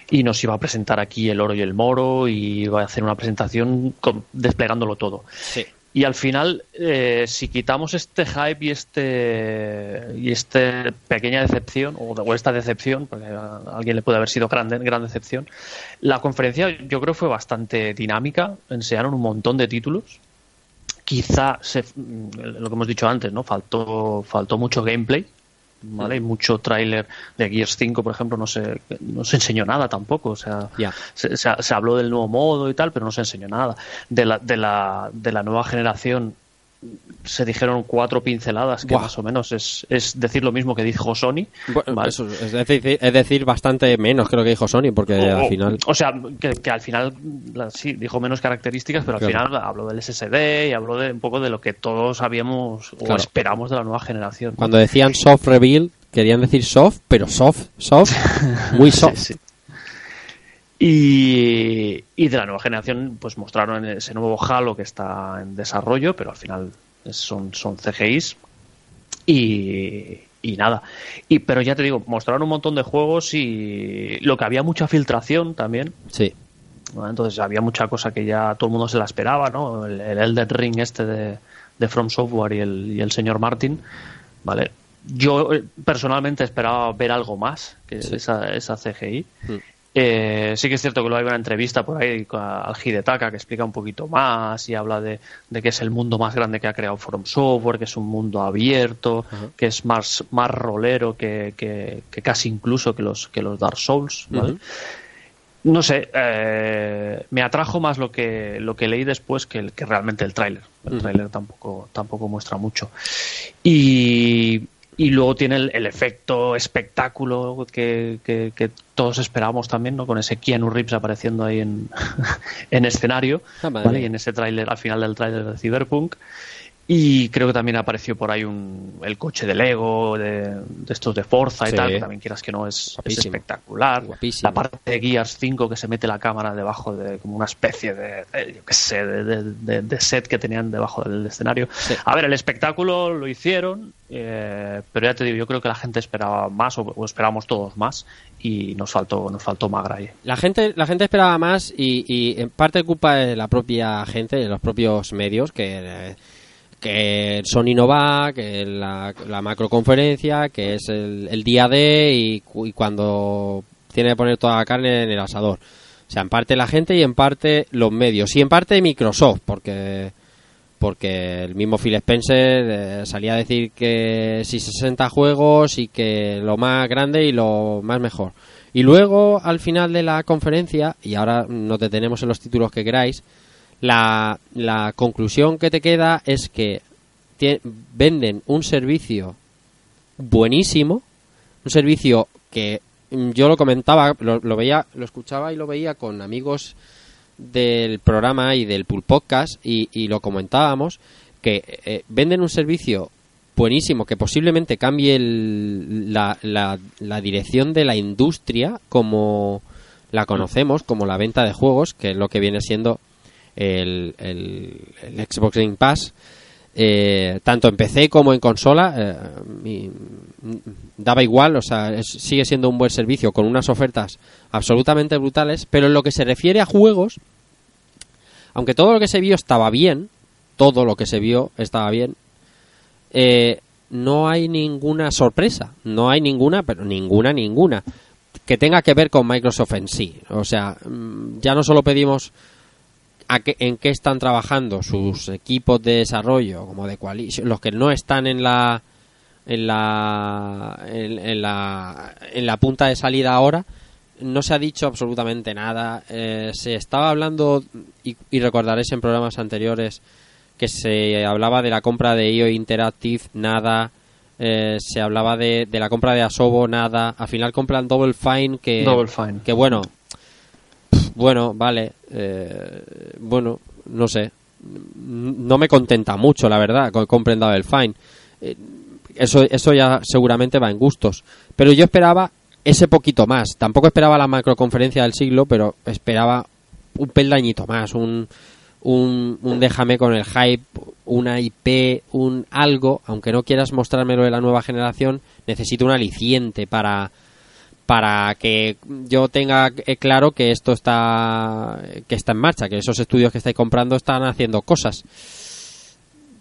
y nos iba a presentar aquí el oro y el moro y iba a hacer una presentación con- desplegándolo todo. Sí. Y al final, eh, si quitamos este hype y este y este pequeña decepción, o, o esta decepción, porque a alguien le puede haber sido gran, gran decepción, la conferencia yo creo fue bastante dinámica, enseñaron un montón de títulos. Quizá se, lo que hemos dicho antes, ¿no? Faltó, faltó mucho gameplay, ¿vale? Y mucho tráiler de Gears 5, por ejemplo, no se, no se enseñó nada tampoco, o sea, se, se- se habló del nuevo modo y tal, pero no se enseñó nada. De la, de la, de la nueva generación se dijeron cuatro pinceladas, que más o menos es, es decir lo mismo que dijo Sony. Bueno, ¿vale? eso es, decir, es decir, bastante menos, creo que dijo Sony, porque O- al o- final. O sea, que, que al final, sí, dijo menos características, pero al final habló del SSD y habló de un poco de lo que todos sabíamos o Claro. esperamos de la nueva generación. Cuando decían soft reveal, querían decir soft, pero soft, soft, <laughs> muy soft. Sí, sí. Y, y de la nueva generación, pues mostraron ese nuevo Halo que está en desarrollo, pero al final son, son CGIs. Y, y nada. Y, pero ya te digo, mostraron un montón de juegos y lo que había mucha filtración también. Sí. ¿no? Entonces había mucha cosa que ya todo el mundo se la esperaba, ¿no? El, el Elden Ring este de, de From Software y el, y el señor Martin, ¿vale? Yo eh, personalmente esperaba ver algo más que esa, esa CGI. Mm. Eh, sí que es cierto que luego hay una entrevista por ahí al Hidetaka que explica un poquito más y habla de, de que es el mundo más grande que ha creado From Software, que es un mundo abierto, que es más, más rolero que, que- que casi incluso que los, que los Dark Souls. No sé, eh, me atrajo más lo que lo que leí después que, el- que realmente el tráiler. El tráiler tampoco tampoco muestra mucho. Y, y luego tiene el, el efecto espectáculo que, que- que todos esperábamos también, ¿no? Con ese Keanu Reeves apareciendo ahí en, <laughs> en escenario, Ah. Y en ese tráiler, al final del tráiler de Cyberpunk. Y creo que también apareció por ahí un, el coche de Lego, de, de estos de Forza y Sí. tal, que también quieras que no es, espectacular. Guapísimo. La parte de Gears 5 que se mete la cámara debajo de como una especie de, de, yo qué sé, de, de- de- de set que tenían debajo del escenario. Sí. A ver, el espectáculo lo hicieron, eh, pero ya te digo, yo creo que la gente esperaba más o, o esperábamos todos más y nos faltó, nos faltó Magra ahí. La gente, la gente esperaba más y, y en parte culpa de la propia gente, de los propios medios, que, eh, que Sony no va, que la, la macroconferencia, que es el, el día D y, cu- y cuando tiene que poner toda la carne en el asador. O sea, en parte la gente y en parte los medios. Y en parte Microsoft, porque porque el mismo Phil Spencer eh, salía a decir que si 60 juegos y que lo más grande y lo más mejor. Y luego, al final de la conferencia, y ahora nos detenemos en los títulos que queráis, la, la conclusión que te queda es que venden un servicio buenísimo, un servicio que mm, yo lo comentaba, lo, lo veía, lo escuchaba y lo veía con amigos del programa y del Pool Podcast y, y lo comentábamos que eh, venden un servicio buenísimo que posiblemente cambie el- la, la- la dirección de la industria como la conocemos, como la venta de juegos, que es lo que viene siendo el, el- Xbox Game Pass, eh, tanto en PC como en consola, eh, daba igual, o sea, sigue siendo un buen servicio con unas ofertas absolutamente brutales, pero en lo que se refiere a juegos, aunque todo lo que se vio estaba bien, todo lo que se vio estaba bien, eh, no hay ninguna sorpresa, no hay ninguna, pero ninguna, ninguna, que tenga que ver con Microsoft en sí. O sea, mm, ya no solo pedimos a qué- en qué están trabajando sus equipos de desarrollo, como de Coalition, los que no están en la en la, en, en la, en la punta de salida ahora. No se ha dicho absolutamente nada. Eh, se estaba hablando, y, y recordaréis en programas anteriores, que se hablaba de la compra de IO Interactive, nada. Eh, se hablaba de, de la compra de Asobo, nada. Al final compran Double Fine, que, Double Fine. que bueno, bueno, vale, eh, bueno, no sé, no me contenta mucho, la verdad, que compren Double Fine. Eh, eso, eso ya seguramente va en gustos. Pero yo esperaba ese poquito más. Tampoco esperaba la macroconferencia del siglo, pero esperaba un peldañito más, un, un, un déjame con el hype, una IP, un algo, aunque no quieras mostrármelo de la nueva generación, necesito un aliciente para para que yo tenga eh, claro que esto está que está en marcha, que esos estudios que estáis comprando están haciendo cosas.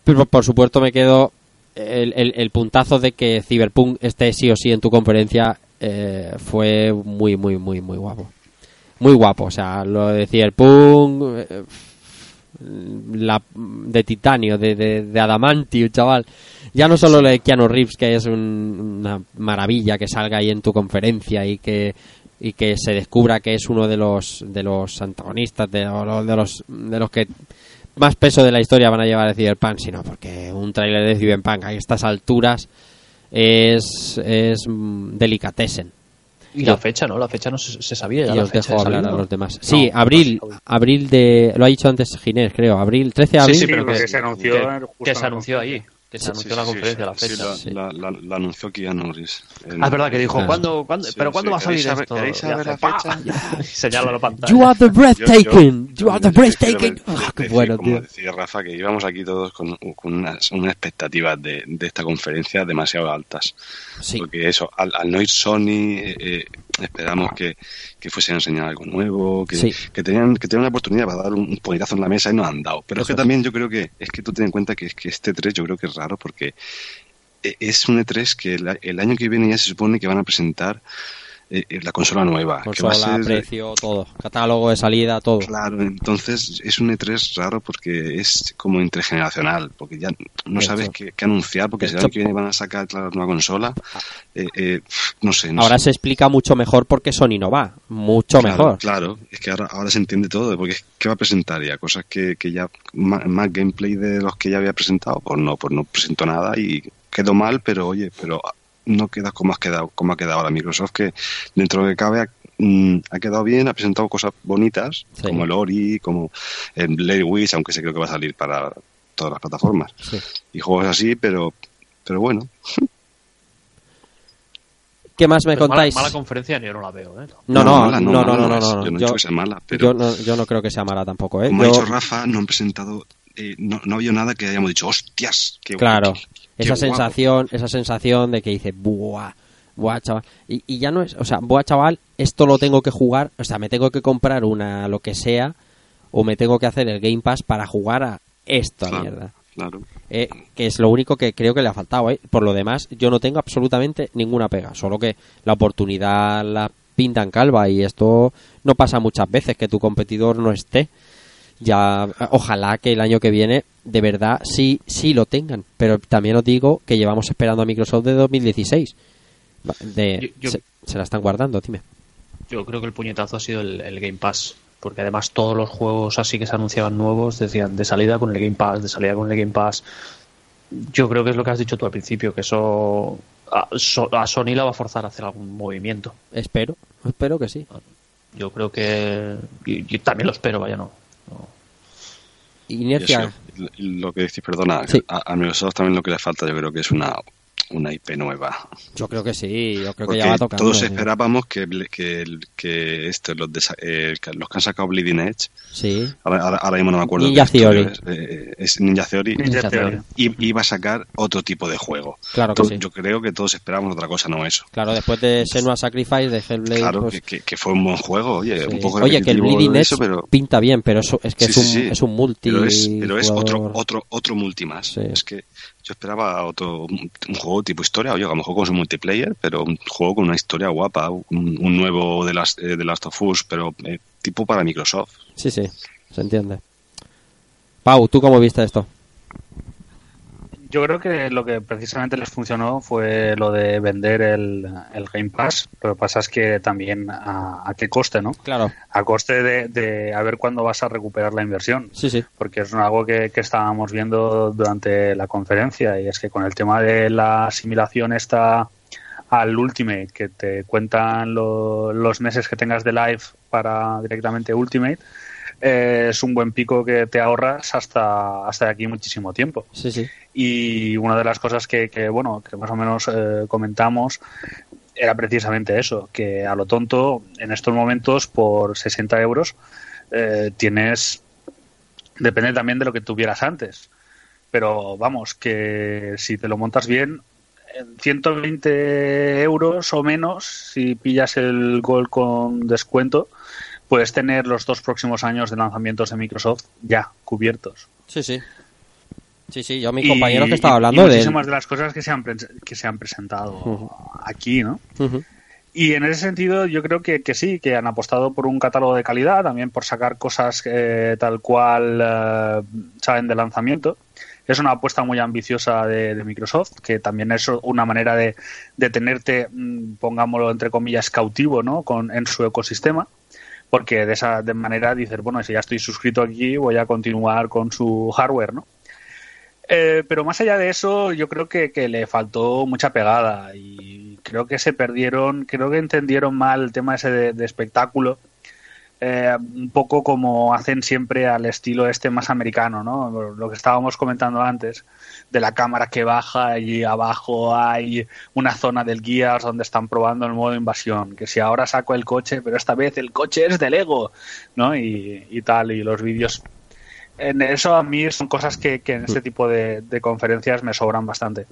Pero por supuesto me quedo el, el- puntazo de que Cyberpunk esté sí o sí en tu conferencia eh, fue muy muy muy muy guapo. Muy guapo, o sea, lo de Cyberpunk eh, la de titanio, de, de, de adamantium, chaval. Ya no solo lo de Keanu Reeves, que es un- una maravilla que salga ahí en tu conferencia y que y que se descubra que es uno de los de los antagonistas de, o de los de los que más peso de la historia van a llevar a Cyberpunk, sino porque un tráiler de Cyberpunk a estas alturas es es mm, delicatessen. Y la fecha, ¿no? La fecha no se, se sabía ya. y la os fecha dejo de hablar a salida, ¿no? los demás. No, Sí, no abril, aún. abril de lo ha dicho antes Ginés, creo, abril 13 de abril. sí, Sí, pero que, se anunció que- justo que se anunció ahí. Que se Sí, anunció sí, en la sí, conferencia la fecha. sí, la, la- la- la anunció Keanu Reeves. En- Ah, es verdad que dijo. ¿cuándo, cuándo, Sí, pero sí, ¿cuándo va a salir ¿queréis saber- esto? queréis saber la fecha? <laughs> <laughs> Señala la pantalla. You are the breathtaking. Yo- you yo- are the breathtaking. Ah, qué decir, bueno, como tío. decía Rafa, que íbamos aquí todos con, con unas, unas expectativas de, de esta conferencia demasiado altas. Sí. Porque eso, al, al no ir Sony, eh, eh, esperamos que, que fuesen a enseñar algo nuevo, que, Sí. que tenían que tenían una oportunidad para dar un, puñetazo en la mesa y no han dado. Pero es Eso. que también yo creo que, es que tú ten en cuenta que, es que este 3 yo creo que es raro porque eh, es un E3 que el, el año que viene ya se supone que van a presentar eh, la consola nueva. que va a Consola, ser- precio, todo. Catálogo de salida, todo. Claro, entonces es un E3 raro porque es como intergeneracional, porque ya no sabes qué, qué anunciar, porque si el hecho- año que viene van a sacar la nueva consola, eh, eh, no sé. No Ahora sé. se explica mucho mejor porque Sony no va. Mucho Claro, mejor. Claro, es que ahora, ahora se entiende todo, porque ¿qué va a presentar ya? Cosas que, que ya, más, más gameplay de los que ya había presentado, pues no, pues no presentó nada y quedó mal, pero oye, pero no queda como ha quedado, como ha quedado ahora Microsoft, que dentro de lo que cabe ha, mm, ha quedado bien, ha presentado cosas bonitas, Sí. como el Ori, como el Blade Witch, aunque se creo que va a salir para todas las plataformas, Sí. y juegos así, pero, pero bueno, ¿Qué más me Pero mala, contáis? mala conferencia yo no la veo, ¿eh? No, no, mala no, no, no, no, es. no, Yo no he Yo- dicho que sea mala, pero Yo no, yo no creo que sea mala tampoco, ¿eh? como Yo- ha dicho Rafa, no han presentado, eh, no, no había nada que hayamos dicho, hostias, qué Claro, qué esa guapo". sensación, esa sensación de que dice, buah, buah, chaval. Y, y ya no es, o sea, buah, chaval, esto lo tengo que jugar, o sea, me tengo que comprar una, lo que sea, o me tengo que hacer el Game Pass para jugar a esta Claro. mierda. Claro. Eh, que es lo único que creo que le ha faltado, ¿eh? Por lo demás, yo no tengo absolutamente ninguna pega, solo que la oportunidad la pintan calva y esto no pasa muchas veces que tu competidor no esté. Ya, ojalá que el año que viene de verdad sí, sí lo tengan, pero también os digo que llevamos esperando a Microsoft de 2016. Va, De, Yo- yo- se, se la están guardando, dime. Yo creo que el puñetazo ha sido el, el Game Pass. Porque además todos los juegos así que se anunciaban nuevos decían de salida con el Game Pass, de salida con el Game Pass. Yo creo que es lo que has dicho tú al principio, que eso a, So- a Sony la va a forzar a hacer algún movimiento. Espero, espero que sí. Yo creo que. Yo también lo espero, vaya, no. Inercia, eso, lo que decís, perdona, Sí. a, a Microsoft también lo que le falta yo creo que es una, una IP nueva. yo creo que sí, yo creo que ya va tocando. todos sí. esperábamos que, que, el- que este, los, de, eh, que los que han sacado Bleeding Edge, Sí, ahora, ahora- ahora mismo no me acuerdo. Ninja Theory. Es, eh, es Ninja Theory. Ninja Ninja Theory. Theory. Y iba a sacar otro tipo de juego. claro que sí. Yo creo que todos esperábamos otra cosa, no eso. Claro, después de Senua Sacrifice de Hellblade, Claro, pues, que, fue un buen juego, oye, sí. un poco Oye, que el Bleeding Edge eso, pero, pinta bien, pero eso es que Sí, es, un, sí, sí. es un multi. pero es, pero es otro, otro, otro multi más. Sí. Es que yo esperaba otro, un, juego tipo historia, oye, a lo mejor con su multiplayer, pero un juego con una historia guapa, un, nuevo de las de Last of Us, pero eh, tipo para Microsoft. Sí, sí, se entiende. Pau, ¿tú cómo viste esto? Yo creo que lo que precisamente les funcionó fue lo de vender el, el Game Pass. Lo que pasa es que también a, a qué coste, ¿no? Claro. A coste de, de a ver cuándo vas a recuperar la inversión. Sí, sí. Porque es algo que, que estábamos viendo durante la conferencia y es que con el tema de la asimilación esta al Ultimate, que te cuentan lo- los meses que tengas de live para directamente Ultimate, eh, es un buen pico que te ahorras hasta, hasta aquí muchísimo tiempo. Sí, sí. Y una de las cosas que, que, bueno, que más o menos eh, comentamos era precisamente eso, que a lo tonto, en estos momentos, por 60 euros, eh, tienes, depende también de lo que tuvieras antes, pero vamos, que si te lo montas bien, en 120 euros o menos, si pillas el Gold con descuento, puedes tener los dos próximos años de lanzamientos de Microsoft ya cubiertos. Sí, sí. Sí, sí, yo a mi Y- compañero que estaba hablando y de... muchísimas de las cosas que se han, que se han presentado aquí, ¿no? Y en ese sentido yo creo que, que sí, que han apostado por un catálogo de calidad, también por sacar cosas eh, tal cual eh, saben de lanzamiento. Es una apuesta muy ambiciosa de, de Microsoft, que también es una manera de, de tenerte, mm, pongámoslo entre comillas, cautivo ¿no? Con, en su ecosistema, porque de esa de manera dices, bueno, si ya estoy suscrito aquí, voy a continuar con su hardware, ¿no? Eh, pero más allá de eso, yo creo que, que le faltó mucha pegada y creo que se perdieron, creo que entendieron mal el tema ese de, espectáculo, eh, un poco como hacen siempre al estilo este más americano, ¿no? Lo que estábamos comentando antes, de la cámara que baja y abajo hay una zona del Gears donde están probando el modo invasión, que si ahora saco el coche, pero esta vez el coche es de Lego, ¿no? Y, y tal, y los vídeos en eso a mí son cosas que, que en este tipo de, de conferencias me sobran bastante.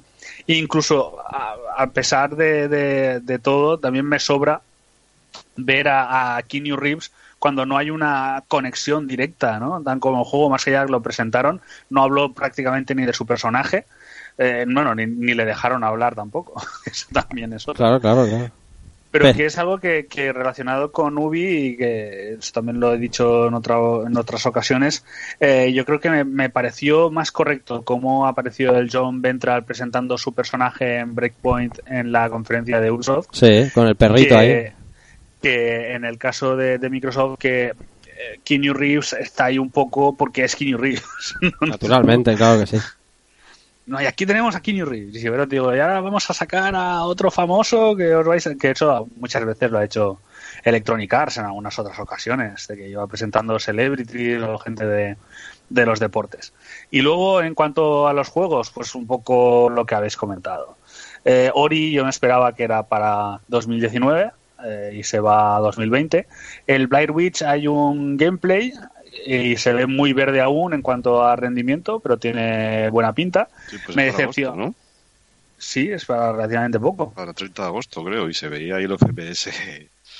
Incluso a, a pesar de, de- de todo, también me sobra ver a, a Keanu Reeves cuando no hay una conexión directa, ¿no? Tan como el juego, más allá que lo presentaron, no habló prácticamente ni de su personaje, eh, bueno, ni, ni le dejaron hablar tampoco. <laughs> Eso también es otro Claro, claro, claro. pero Pero- que es algo que, que relacionado con Ubi y que eso también lo he dicho en, otra, en otras ocasiones, eh, yo creo que me, me pareció más correcto cómo apareció el John Ventral presentando su personaje en Breakpoint en la conferencia de Ubisoft Sí, con el perrito que, ahí. Que en el caso de, de Microsoft que eh, Keanu Reeves está ahí un poco porque es Keanu Reeves. <laughs> Naturalmente, claro que sí. no, y aquí tenemos a Keanu Reeves. Y si pero digo, y ahora vamos a sacar a otro famoso que os vais a... Que eso muchas veces lo ha hecho Electronic Arts en algunas otras ocasiones, de que iba presentando celebrities o gente de, de los deportes. Y luego, en cuanto a los juegos, pues un poco lo que habéis comentado. Eh, Ori yo me esperaba que era para 2019 eh, y se va a 2020. El Blair Witch hay un gameplay y se ve muy verde aún en cuanto a rendimiento, pero tiene buena pinta. Sí, pues me. ¿no? Sí, es para relativamente poco. Para 30 de agosto, creo, y se veía ahí los FPS.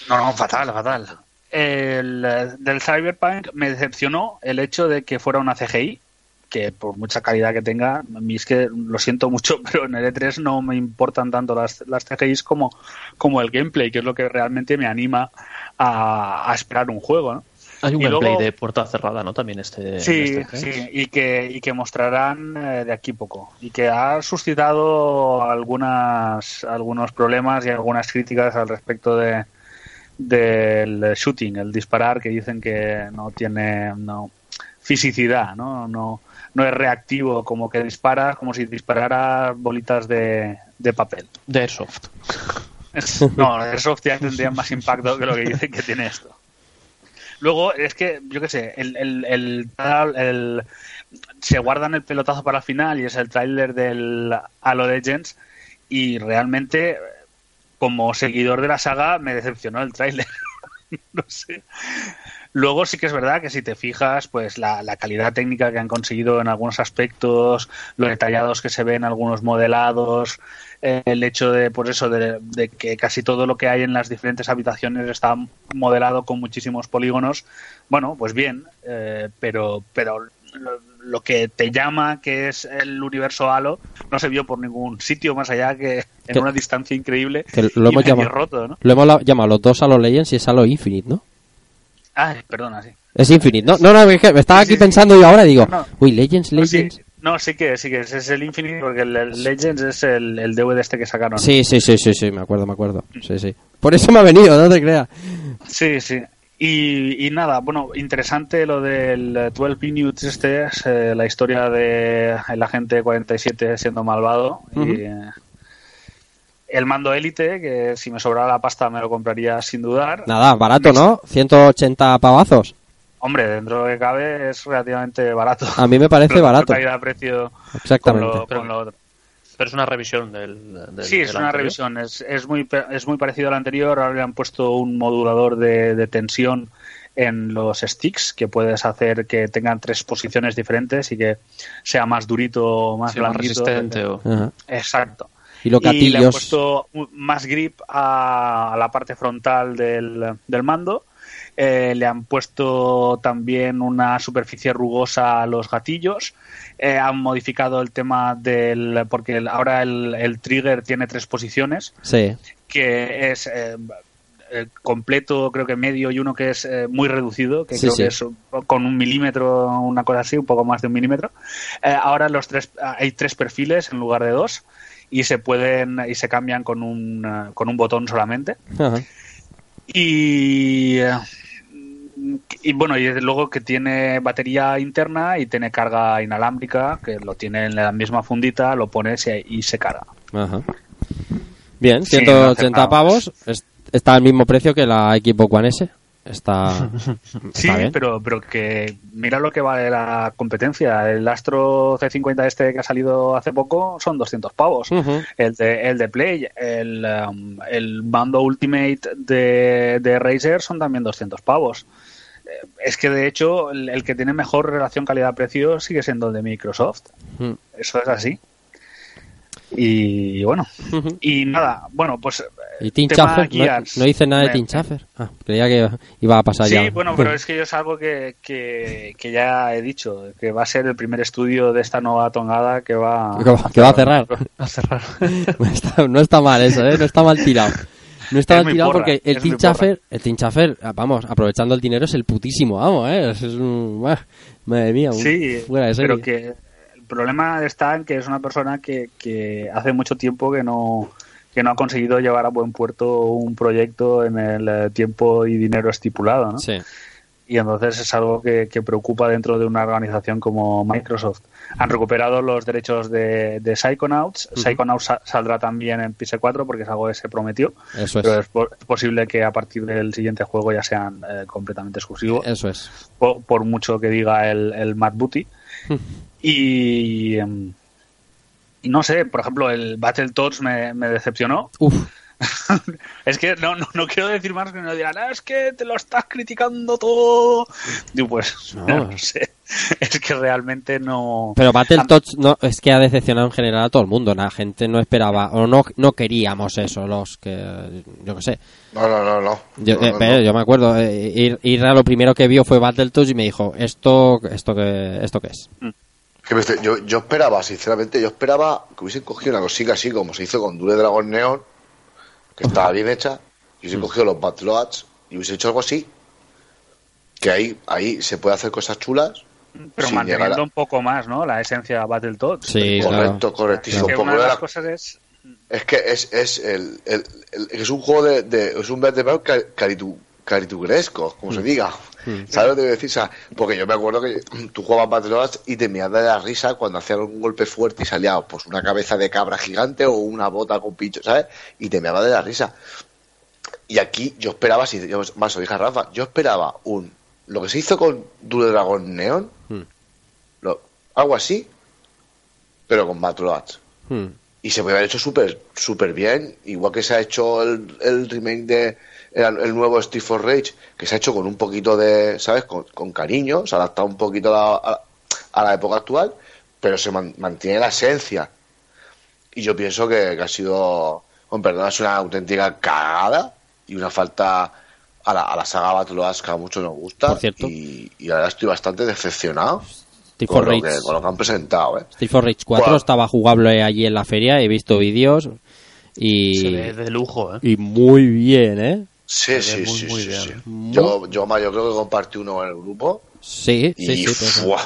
No, no, fatal, fatal. El, eh, del Cyberpunk me decepcionó el hecho de que fuera una CGI, que por mucha calidad que tenga, a mí es que lo siento mucho, <laughs> pero en el E3 no me importan tanto las, las CGIs como, como el gameplay, que es lo que realmente me anima a, a esperar un juego, ¿no? Hay un Y gameplay luego- de puerta cerrada, ¿no? También este. Sí, este sí, E3. y que, y que mostrarán eh, de aquí poco. Y que ha suscitado algunas, algunos problemas y algunas críticas al respecto de del shooting, el disparar, que dicen que no tiene no, fisicidad, ¿no? No, no es reactivo, como que disparas como si dispararas bolitas de, de papel. De Airsoft. <laughs> No, Airsoft ya tendría más impacto que lo que dicen que tiene esto. Luego, es que, yo qué sé, el, el, el, el- se guardan el pelotazo para el final y es el tráiler del Halo Legends y realmente, como seguidor de la saga, me decepcionó el tráiler. <laughs> no sé. Luego sí que es verdad que si te fijas, pues la, la calidad técnica que han conseguido en algunos aspectos, lo detallados que se ven algunos modelados, eh, el hecho de, por eso, de, de que casi todo lo que hay en las diferentes habitaciones está modelado con muchísimos polígonos, bueno, pues bien, eh, pero, pero lo, lo que te llama, que es el universo Halo, no se vio por ningún sitio más allá que en Que- una distancia increíble Que lo y hemos medio llamado, roto, ¿no? lo hemos la- llamado los dos Halo Legends y es Halo Infinite, ¿no? Ay, perdona, sí. Es Infinite, ¿no? No, no, me estaba aquí sí, sí. pensando yo ahora y digo, No, uy, Legends, No, sí. Legends. No, sí que sí que es, es el Infinite porque el, el Legends es el, el DVD este que sacaron. Sí, sí, sí, sí, sí, me acuerdo, me acuerdo. Sí, sí. Por eso me ha venido, no te creas. Sí, sí. Y, y nada, bueno, interesante lo del 12 Minutes este, es eh, la historia de el agente 47 siendo malvado. Ujú. Y eh, el mando élite, que si me sobrara la pasta me lo compraría sin dudar. Nada, barato, ¿no? 180 pavazos. Hombre, dentro de que cabe es relativamente barato. A mí me <laughs> parece barato. calidad-precio Exactamente. con lo- con lo otro. Pero es una revisión del. del- Sí, es del una anterior. revisión. Es, es, muy, pe- es muy parecido al anterior. Ahora le han puesto un modulador de, de tensión en los sticks que puedes hacer que tengan tres posiciones diferentes y que sea más durito, más Sí, más resistente o-. Exacto. Y los le han puesto más grip a, la parte frontal del, del mando. Eh, le han puesto también una superficie rugosa a los gatillos. Eh, han modificado el tema del. porque ahora el, el trigger tiene tres posiciones, Sí. que es. eh, el completo, creo que medio y uno que es eh, muy reducido, que Sí, creo sí. que es con un milímetro, una cosa así, un poco más de un milímetro. Eh, ahora los tres, hay tres perfiles en lugar de dos y se pueden y se cambian con un, con un botón solamente. Ajá. Y, y bueno, y luego que tiene batería interna y tiene carga inalámbrica, que lo tiene en la misma fundita, lo pones y, se carga. Ajá. Bien, Sí, no 180 hace nada pavos. es- está al mismo precio que la Xbox One S. <laughs> Está, Sí, bien. pero, pero que mira lo que vale la competencia. El Astro C50 este que ha salido hace poco son 200 pavos. El de, el de Play, el, um, el mando Ultimate de, de Razer son también 200 pavos. Eh, Es que de hecho el, el que tiene mejor relación calidad-precio sigue siendo el de Microsoft. Mm. Eso es así. Y bueno, y nada, bueno, pues. ¿Y Team tema Chaffer? ¿No, Gears. no dice nada de Me- Team Chaffer? Ah, creía que iba a pasar Sí, ya. bueno, pero es que yo es algo que, que, que ya he dicho, que va a ser el primer estudio de esta nueva tongada que va, <laughs> que, va, que va a cerrar. <laughs> A cerrar. <laughs> no, está, no está mal eso, ¿eh? No está mal tirado. No está Es tirado porra, porque el porra. Chaffer, el Team Chaffer, ah, vamos, aprovechando el dinero es el putísimo, vamos, ¿eh? Es un... buah, madre mía, un- Sí, fuera de serie. pero que problema está en que es una persona que, que hace mucho tiempo que no que no ha conseguido llevar a buen puerto un proyecto en el eh, tiempo y dinero estipulado, ¿no? Sí. Y entonces es algo que, que preocupa dentro de una organización como Microsoft. Han recuperado los derechos de, de Psychonauts. Psychonauts sa- saldrá también en PS4 porque es algo que se prometió. Eso es. Pero es, po- es posible que a partir del siguiente juego ya sean eh, completamente exclusivos, Eso es. por, por mucho que diga el, el Matt Booty. Y, em, y no sé, por ejemplo, el Battletoads me, me decepcionó. Uf, <laughs> Es que no, no, no quiero decir más que no dirán, "Ah, es que te lo estás criticando todo. Digo, pues, No. <laughs> no, sé. Es que realmente no. pero Battletoads no, es que ha decepcionado en general a todo el mundo. La gente no esperaba, o no, no queríamos eso, los que, yo qué sé. No, no, no, no. Yo, No, eh, no, pero yo me acuerdo, eh, Ir- Irra lo primero que vio fue Battletoads y me dijo, ¿esto, esto, qué, esto qué es? Que me estoy- yo, yo esperaba, sinceramente, yo esperaba que hubiesen cogido una cosita así como se hizo con Dure Dragon Neon, que estaba bien hecha, y hubiesen cogido los Battletoads y hubiese hecho algo así. Que ahí, ahí se puede hacer cosas chulas. Pero manteniendo a- un poco más, ¿no? La esencia de Battletoads. Sí, Correcto, claro. correctísimo. Es que una de las cosas es. Es que es, es el, el- el- es un juego de, de- es un caritu, caritugresco, como se diga. ¿Sabes lo que te voy a decir? O sea, porque yo me acuerdo que tú jugabas Battletoads y te meabas de la risa cuando hacían un golpe fuerte y salía pues una cabeza de cabra gigante o una bota con pincho, ¿sabes? Y te meabas de la risa. Y aquí yo esperaba, si yo, más lo dije Rafa, yo esperaba un lo que se hizo con Dure Dragon Neon, Hmm. lo- algo así, pero con Hmm. y se puede haber hecho súper súper bien igual que se ha hecho el, el remake de el, el nuevo Steve for Rage que se ha hecho con un poquito de sabes con, con cariño se ha adaptado un poquito a la, a- a la época actual pero se man- mantiene la esencia y yo pienso que, que ha sido con perdón es una auténtica cagada y una falta a la, a la saga Battletoads que a muchos nos gusta Por cierto. y, y ahora estoy bastante decepcionado Steve con for lo, que, Rage. con lo que han presentado ¿eh? Steel for Rage 4 Buah. estaba jugable allí en la feria, he visto vídeos y, Se ve de lujo, ¿eh? y muy bien, ¿eh? Sí, sí, muy, sí, muy sí, bien. sí. Yo, yo, ma, yo creo que compartí uno en el grupo Sí, y sí, sí. ¡fua!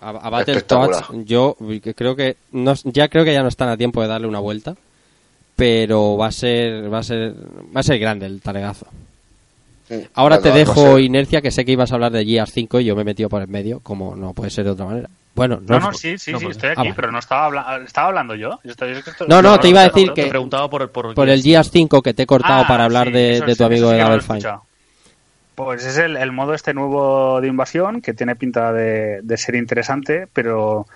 A, a Battletoads, Espectacular. yo creo que no, ya creo que ya no están a tiempo de darle una vuelta, pero va a ser va a ser va a ser grande el talegazo. Ahora te dejo inercia que sé que ibas a hablar de Gears 5 y yo me he metido por el medio, como no puede ser de otra manera. Bueno, no, No, no, sí, sí, no, sí, estoy ah, aquí, vale. pero no estaba, habla- estaba hablando yo. Yo estoy- yo estoy- No, no, te iba a decir que- Te preguntaba por, por, por el Gears 5 que te he cortado Ah, para hablar sí, de, tu amigo de Double Fine. Pues es el, el modo este nuevo de invasión que tiene pinta de, de ser interesante, pero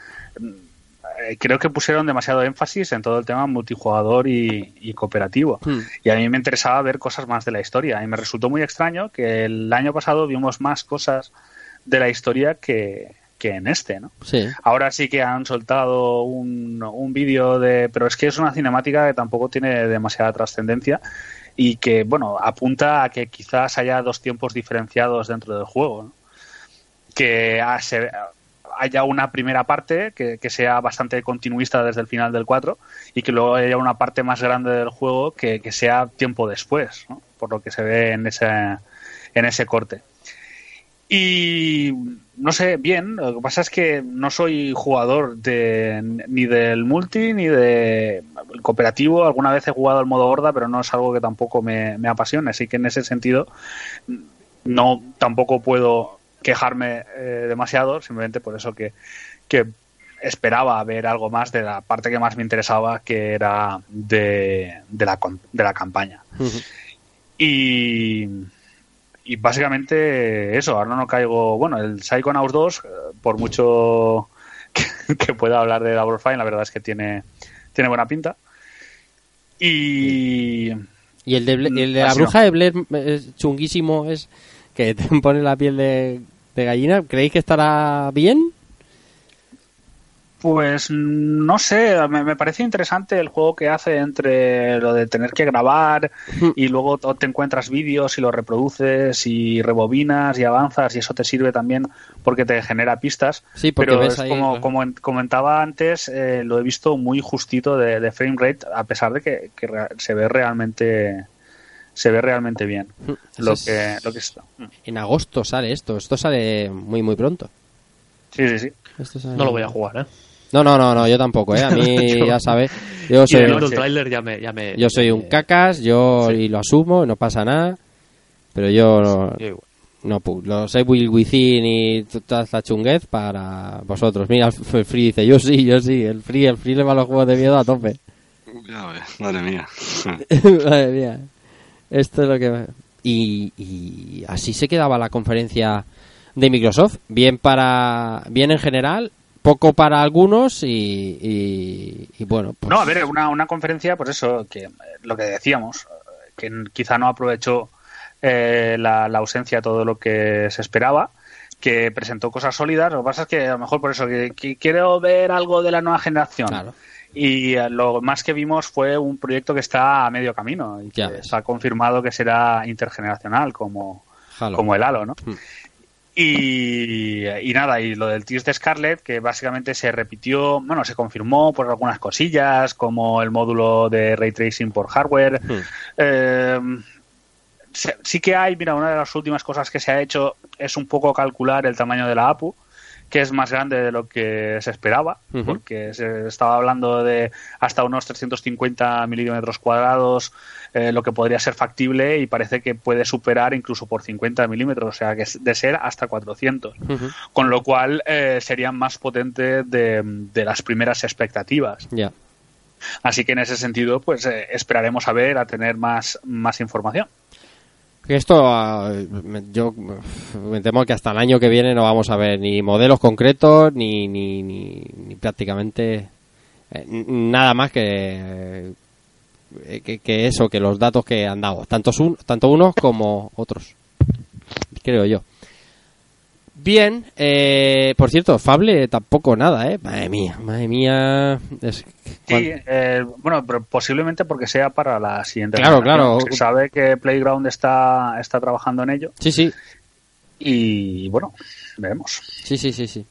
eh, creo que pusieron demasiado énfasis en todo el tema multijugador y, y cooperativo. Hmm. Y a mí me interesaba ver cosas más de la historia. Y me resultó muy extraño que el año pasado vimos más cosas de la historia que, que en este, ¿no? Sí. Ahora sí que han soltado un, un vídeo de... Pero es que es una cinemática que tampoco tiene demasiada trascendencia y que, bueno, apunta a que quizás haya dos tiempos diferenciados dentro del juego. ¿no? Que haya una primera parte que, que sea bastante continuista desde el final del 4 y que luego haya una parte más grande del juego que, que sea tiempo después, ¿no? por lo que se ve en ese, en ese corte. Y no sé, bien, lo que pasa es que no soy jugador de, ni del multi ni del cooperativo. Alguna vez he jugado al modo horda, pero no es algo que tampoco me, me apasione. Así que en ese sentido, no tampoco puedo quejarme eh, demasiado, simplemente por eso que, que esperaba ver algo más de la parte que más me interesaba, que era de, de, la, de la campaña. Y, y básicamente eso, ahora no caigo. Bueno, el Psychonauts 2, eh, por mucho <laughs> que, que pueda hablar de Double Fine, la verdad es que tiene, tiene buena pinta. Y. Y el de, el de la bruja de Blair es chunguísimo, es que te <laughs> pone la piel de, de gallina. ¿Creéis que estará bien? Pues no sé, me, me parece interesante el juego que hace entre lo de tener que grabar y luego te encuentras vídeos y los reproduces y rebobinas y avanzas y eso te sirve también porque te genera pistas. Sí, porque Pero ves es ahí, como, claro. como en- comentaba antes, eh, lo he visto muy justito de, de frame rate a pesar de que, se ve realmente se ve realmente bien lo que es- lo que está. En agosto sale esto. Esto sale muy, muy pronto. Sí, sí, sí. Esto sale- No lo voy a jugar, ¿eh? No, no, no, no, yo tampoco, ¿eh? A mí, <laughs> Yo- ya sabes, yo soy, el tráiler ya me, ya me... yo soy un cacas, yo y lo asumo, no pasa nada, pero yo no, Yo igual. no pu- lo sé Will Within y toda esta chunguez para vosotros. Mira, el Free dice, yo sí, yo sí, el Free, el Free le va a los juegos de miedo a tope. Ya ves, madre mía. <laughs> Madre mía. Esto es lo que... Y, y así se quedaba la conferencia de Microsoft. Bien para... Bien en general, poco para algunos y... y, y bueno, pues... No, a ver, una, una conferencia, pues eso, que eh, lo que decíamos, eh, que quizá no aprovechó eh, la, la ausencia de todo lo que se esperaba, que presentó cosas sólidas. Lo que pasa es que a lo mejor por eso, que, que quiero ver algo de la nueva generación. Claro. Y eh, lo más que vimos fue un proyecto que está a medio camino y que ves. está confirmado que será intergeneracional, como, Halo. como el Halo, ¿no? Hmm. Y, y nada, y lo del Tears de Scarlet, que básicamente se repitió, bueno, se confirmó por algunas cosillas, como el módulo de ray tracing por hardware. Hmm. Eh, sí que hay, mira, una de las últimas cosas que se ha hecho es un poco calcular el tamaño de la APU, que es más grande de lo que se esperaba, porque se estaba hablando de hasta unos 350 milímetros cuadrados, eh, lo que podría ser factible y parece que puede superar incluso por 50 milímetros, o sea, que de ser hasta 400 Ujú. con lo cual eh, serían más potentes de, de las primeras expectativas. Ya. Así que en ese sentido, pues eh, esperaremos a ver, a tener más, más información. Esto, ah, yo me temo que hasta el año que viene no vamos a ver ni modelos concretos ni, ni, ni, ni prácticamente eh, nada más que, eh, que, que eso, que los datos que han dado, tanto, un- tanto unos como otros, creo yo. Bien, eh, por cierto, Fable tampoco nada, ¿eh? Madre mía, madre mía. Es- Sí, eh, bueno, pero posiblemente porque sea para la siguiente. Claro, claro. Se sabe que Playground está, está trabajando en ello Sí, sí, y bueno, veremos. Sí, sí, sí, sí.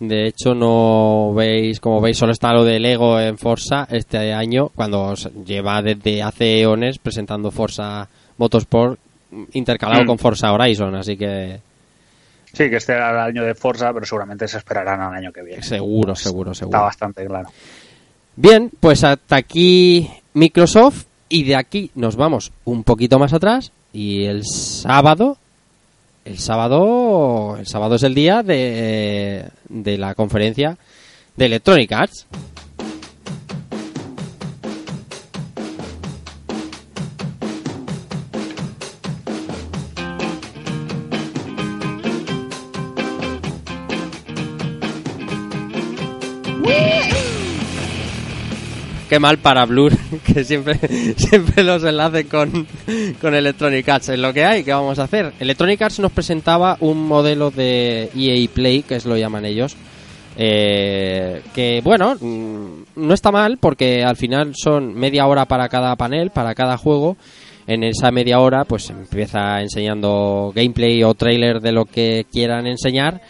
De hecho, no veis, como veis, solo está lo de Lego en Forza este año, cuando lleva desde hace eones presentando Forza Motorsport intercalado Mm. con Forza Horizon, así que Sí, que este era el año de Forza, pero seguramente se esperarán al año que viene. Seguro, seguro, seguro. Está bastante claro. Bien, pues hasta aquí Microsoft y de aquí nos vamos un poquito más atrás y el sábado, el sábado, el sábado es el día de, de la conferencia de Electronic Arts. Qué mal para Blur, <laughs> que siempre, siempre los enlace con, con Electronic Arts. Es lo que hay, ¿qué vamos a hacer? Electronic Arts nos presentaba un modelo de EA Play, que es lo llaman ellos, eh, que bueno, mm, no está mal porque al final son media hora para cada panel, para cada juego. En esa media hora pues empieza enseñando gameplay o trailer de lo que quieran enseñar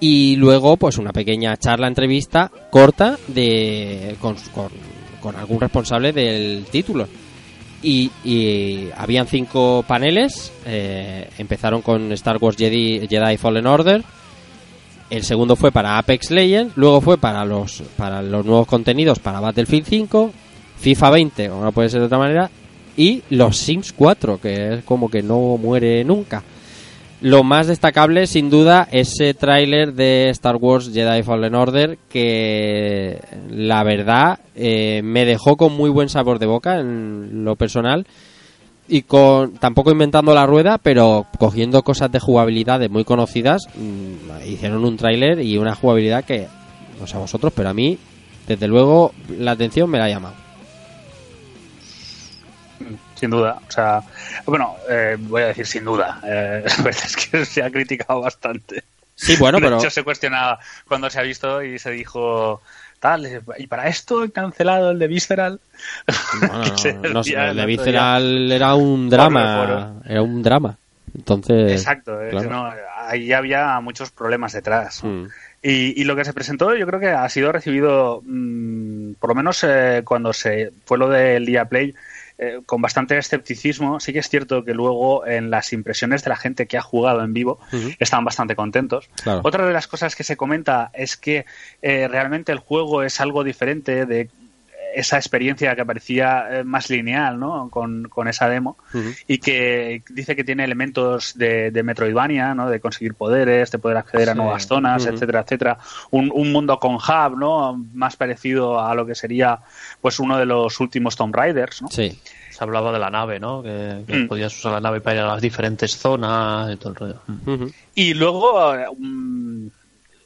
y luego pues una pequeña charla entrevista corta de con, con, con algún responsable del título. Y, y habían cinco paneles eh, empezaron con Star Wars Jedi, Jedi Fallen Order. El segundo fue para Apex Legends luego fue para los para los nuevos contenidos para Battlefield 5 FIFA 20 como no puede ser de otra manera y los Sims 4 que es como que no muere nunca lo más destacable, sin duda, ese tráiler de Star Wars Jedi Fallen Order que la verdad eh, me dejó con muy buen sabor de boca en lo personal y con tampoco inventando la rueda, pero cogiendo cosas de jugabilidad de muy conocidas, mm, hicieron un tráiler y una jugabilidad que no sé a vosotros, pero a mí desde luego la atención me la ha llamado. Sin duda. O sea, bueno, eh, voy a decir sin duda. Eh, <laughs> es que se ha criticado bastante. Sí, bueno, De pero hecho, se cuestionaba cuando se ha visto y se dijo tal, y para esto he cancelado el de Visceral. <laughs> No, sé, el de Visceral era un drama, era un drama. Entonces, Exacto, es claro. no, ahí había muchos problemas detrás. Mm. Y, y lo que se presentó yo creo que ha sido recibido, mm, por lo menos eh, cuando se fue lo del día Play, eh, con bastante escepticismo. Sí que es cierto que luego en las impresiones de la gente que ha jugado en vivo Ujú. estaban bastante contentos. Claro. Otra de las cosas que se comenta es que eh, realmente el juego es algo diferente de esa experiencia que parecía eh, más lineal ¿no? con, con esa demo y que dice que tiene elementos de, de Metroidvania, ¿no? de conseguir poderes, de poder acceder a nuevas zonas, etcétera, etcétera. Un, un mundo con hub, ¿no? más parecido a lo que sería pues uno de los últimos Tomb Raiders. ¿no? Sí. Se hablaba de la nave, ¿no? Que, que Mm. podías usar la nave para ir a las diferentes zonas y todo el rollo. Y luego, eh,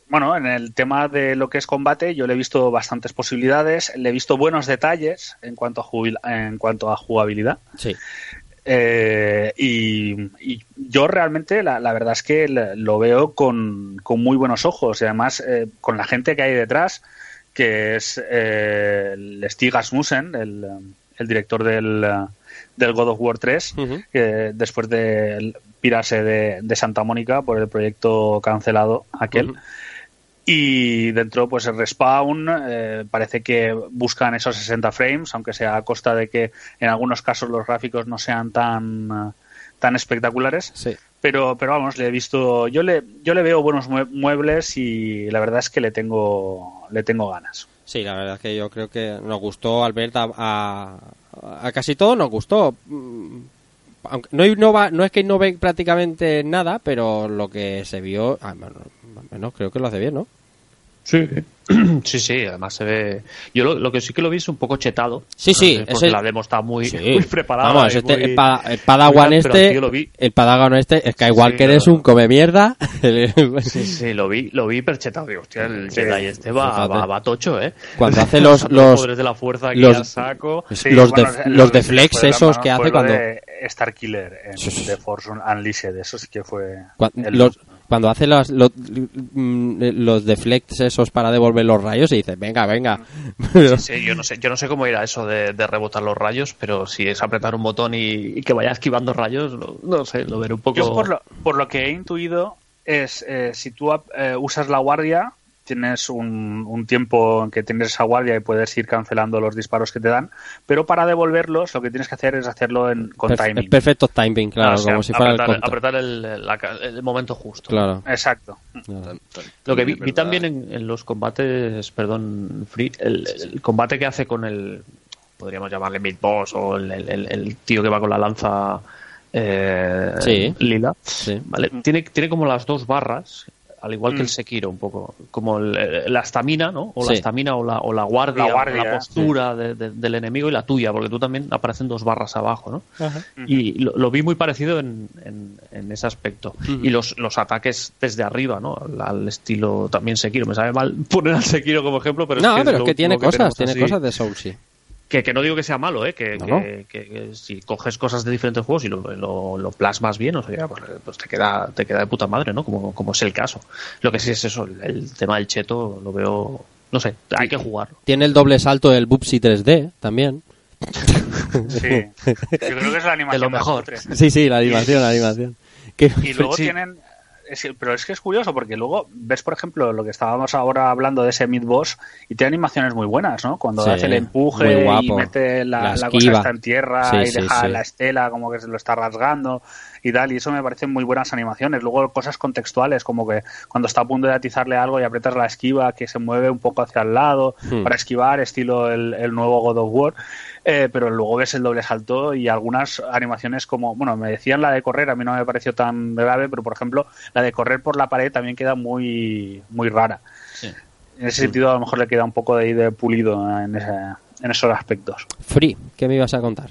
bueno, en el tema de lo que es combate, yo le he visto bastantes posibilidades, le he visto buenos detalles en cuanto a, en cuanto a jugabilidad. Sí. Eh, y, y yo realmente la, la verdad es que lo veo con, con muy buenos ojos y además eh, con la gente que hay detrás, que es eh, el Stig Asmussen, el, el director del, del God of War 3, Ujú. que después de pirarse de, de Santa Mónica por el proyecto cancelado aquel. Y dentro, pues el respawn, eh, parece que buscan esos 60 frames, aunque sea a costa de que en algunos casos los gráficos no sean tan, eh, tan espectaculares. Sí. Pero, pero vamos, le he visto, yo le, yo le veo buenos mue- muebles y la verdad es que le tengo, le tengo ganas. Sí, la verdad es que yo creo que nos gustó Albert a, a, a casi todo nos gustó. Mm, Aunque no, innova, no es que innove prácticamente nada, pero lo que se vio, ah, bueno, bueno, creo que lo hace bien, ¿no? Sí. <clears throat> Sí, sí, además se ve. Yo lo, lo que sí que lo vi es un poco chetado. Sí, sí, Porque ese- la demo está muy, Sí. muy preparada. Vamos, este, muy- el, pa- el Padawan muy este, tío, lo vi. el Padawan este, Skywalker Sí, es un come mierda. <laughs> Sí, sí, lo vi, lo vi perchetado. Digo, hostia, el Sí, Jedi este va, va, va tocho, ¿eh? Cuando hace <laughs> los, los, poderes de la fuerza aquí los- a saco. Sí, los, bueno, de, lo los de flex esos que hace cuando, Starkiller en. The Force Unleashed, eso sí que fue... el- los- cuando hace los, los, mm, los deflects esos para devolver los rayos y dice, venga, venga. Sí, <laughs> sí, yo no sé, yo no sé cómo irá eso de, de rebotar los rayos, pero si es apretar un botón y, y que vaya esquivando rayos, no, no sé, lo veré un poco. Yo por lo, por lo que he intuido es, eh, si tú eh, usas la guardia, tienes un, un tiempo en que tienes esa guardia y puedes ir cancelando los disparos que te dan, pero para devolverlos lo que tienes que hacer es hacerlo en, con timing. Perfecto timing, claro, O sea, como si fuera el apretar, contra. apretar el, la- el momento justo. Claro. Exacto. claro. Lo que vi, también en, en los combates, perdón, Free, el, el combate que hace con el, podríamos llamarle mid boss o el, el- el- el tío que va con la lanza eh, Sí. lila, Sí. ¿vale? Tiene, tiene como las dos barras, al igual que Mm. el Sekiro un poco, como el- la estamina, ¿no? O la estamina o la, o la guardia, La guardia, o la postura de- de- del enemigo y la tuya, porque tú también aparecen dos barras abajo, ¿no? Y lo, lo vi muy parecido en, en- en ese aspecto. Y los, los ataques desde arriba, ¿no? Al, al estilo también Sekiro. Me sabe mal poner al Sekiro como ejemplo, pero no, es que pero lo es que tiene cosas, tiene así. cosas de Soul, sí. Que, que no digo que sea malo, ¿eh? Que, No, que- no. que- que si coges cosas de diferentes juegos y lo, lo, lo plasmas bien, o sea, pues, pues te queda te queda de puta madre, ¿no? Como, como es el caso. Lo que sí es eso, el, el tema del cheto lo veo... No sé, hay que jugarlo. Tiene el doble salto del Bubsy 3D también. Sí. Yo creo que es la <laughs> animación lo más mejor. Sí, sí, la animación, la animación. Que- Y luego Sí. tienen. Es pero es que es curioso porque luego ves, por ejemplo, lo que estábamos ahora hablando de ese mid-boss y tiene animaciones muy buenas, ¿no? Cuando Sí, hace el empuje y mete la, La la cosa esta en tierra Sí, y deja la estela como que se lo está rasgando y tal. Y eso me parecen muy buenas animaciones. Luego cosas contextuales, como que cuando está a punto de atizarle algo y aprietas la esquiva que se mueve un poco hacia el lado Hmm. para esquivar, estilo el, el nuevo God of War. Eh, pero luego ves el doble salto y algunas animaciones como, bueno, me decían la de correr, a mí no me pareció tan grave, pero por ejemplo, la de correr por la pared también queda muy, muy rara. Sí. En ese sentido, a lo mejor le queda un poco de, ahí de pulido en, ese- en esos aspectos. Free, ¿qué me ibas a contar?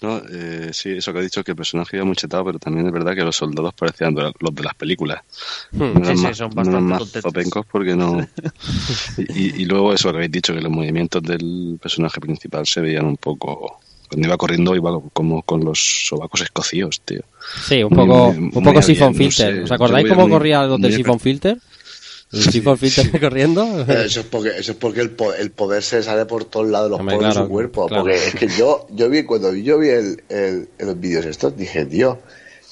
No, eh, sí, eso que he dicho, que el personaje iba muy chetado, pero también es verdad que los soldados parecían de los de las películas. Hmm. No eran sí, más, son no bastante eran más zopencos porque no... <laughs> y, y luego eso que habéis dicho, que los movimientos del personaje principal se veían un poco... Cuando iba corriendo iba como con los sobacos escocidos, tío. Sí, un poco, muy- un poco Siphon no Filter. sé, ¿Os acordáis cómo muy- corría los muy Siphon Filter? El Siphon Filter corriendo. Eh, Eso es porque, eso es porque el, po- el poder se sale por todos lados de los poros de su cuerpo. claro. Porque es que yo, yo vi, cuando yo vi el, el- los vídeos estos, dije, tío,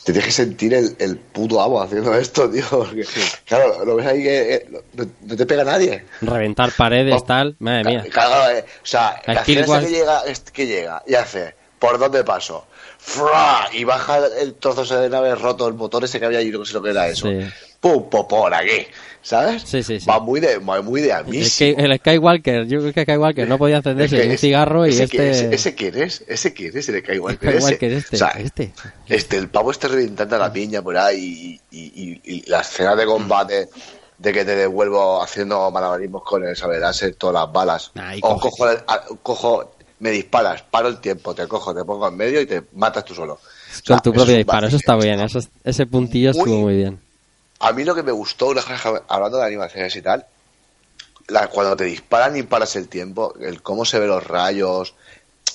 te tienes que sentir el, el puto amo haciendo esto, tío. Porque, claro, lo ves ahí que eh, no, no te pega nadie. Reventar paredes, tal. Madre mía. Claro, eh, o sea, La la was- que llega, que llega y hace, ¿por dónde paso? ¡Fra! Y baja el trozo ese de nave roto, el motor ese que había allí, no sé lo que era eso. Sí. ¡Pum! po- por aquí. ¿Sabes? Sí, sí, sí. Va muy de, va muy de. Es que el Skywalker, yo creo que Skywalker no podía encenderse ni un cigarro y ese, este. que- ese, ese quién es, ese quién es, el Skywalker. Skywalker ese. <laughs> este, O sea, este. este, el pavo este reventando a la piña por ahí y, y, y- y la escena de combate de que te devuelvo haciendo malabarismos con el saber todas las balas. O cojo, el- a- cojo, me disparas, paro el tiempo, te cojo, te pongo en medio y te matas tú solo. O sea, Con tu propio es disparo, eso está bien. Eso, ese puntillo Muy- estuvo muy bien. A mí lo que me gustó, hablando de animaciones y tal, la- cuando te disparan y paras el tiempo, el cómo se ven los rayos,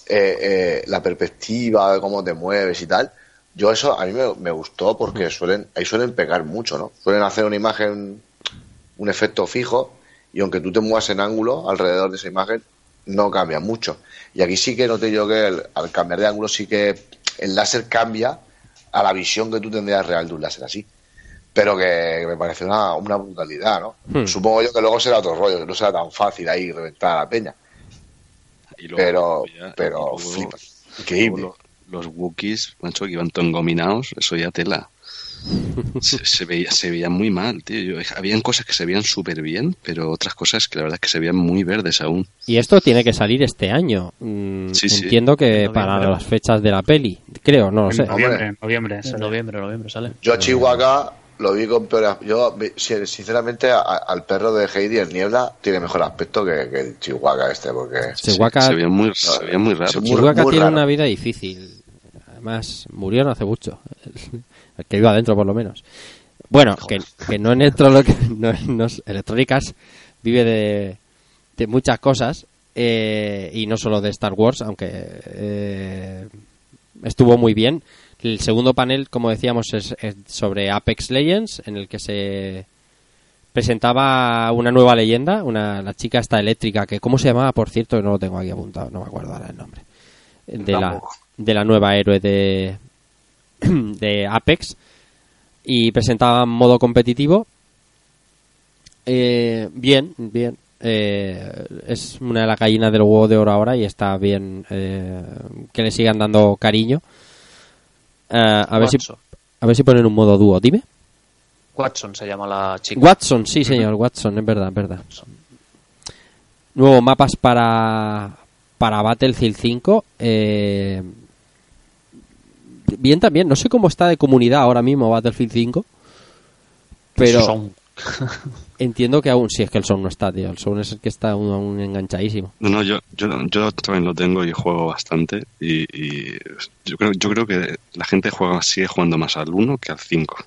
eh, eh, la perspectiva, cómo te mueves y tal, yo eso a mí me, me gustó porque suelen, ahí suelen pegar mucho, ¿no? Suelen hacer una imagen, un efecto fijo, y aunque tú te muevas en ángulo alrededor de esa imagen, no cambia mucho. Y aquí sí que noté yo que el- al cambiar de ángulo sí que el láser cambia a la visión que tú tendrías real de un láser así pero que me parece una, una brutalidad, ¿no? Hmm. Supongo yo que luego será otro rollo, que no será tan fácil ahí reventar a la peña, Y luego- pero, ya- pero y luego- flipa. luego Increíble. Los, los Wookiees, macho, que iban todo engominados, eso ya tela. <laughs> Se, se veía, se veía muy mal, tío. Yo- habían cosas que se veían súper bien, pero otras cosas que la verdad es que se veían muy verdes aún. Y esto tiene que salir este año. Mm, Sí, sí. Entiendo que para las fechas de la peli. Creo, no lo sé. noviembre, en noviembre. Noviembre, noviembre sale. Yo a Chihuahua lo vi con peor Yo, sinceramente, a- al perro de Heidi, el Niebla, tiene mejor aspecto que, que el Chihuahua este, porque... Chihuahua, Sí, se veían muy, se muy- Chihuahua muy tiene raro. una vida difícil. Además, murió no hace mucho. El <laughs> que iba adentro, por lo menos. Bueno, que, que no en electro <laughs> no, Electrónicas vive de, de muchas cosas eh, y no solo de Star Wars, aunque eh, estuvo muy bien. El segundo panel, como decíamos, es, es sobre Apex Legends, en el que se presentaba una nueva leyenda, una la chica esta eléctrica que cómo se llamaba, por cierto, no lo tengo aquí apuntado, no me acuerdo ahora el nombre. De la de la nueva héroe de <clears throat> de Apex y presentaba modo competitivo Eh, bien, bien. Eh, es una de las gallinas del huevo de oro ahora y está bien eh, que le sigan dando cariño. Eh, a, ver si, Watson. a ver si ponen un modo dúo. Dime. Watson se llama la chica. Watson, sí, señor, Watson, es verdad, es verdad. Nuevos mapas para, para Battlefield 5. eh, bien también, no sé cómo está de comunidad ahora mismo Battlefield 5. Pero Son- entiendo que aún, si es que el Sound no está, tío. El Sound es el que está aún, aún enganchadísimo. No, no, yo, yo, yo también lo tengo y juego bastante. Y, y yo, creo, yo creo que la gente juega, sigue jugando más al 1 que al 5.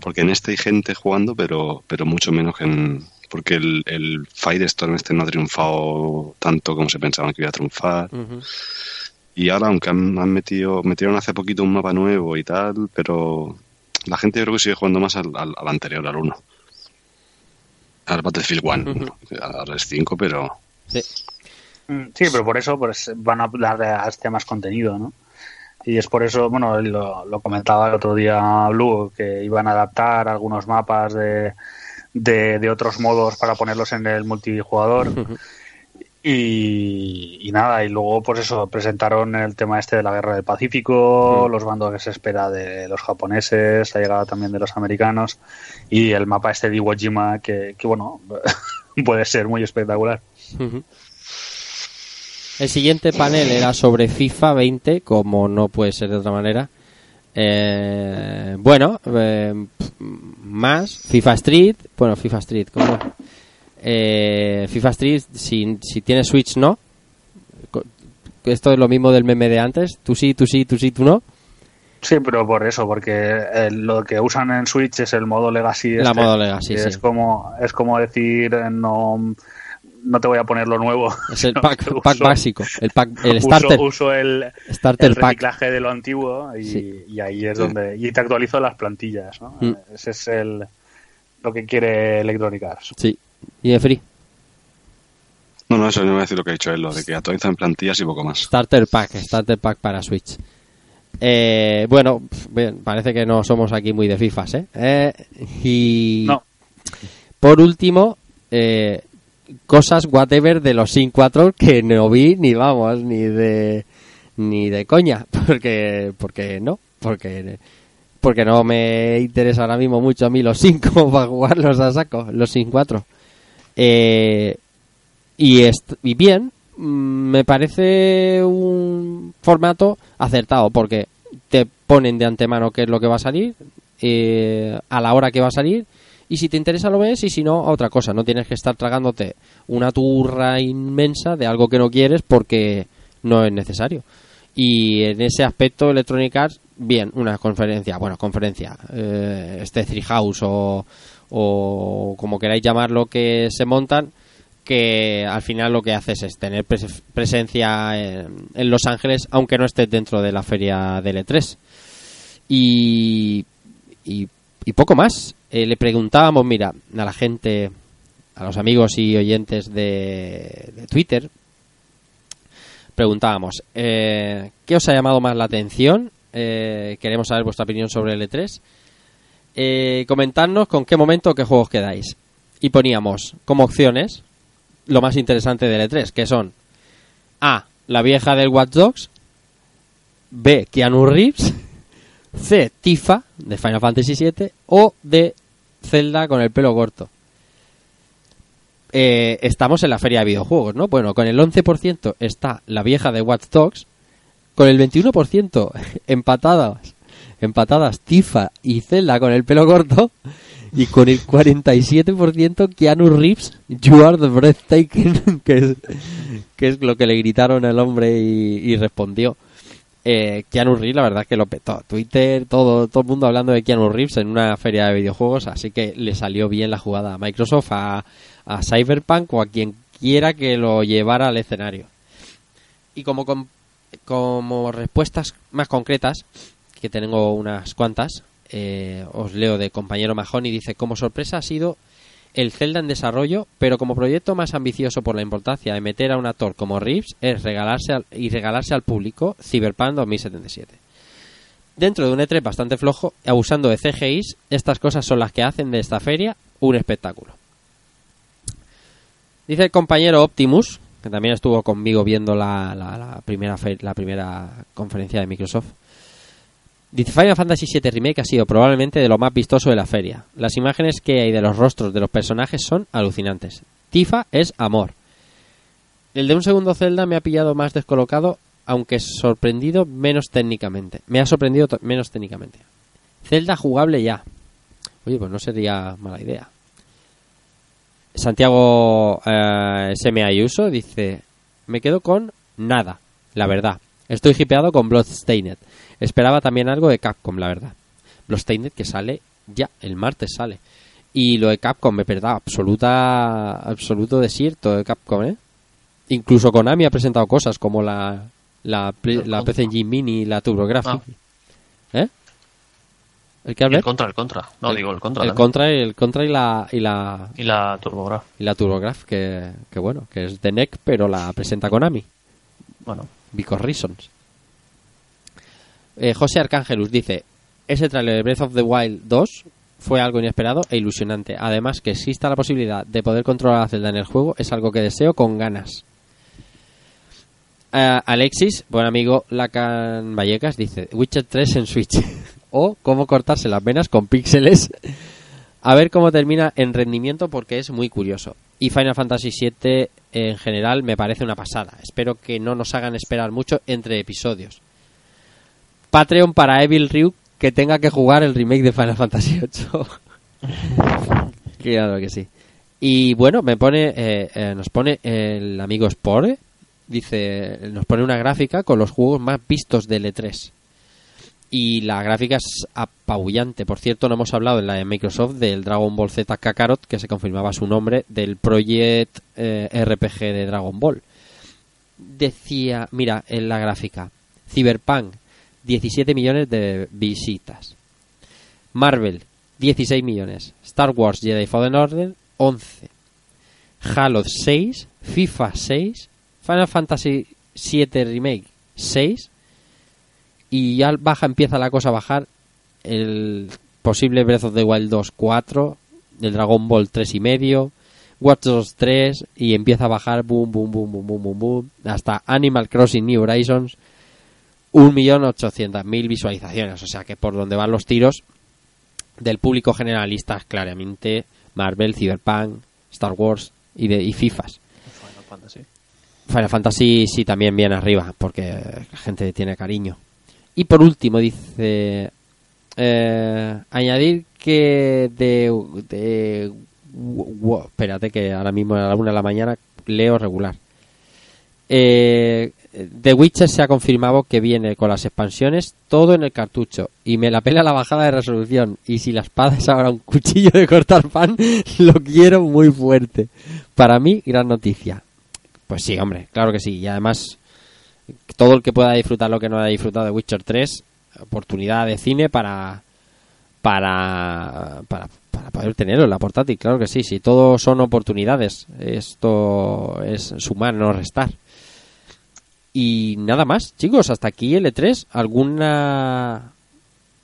Porque en este hay gente jugando, pero, pero mucho menos que en. Porque el, el Firestorm este no ha triunfado tanto como se pensaban que iba a triunfar. Y ahora, aunque han, han metido, metieron hace poquito un mapa nuevo y tal, pero la gente yo creo que sigue jugando más al, al, al anterior, al 1. Al Battlefield 1. Ahora es 5, pero Sí. Mm, Sí, pero por eso pues van a dar a este más contenido, ¿no? Y es por eso, bueno, lo, lo comentaba el otro día Blue, que iban a adaptar algunos mapas de, de, de otros modos para ponerlos en el multijugador. Y, y nada, y luego pues eso, presentaron el tema este de la guerra del Pacífico, los bandos que se espera de los japoneses, la llegada también de los americanos y el mapa este de Iwo Jima que, que bueno, <laughs> puede ser muy espectacular. El siguiente panel era sobre FIFA 20, como no puede ser de otra manera. Eh, bueno, eh, más FIFA Street, bueno, FIFA Street, ¿cómo? Eh, FIFA Street, si, si tienes Switch, no. Esto es lo mismo del meme de antes, tú sí, tú sí, tú sí, tú no. Sí, pero por eso, porque eh, lo que usan en Switch es el modo Legacy. La este, modo Legacy, sí. Es como, es como decir, eh, no, no te voy a poner lo nuevo. Es el <laughs> pack, uso- básico, el pack, el uso- starter, Uso, el, starter el pack. reciclaje de lo antiguo y, Sí. y ahí es donde. Y te actualizo las plantillas, ¿no? Mm. Ese es el lo que quiere Electronic Arts. Sí. Y de free, No, no, eso no voy a decir lo que ha dicho él, lo de que actualizan plantillas y poco más. Starter Pack, Starter Pack para Switch. Eh, bueno, bien, parece que no somos aquí muy de FIFAs, ¿eh? Eh, y No. por último, eh, cosas whatever de los Sin 4 que no vi ni vamos, ni de ni de coña, <laughs> porque porque no, porque porque no me interesa ahora mismo mucho a mí los 5 para jugarlos a saco, los Sin 4. Eh, y, y bien, mm, me parece un formato acertado porque te ponen de antemano qué es lo que va a salir, eh, a la hora que va a salir, y si te interesa lo ves y si no, otra cosa. No tienes que estar tragándote una turra inmensa de algo que no quieres porque no es necesario. Y en ese aspecto, Electronic Arts, bien, una conferencia, bueno, conferencia, eh, este Treehouse o, o como queráis llamarlo, que se montan, que al final lo que haces es tener pres- presencia en, en Los Ángeles, aunque no estés dentro de la feria del E3. Y, y, poco más. Eh, le preguntábamos, mira, a la gente, a los amigos y oyentes de, de Twitter, preguntábamos, eh, ¿qué os ha llamado más la atención? Eh, queremos saber vuestra opinión sobre el E3. Eh, comentadnos con qué momento qué juegos quedáis. Y poníamos como opciones lo más interesante del E3, que son A. La vieja del Watch Dogs. B. Keanu Reeves. <laughs> C. Tifa, de Final Fantasy VII. O D. Zelda con el pelo corto. Eh, estamos en la feria de videojuegos, ¿no? Bueno, con el 11% está la vieja de Watch Dogs. Con el 21% <laughs> empatadas, empatadas Tifa y Zelda con el pelo corto. Y con el 47% Keanu Reeves, You are the breathtaking, <laughs> que es, que es lo que le gritaron al hombre y, respondió. Eh, Keanu Reeves, la verdad es que lo petó. Twitter, todo, todo el mundo hablando de Keanu Reeves en una feria de videojuegos, así que le salió bien la jugada a Microsoft, a, a Cyberpunk o a quien quiera que lo llevara al escenario. Y como, com- como respuestas más concretas, que tengo unas cuantas, eh, os leo de compañero Mahoney, dice, como sorpresa ha sido el Zelda en desarrollo, pero como proyecto más ambicioso por la importancia de meter a un actor como Reeves es regalarse al- y regalarse al público Cyberpunk 2077. Dentro de un E3 bastante flojo, abusando de CGIs, estas cosas son las que hacen de esta feria un espectáculo. Dice el compañero Optimus, que también estuvo conmigo viendo la, la- la primera, la primera conferencia de Microsoft. Dice Final Fantasy VII Remake ha sido probablemente de lo más vistoso de la feria. Las imágenes que hay de los rostros de los personajes son alucinantes. Tifa es amor. El de un segundo Zelda me ha pillado más descolocado, aunque sorprendido menos técnicamente. Me ha sorprendido menos técnicamente. Zelda jugable ya. Oye, pues no sería mala idea. Santiago eh, Ayuso dice: Me quedo con nada, la verdad. Estoy hipeado con Bloodstained. Esperaba también algo de Capcom, la verdad. Bloodstained que sale ya, el martes sale. Y lo de Capcom, es verdad, absoluta, absoluto desierto de Capcom, ¿eh? Incluso Konami ha presentado cosas como la, la, la PC Engine Mini y la TurboGrafx. ¿Eh? ¿El que el contra, el contra. No, El- digo el contra. El también. contra, el contra y la, y la, Y la TurboGrafx. y la TurboGrafx, que, que bueno, que es de NEC, pero la presenta Konami. Bueno, Because reasons. Eh, José Arcángelus dice: Ese trailer de Breath of the Wild 2 fue algo inesperado e ilusionante. Además, que exista la posibilidad de poder controlar a Zelda en el juego es algo que deseo con ganas. Eh, Alexis, buen amigo Lacan Vallecas, dice: Witcher 3 en Switch. <laughs> o cómo cortarse las venas con píxeles. A ver cómo termina en rendimiento porque es muy curioso. Y Final Fantasy VII en general me parece una pasada. Espero que no nos hagan esperar mucho entre episodios. Patreon para Evil Ryu que tenga que jugar el remake de Final Fantasy VIII. <laughs> claro que sí. Y bueno, me pone, eh, eh, nos pone el amigo Spore, dice, nos pone una gráfica con los juegos más vistos del E3 y la gráfica es apabullante. Por cierto, no hemos hablado en la de Microsoft del Dragon Ball Z Kakarot, que se confirmaba su nombre, del Project eh, RPG de Dragon Ball. Decía, mira, en la gráfica, Cyberpunk, 17 millones de visitas. Marvel, 16 millones. Star Wars Jedi Fallen Order, 11. Halo 6, FIFA 6, Final Fantasy 7 Remake 6 y ya baja, empieza la cosa a bajar. El posible Breath of the Wild 2 4, el Dragon Ball 3 y medio, Watch Dogs 3 y empieza a bajar. Boom boom boom boom boom boom boom. Hasta Animal Crossing New Horizons 1.800.000 visualizaciones, o sea que por donde van los tiros del público generalista es claramente Marvel, Cyberpunk, Star Wars y, de, y FIFAs. Final Fantasy. Final Fantasy sí también viene arriba, porque la gente tiene cariño. Y por último dice eh, añadir que de, espérate que ahora mismo a la una de la mañana leo regular. Eh, The Witcher se ha confirmado que viene con las expansiones todo en el cartucho y me la pela la bajada de resolución y si la espada es ahora un cuchillo de cortar pan <laughs> lo quiero muy fuerte. Para mí gran noticia. Pues sí, hombre, claro que sí. Y además, todo el que pueda disfrutar lo que no haya disfrutado de Witcher 3, oportunidad de cine para para, para, para poder tenerlo en la portátil, claro que sí. Si todo son oportunidades, esto es sumar, no restar. Y nada más, chicos, hasta aquí L3. ¿Alguna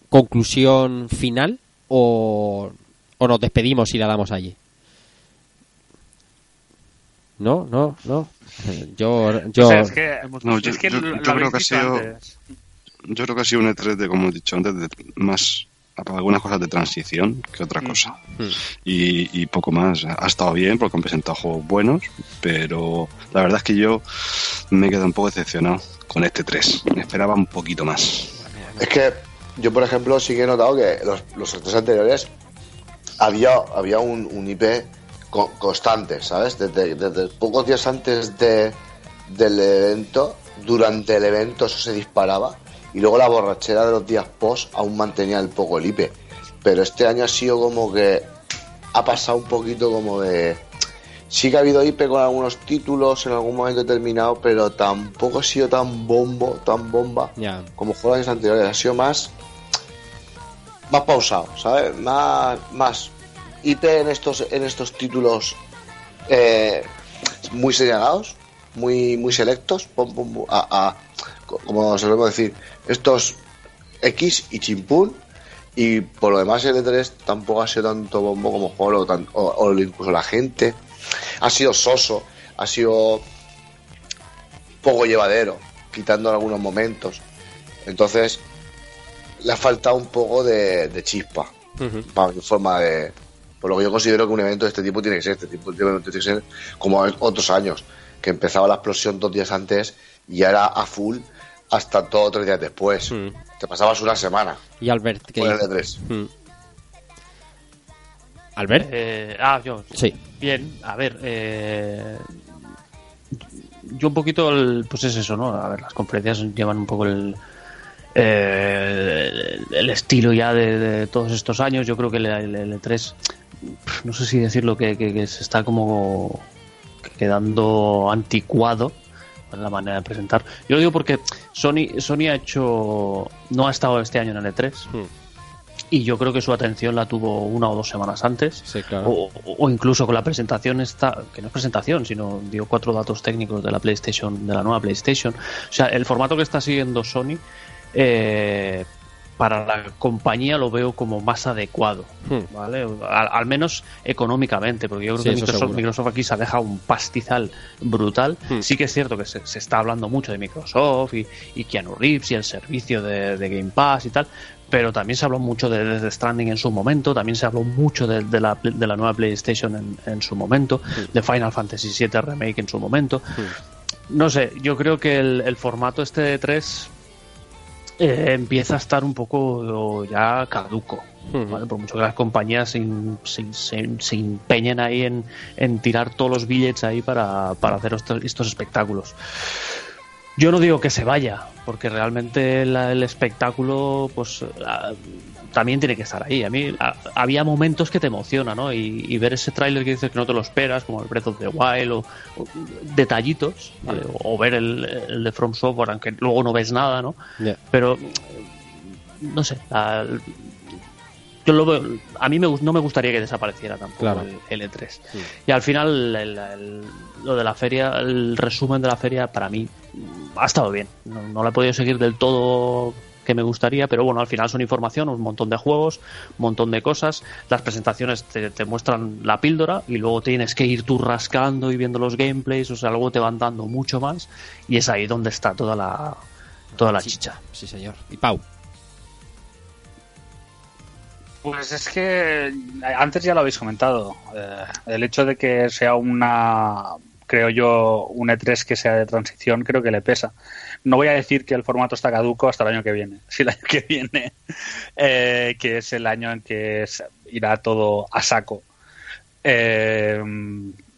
conclusión final o, o nos despedimos y la damos allí? No, no, no. <laughs> Yo, yo O sea, es que, No, yo, es que yo- lo- yo lo creo que ha sido antes. yo creo que ha sido un E3 de como he dicho antes de más algunas cosas de transición que otra cosa. Y, y poco más. Ha estado bien porque han presentado juegos buenos pero la verdad es que yo me he quedado un poco decepcionado con este 3 me esperaba un poquito más. Es que yo, por ejemplo, sí que he notado que los, los tres anteriores había, había un, un IP co- constante, ¿sabes? Desde, desde pocos días antes de, del evento, durante el evento eso se disparaba y luego la borrachera de los días post aún mantenía el poco el IP. Pero este año ha sido como que ha pasado un poquito como de... Sí que ha habido IP con algunos títulos en algún momento determinado, pero tampoco ha sido tan bombo, tan bomba como los años anteriores. Ha sido más más pausado, ¿sabes? Más, más IP en estos, en estos títulos eh, muy señalados, muy, muy selectos, pum, pum, pum, a, a- co- como solemos decir, estos X y chimpún. Y por lo demás, el E3 tampoco ha sido tanto bombo como juego, o, tan- o- o incluso la gente ha sido soso, ha sido poco llevadero, quitando en algunos momentos. Entonces, le ha faltado un poco de, de chispa, para mi forma de. Por lo que yo considero que un evento de este tipo tiene que ser, este tipo tiene que ser como otros años, que empezaba la explosión dos días antes y ya era a full hasta todo tres días después. Te pasabas una semana. Y Albert, ¿qué con el dice? E3. Mm. ¿Albert? Eh, ah, yo. Sí. Bien, a ver. Eh, yo un poquito, el- pues es eso, ¿no? A ver, las conferencias llevan un poco el. eh, el estilo ya de, de todos estos años. Yo creo que el, el E3, no sé si decirlo, que, que- que se está como quedando anticuado la manera de presentar. Yo lo digo porque Sony, Sony ha hecho. No ha estado este año en el E3. Y yo creo que su atención la tuvo una o dos semanas antes. Sí, claro. O, o incluso con la presentación esta, que no es presentación, sino dio cuatro datos técnicos de la PlayStation, de la nueva PlayStation. O sea, el formato que está siguiendo Sony eh, para la compañía lo veo como más adecuado, Hmm. ¿vale? Al, al menos económicamente, porque yo creo Sí, que Microsoft, aquí se ha dejado un pastizal brutal. Hmm. Sí que es cierto que se, se está hablando mucho de Microsoft y, y Keanu Reeves y el servicio de, de Game Pass y tal, pero también se habló mucho de Death Stranding en su momento, también se habló mucho de, de la, de la nueva PlayStation en, en su momento, de Final Fantasy VII Remake en su momento. No sé, yo creo que el, el formato este de 3 empieza a estar un poco ya caduco. ¿vale? Por mucho que las compañías se, se- se- se empeñen ahí en, en tirar todos los billetes ahí para, para hacer estos, estos espectáculos. Yo no digo que se vaya, porque realmente la- el espectáculo, pues ah, también tiene que estar ahí. A mí había momentos que te emociona, ¿no? Y, y ver ese tráiler que dices que no te lo esperas, como el Breath of the Wild, o, o detallitos, ¿vale? o, o ver el, el de From Software, aunque luego no ves nada, ¿no? Pero no sé, la- yo lo veo- a mí me, no me gustaría que desapareciera tampoco Claro. el, el E3. Y al final, el- el- lo de la feria, el resumen de la feria, para mí ha estado bien. No, no la he podido seguir del todo que me gustaría, pero bueno, al final son información, un montón de juegos, un montón de cosas. Las presentaciones te, te muestran la píldora y luego tienes que ir tú rascando y viendo los gameplays, o sea, luego te van dando mucho más y es ahí donde está toda la, toda la chicha. Sí, señor. Y Pau. Pues es que antes ya lo habéis comentado. eh, el hecho de que sea una, creo yo, un E3 que sea de transición, creo que le pesa. No voy a decir que el formato está caduco hasta el año que viene. <laughs> Si el año que viene, eh, que es el año en que irá todo a saco. eh,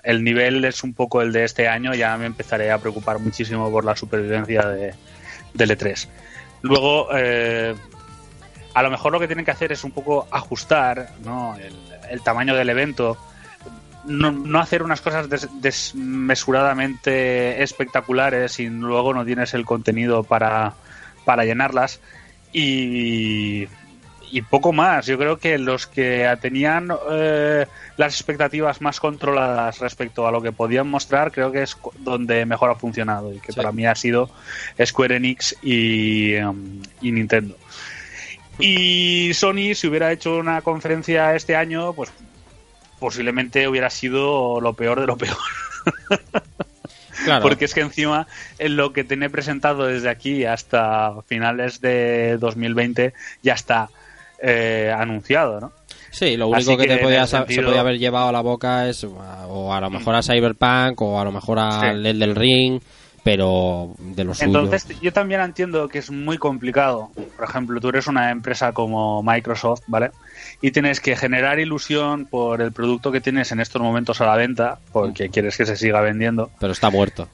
el nivel es un poco el de este año, ya me empezaré a preocupar muchísimo por la supervivencia de, del E3. Luego, eh, a lo mejor lo que tienen que hacer es un poco ajustar ¿no? el tamaño del evento, no, no hacer unas cosas des- desmesuradamente espectaculares y luego no tienes el contenido para, para llenarlas. Y, y poco más. Yo creo que los que tenían eh, las expectativas más controladas respecto a lo que podían mostrar, creo que es donde mejor ha funcionado y que Sí. para mí ha sido Square Enix y, em, y Nintendo. Y Sony, si hubiera hecho una conferencia este año, pues posiblemente hubiera sido lo peor de lo peor. <laughs> Claro. Porque es que encima en lo que tiene presentado desde aquí hasta finales de 2020 ya está eh, anunciado, ¿no? Sí, lo único Así que, que te podía, se podía haber llevado a la boca es o a lo mejor a Cyberpunk o a lo mejor al Sí. El del Ring, pero de lo suyo. Entonces, yo también entiendo que es muy complicado. Por ejemplo, tú eres una empresa como Microsoft, ¿vale? Y tienes que generar ilusión por el producto que tienes en estos momentos a la venta, porque quieres que se siga vendiendo. Pero está muerto.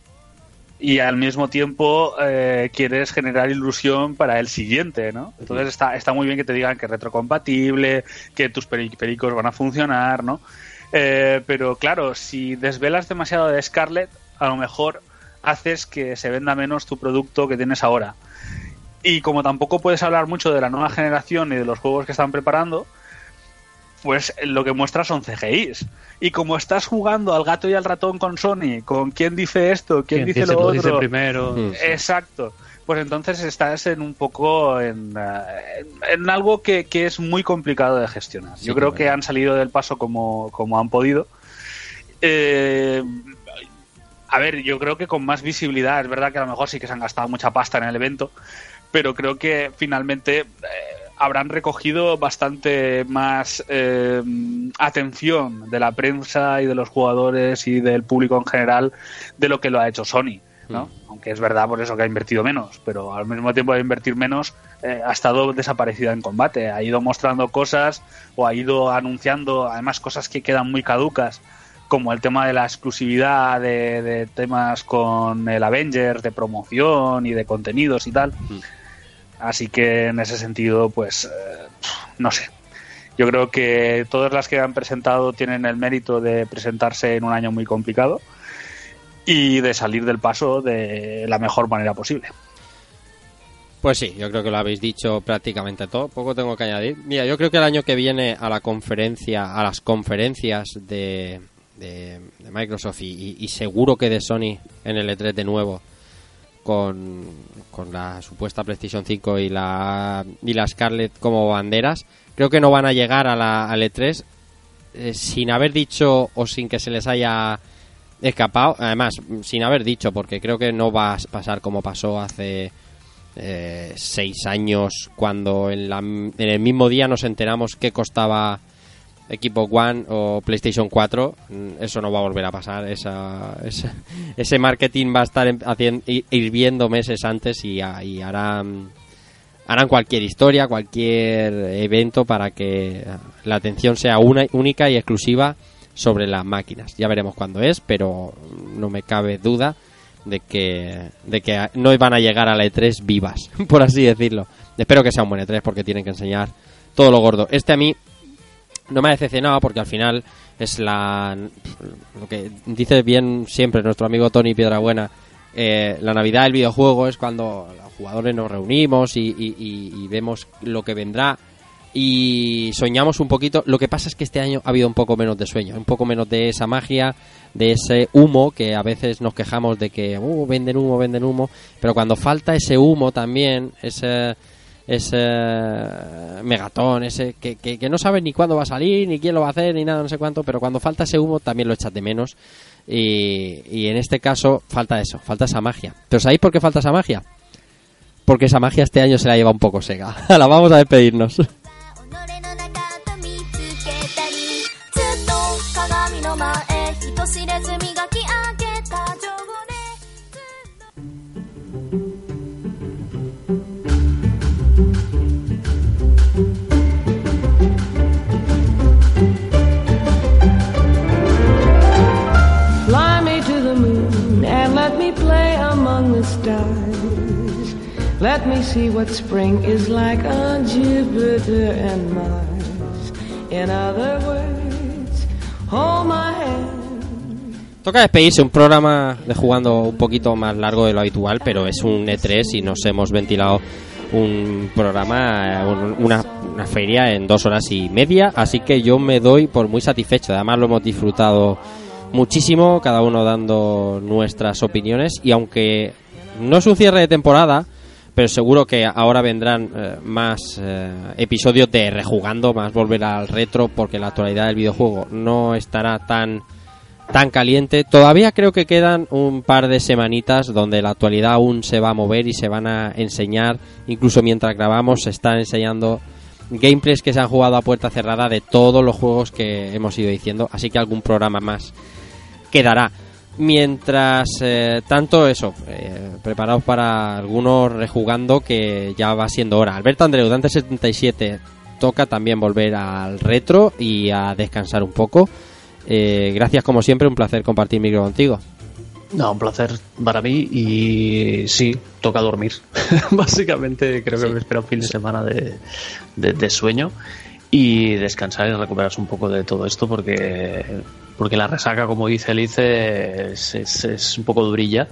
Y al mismo tiempo eh, quieres generar ilusión para el siguiente, ¿no? Entonces está, está muy bien que te digan que es retrocompatible, que tus peri- pericos van a funcionar, ¿no? Eh, pero claro, si desvelas demasiado de Scarlett, a lo mejor haces que se venda menos tu producto que tienes ahora. Y como tampoco puedes hablar mucho de la nueva generación y de los juegos que están preparando, pues lo que muestras son CGIs. Y como estás jugando al gato y al ratón con Sony, con quién dice esto, quién, dice lo otro, dice primero. Mm. Exacto. Pues entonces estás en un poco en, eh, en, en algo que, que es muy complicado de gestionar. Sí, Yo creo que han salido del paso como, como han podido. Eh, a ver, yo creo que con más visibilidad, es verdad que a lo mejor sí que se han gastado mucha pasta en el evento, pero creo que finalmente eh, habrán recogido bastante más eh, atención de la prensa y de los jugadores y del público en general de lo que lo ha hecho Sony. ¿no? Aunque es verdad por eso que ha invertido menos, pero al mismo tiempo de invertir menos eh, ha estado desaparecida en combate, ha ido mostrando cosas o ha ido anunciando además cosas que quedan muy caducas como el tema de la exclusividad de, de temas con el Avengers, de promoción y de contenidos y tal. Así que en ese sentido, pues, eh, no sé. Yo creo que todas las que han presentado tienen el mérito de presentarse en un año muy complicado y de salir del paso de la mejor manera posible. Pues sí, yo creo que lo habéis dicho prácticamente todo. Poco tengo que añadir. Mira, yo creo que el año que viene a la conferencia, a las conferencias de, de, Microsoft y seguro que de Sony en el E3 de nuevo con, con la supuesta PlayStation 5 y la y la Scarlett como banderas, creo que no van a llegar a la, al E3 eh, sin haber dicho o sin que se les haya escapado, además sin haber dicho porque creo que no va a pasar como pasó hace eh, seis años cuando en, la- en el mismo día nos enteramos que costaba equipo One o PlayStation 4 mm, eso no va a volver a pasar esa, esa- ese marketing va a estar en- hacien- hi- hirviendo meses antes y, y harán harán cualquier historia cualquier evento para que la atención sea una, única y exclusiva sobre las máquinas ya veremos cuándo es pero no me cabe duda de que, de que no van a llegar a la E3 vivas, <laughs> por así decirlo. Espero que sea un buen E3 porque tienen que enseñar todo lo gordo. Este a mí no me ha decepcionado porque al final es la lo que dice bien siempre nuestro amigo Tony Piedrabuena eh, la Navidad del videojuego es cuando los jugadores nos reunimos y, y- y- vemos lo que vendrá y soñamos un poquito. Lo que pasa es que este año ha habido un poco menos de sueño, un poco menos de esa magia, de ese humo que a veces nos quejamos de que "Uh, venden humo, venden humo, pero cuando falta ese humo también, ese ese megatón, ese que, que, no sabes ni cuándo va a salir, ni quién lo va a hacer, ni nada, no sé cuánto, pero cuando falta ese humo también lo echas de menos. Y, y en este caso falta eso, falta esa magia. ¿Pero sabéis por qué falta esa magia? Porque esa magia este año se la lleva un poco seca. la <laughs> vamos a despedirnos. To the moon and let me play among the stars. Let me see what spring is like on Jupiter and Mars. In other words, hold my hand. Toca despedirse, un programa de jugando un poquito más largo de lo habitual, pero es un E3 y nos hemos ventilado un programa, un- una, una feria en dos horas y media, así que yo me doy por muy satisfecho. Además lo hemos disfrutado muchísimo, cada uno dando nuestras opiniones. Y aunque no es un cierre de temporada, pero seguro que ahora vendrán eh, más eh, episodios de rejugando, más volver al retro, porque la actualidad del videojuego no estará tan tan caliente. Todavía creo que quedan un par de semanitas donde la actualidad aún se va a mover y se van a enseñar, incluso mientras grabamos, se están enseñando gameplays que se han jugado a puerta cerrada de todos los juegos que hemos ido diciendo, así que algún programa más quedará. Mientras eh, tanto, eso, eh, preparados para algunos rejugando que ya va siendo hora. Alberto Andreu, Dante77, toca también volver al retro y a descansar un poco. Eh, gracias como siempre, un placer compartir micro contigo. No, un placer para mí y sí, toca dormir. <laughs> Básicamente creo que me espera un fin de semana de, de- de sueño y descansar y recuperarse un poco de todo esto porque porque la resaca, como dice Elice, es, es, es un poco durilla.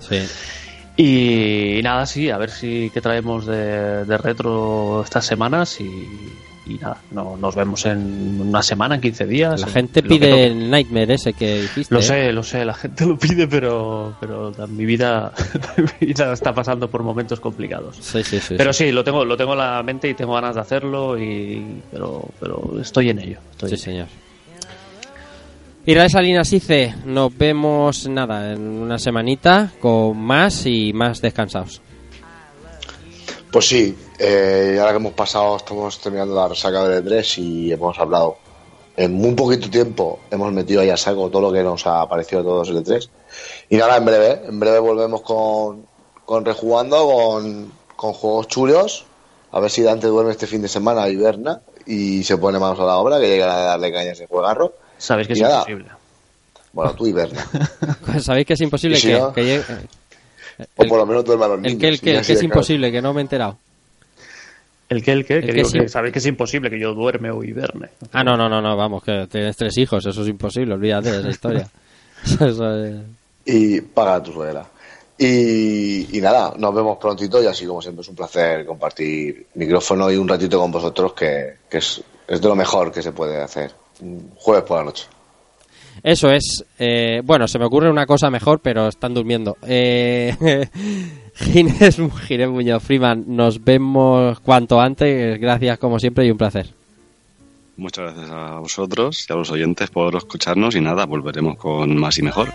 Y, nada, sí, a ver si qué traemos de, de retro estas semanas y, y nada, no, nos vemos en una semana, en 15 días. La en- gente pide el Nightmare ese que dijiste. Lo ¿eh? sé, lo sé, la gente lo pide, pero, pero mi vida, <laughs> mi vida está pasando por momentos complicados. Sí, sí, sí. Pero sí, lo tengo, lo tengo en la mente y tengo ganas de hacerlo, y, pero, pero estoy en ello. estoy Sí, en ello. Israel Salinas dice, nos vemos nada en una semanita con más y más descansados. Pues sí, eh, ahora que hemos pasado, estamos terminando la resaca del E3 y hemos hablado en muy poquito tiempo, hemos metido ahí a saco todo lo que nos ha parecido a todos el E3. Y nada, en breve, en breve volvemos con, con rejugando, con, con juegos chulos. A ver si Dante duerme este fin de semana y Berna y se pone manos a la obra, que llega a darle caña a ese juegarro. Sabes que Y es nada. imposible. Bueno, tú y Berna. <laughs> Sabéis que es imposible si que, no- que llegue- o por lo menos duerma a los niños. el que, el que, el que es imposible, que no me he enterado. ¿El que, el que? El Que que digo sí. que sabéis que es imposible que yo duerme o hiberne. Ah, no, no, no, no, vamos, que tienes tres hijos, eso es imposible, olvídate de esa historia. <laughs> <laughs> Es- y paga tu suegra. Y, y nada, nos vemos prontito y así como siempre es un placer compartir micrófono y un ratito con vosotros que, que es, es de lo mejor que se puede hacer. Jueves por la noche. Eso es. eh, bueno, se me ocurre una cosa mejor, pero están durmiendo. Eh, <laughs> Ginés, Ginés Muñoz Freeman, nos vemos cuanto antes. Gracias, como siempre, y un placer. Muchas gracias a vosotros y a los oyentes por escucharnos y nada, volveremos con más y mejor.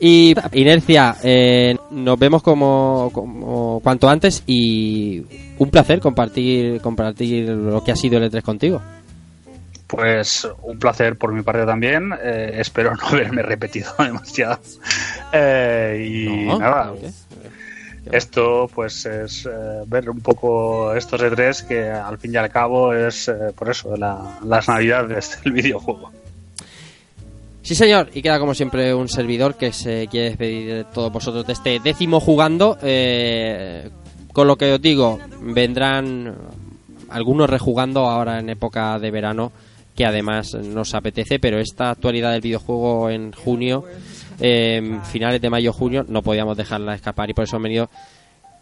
Y Inercia, eh, nos vemos como, como cuanto antes y un placer compartir compartir lo que ha sido el E3 contigo. Pues un placer por mi parte también. eh, espero no <laughs> haberme repetido <laughs> demasiado. Eh, y No, nada, ¿por qué? esto pues es eh, ver un poco estos E3 que al fin y al cabo es eh, por eso la- las navidades <laughs> del videojuego. Sí, señor, y queda como siempre un servidor que se quiere despedir de todos vosotros de este décimo jugando. con lo que os digo, vendrán algunos rejugando ahora en época de verano, que además nos apetece, pero esta actualidad del videojuego en junio, eh, finales de mayo, junio, no podíamos dejarla escapar y por eso han venido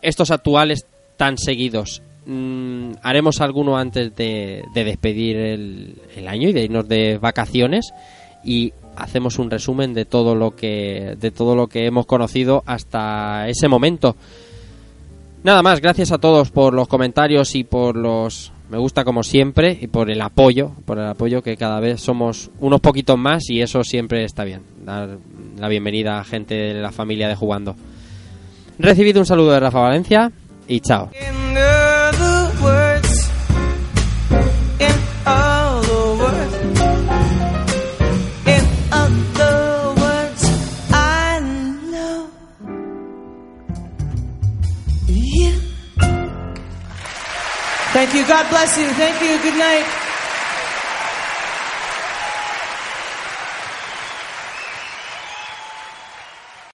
estos actuales tan seguidos. Mm, haremos alguno antes de, de despedir el, el año y de irnos de vacaciones y hacemos un resumen de todo lo que de todo lo que hemos conocido hasta ese momento. Nada más, gracias a todos por los comentarios y por los me gusta como siempre y por el apoyo, por el apoyo que cada vez somos unos poquitos más y eso siempre está bien. Dar la bienvenida a gente de la familia de jugando. Recibido un saludo de Rafa Valencia y chao. Thank you. God bless you. Thank you. Good night.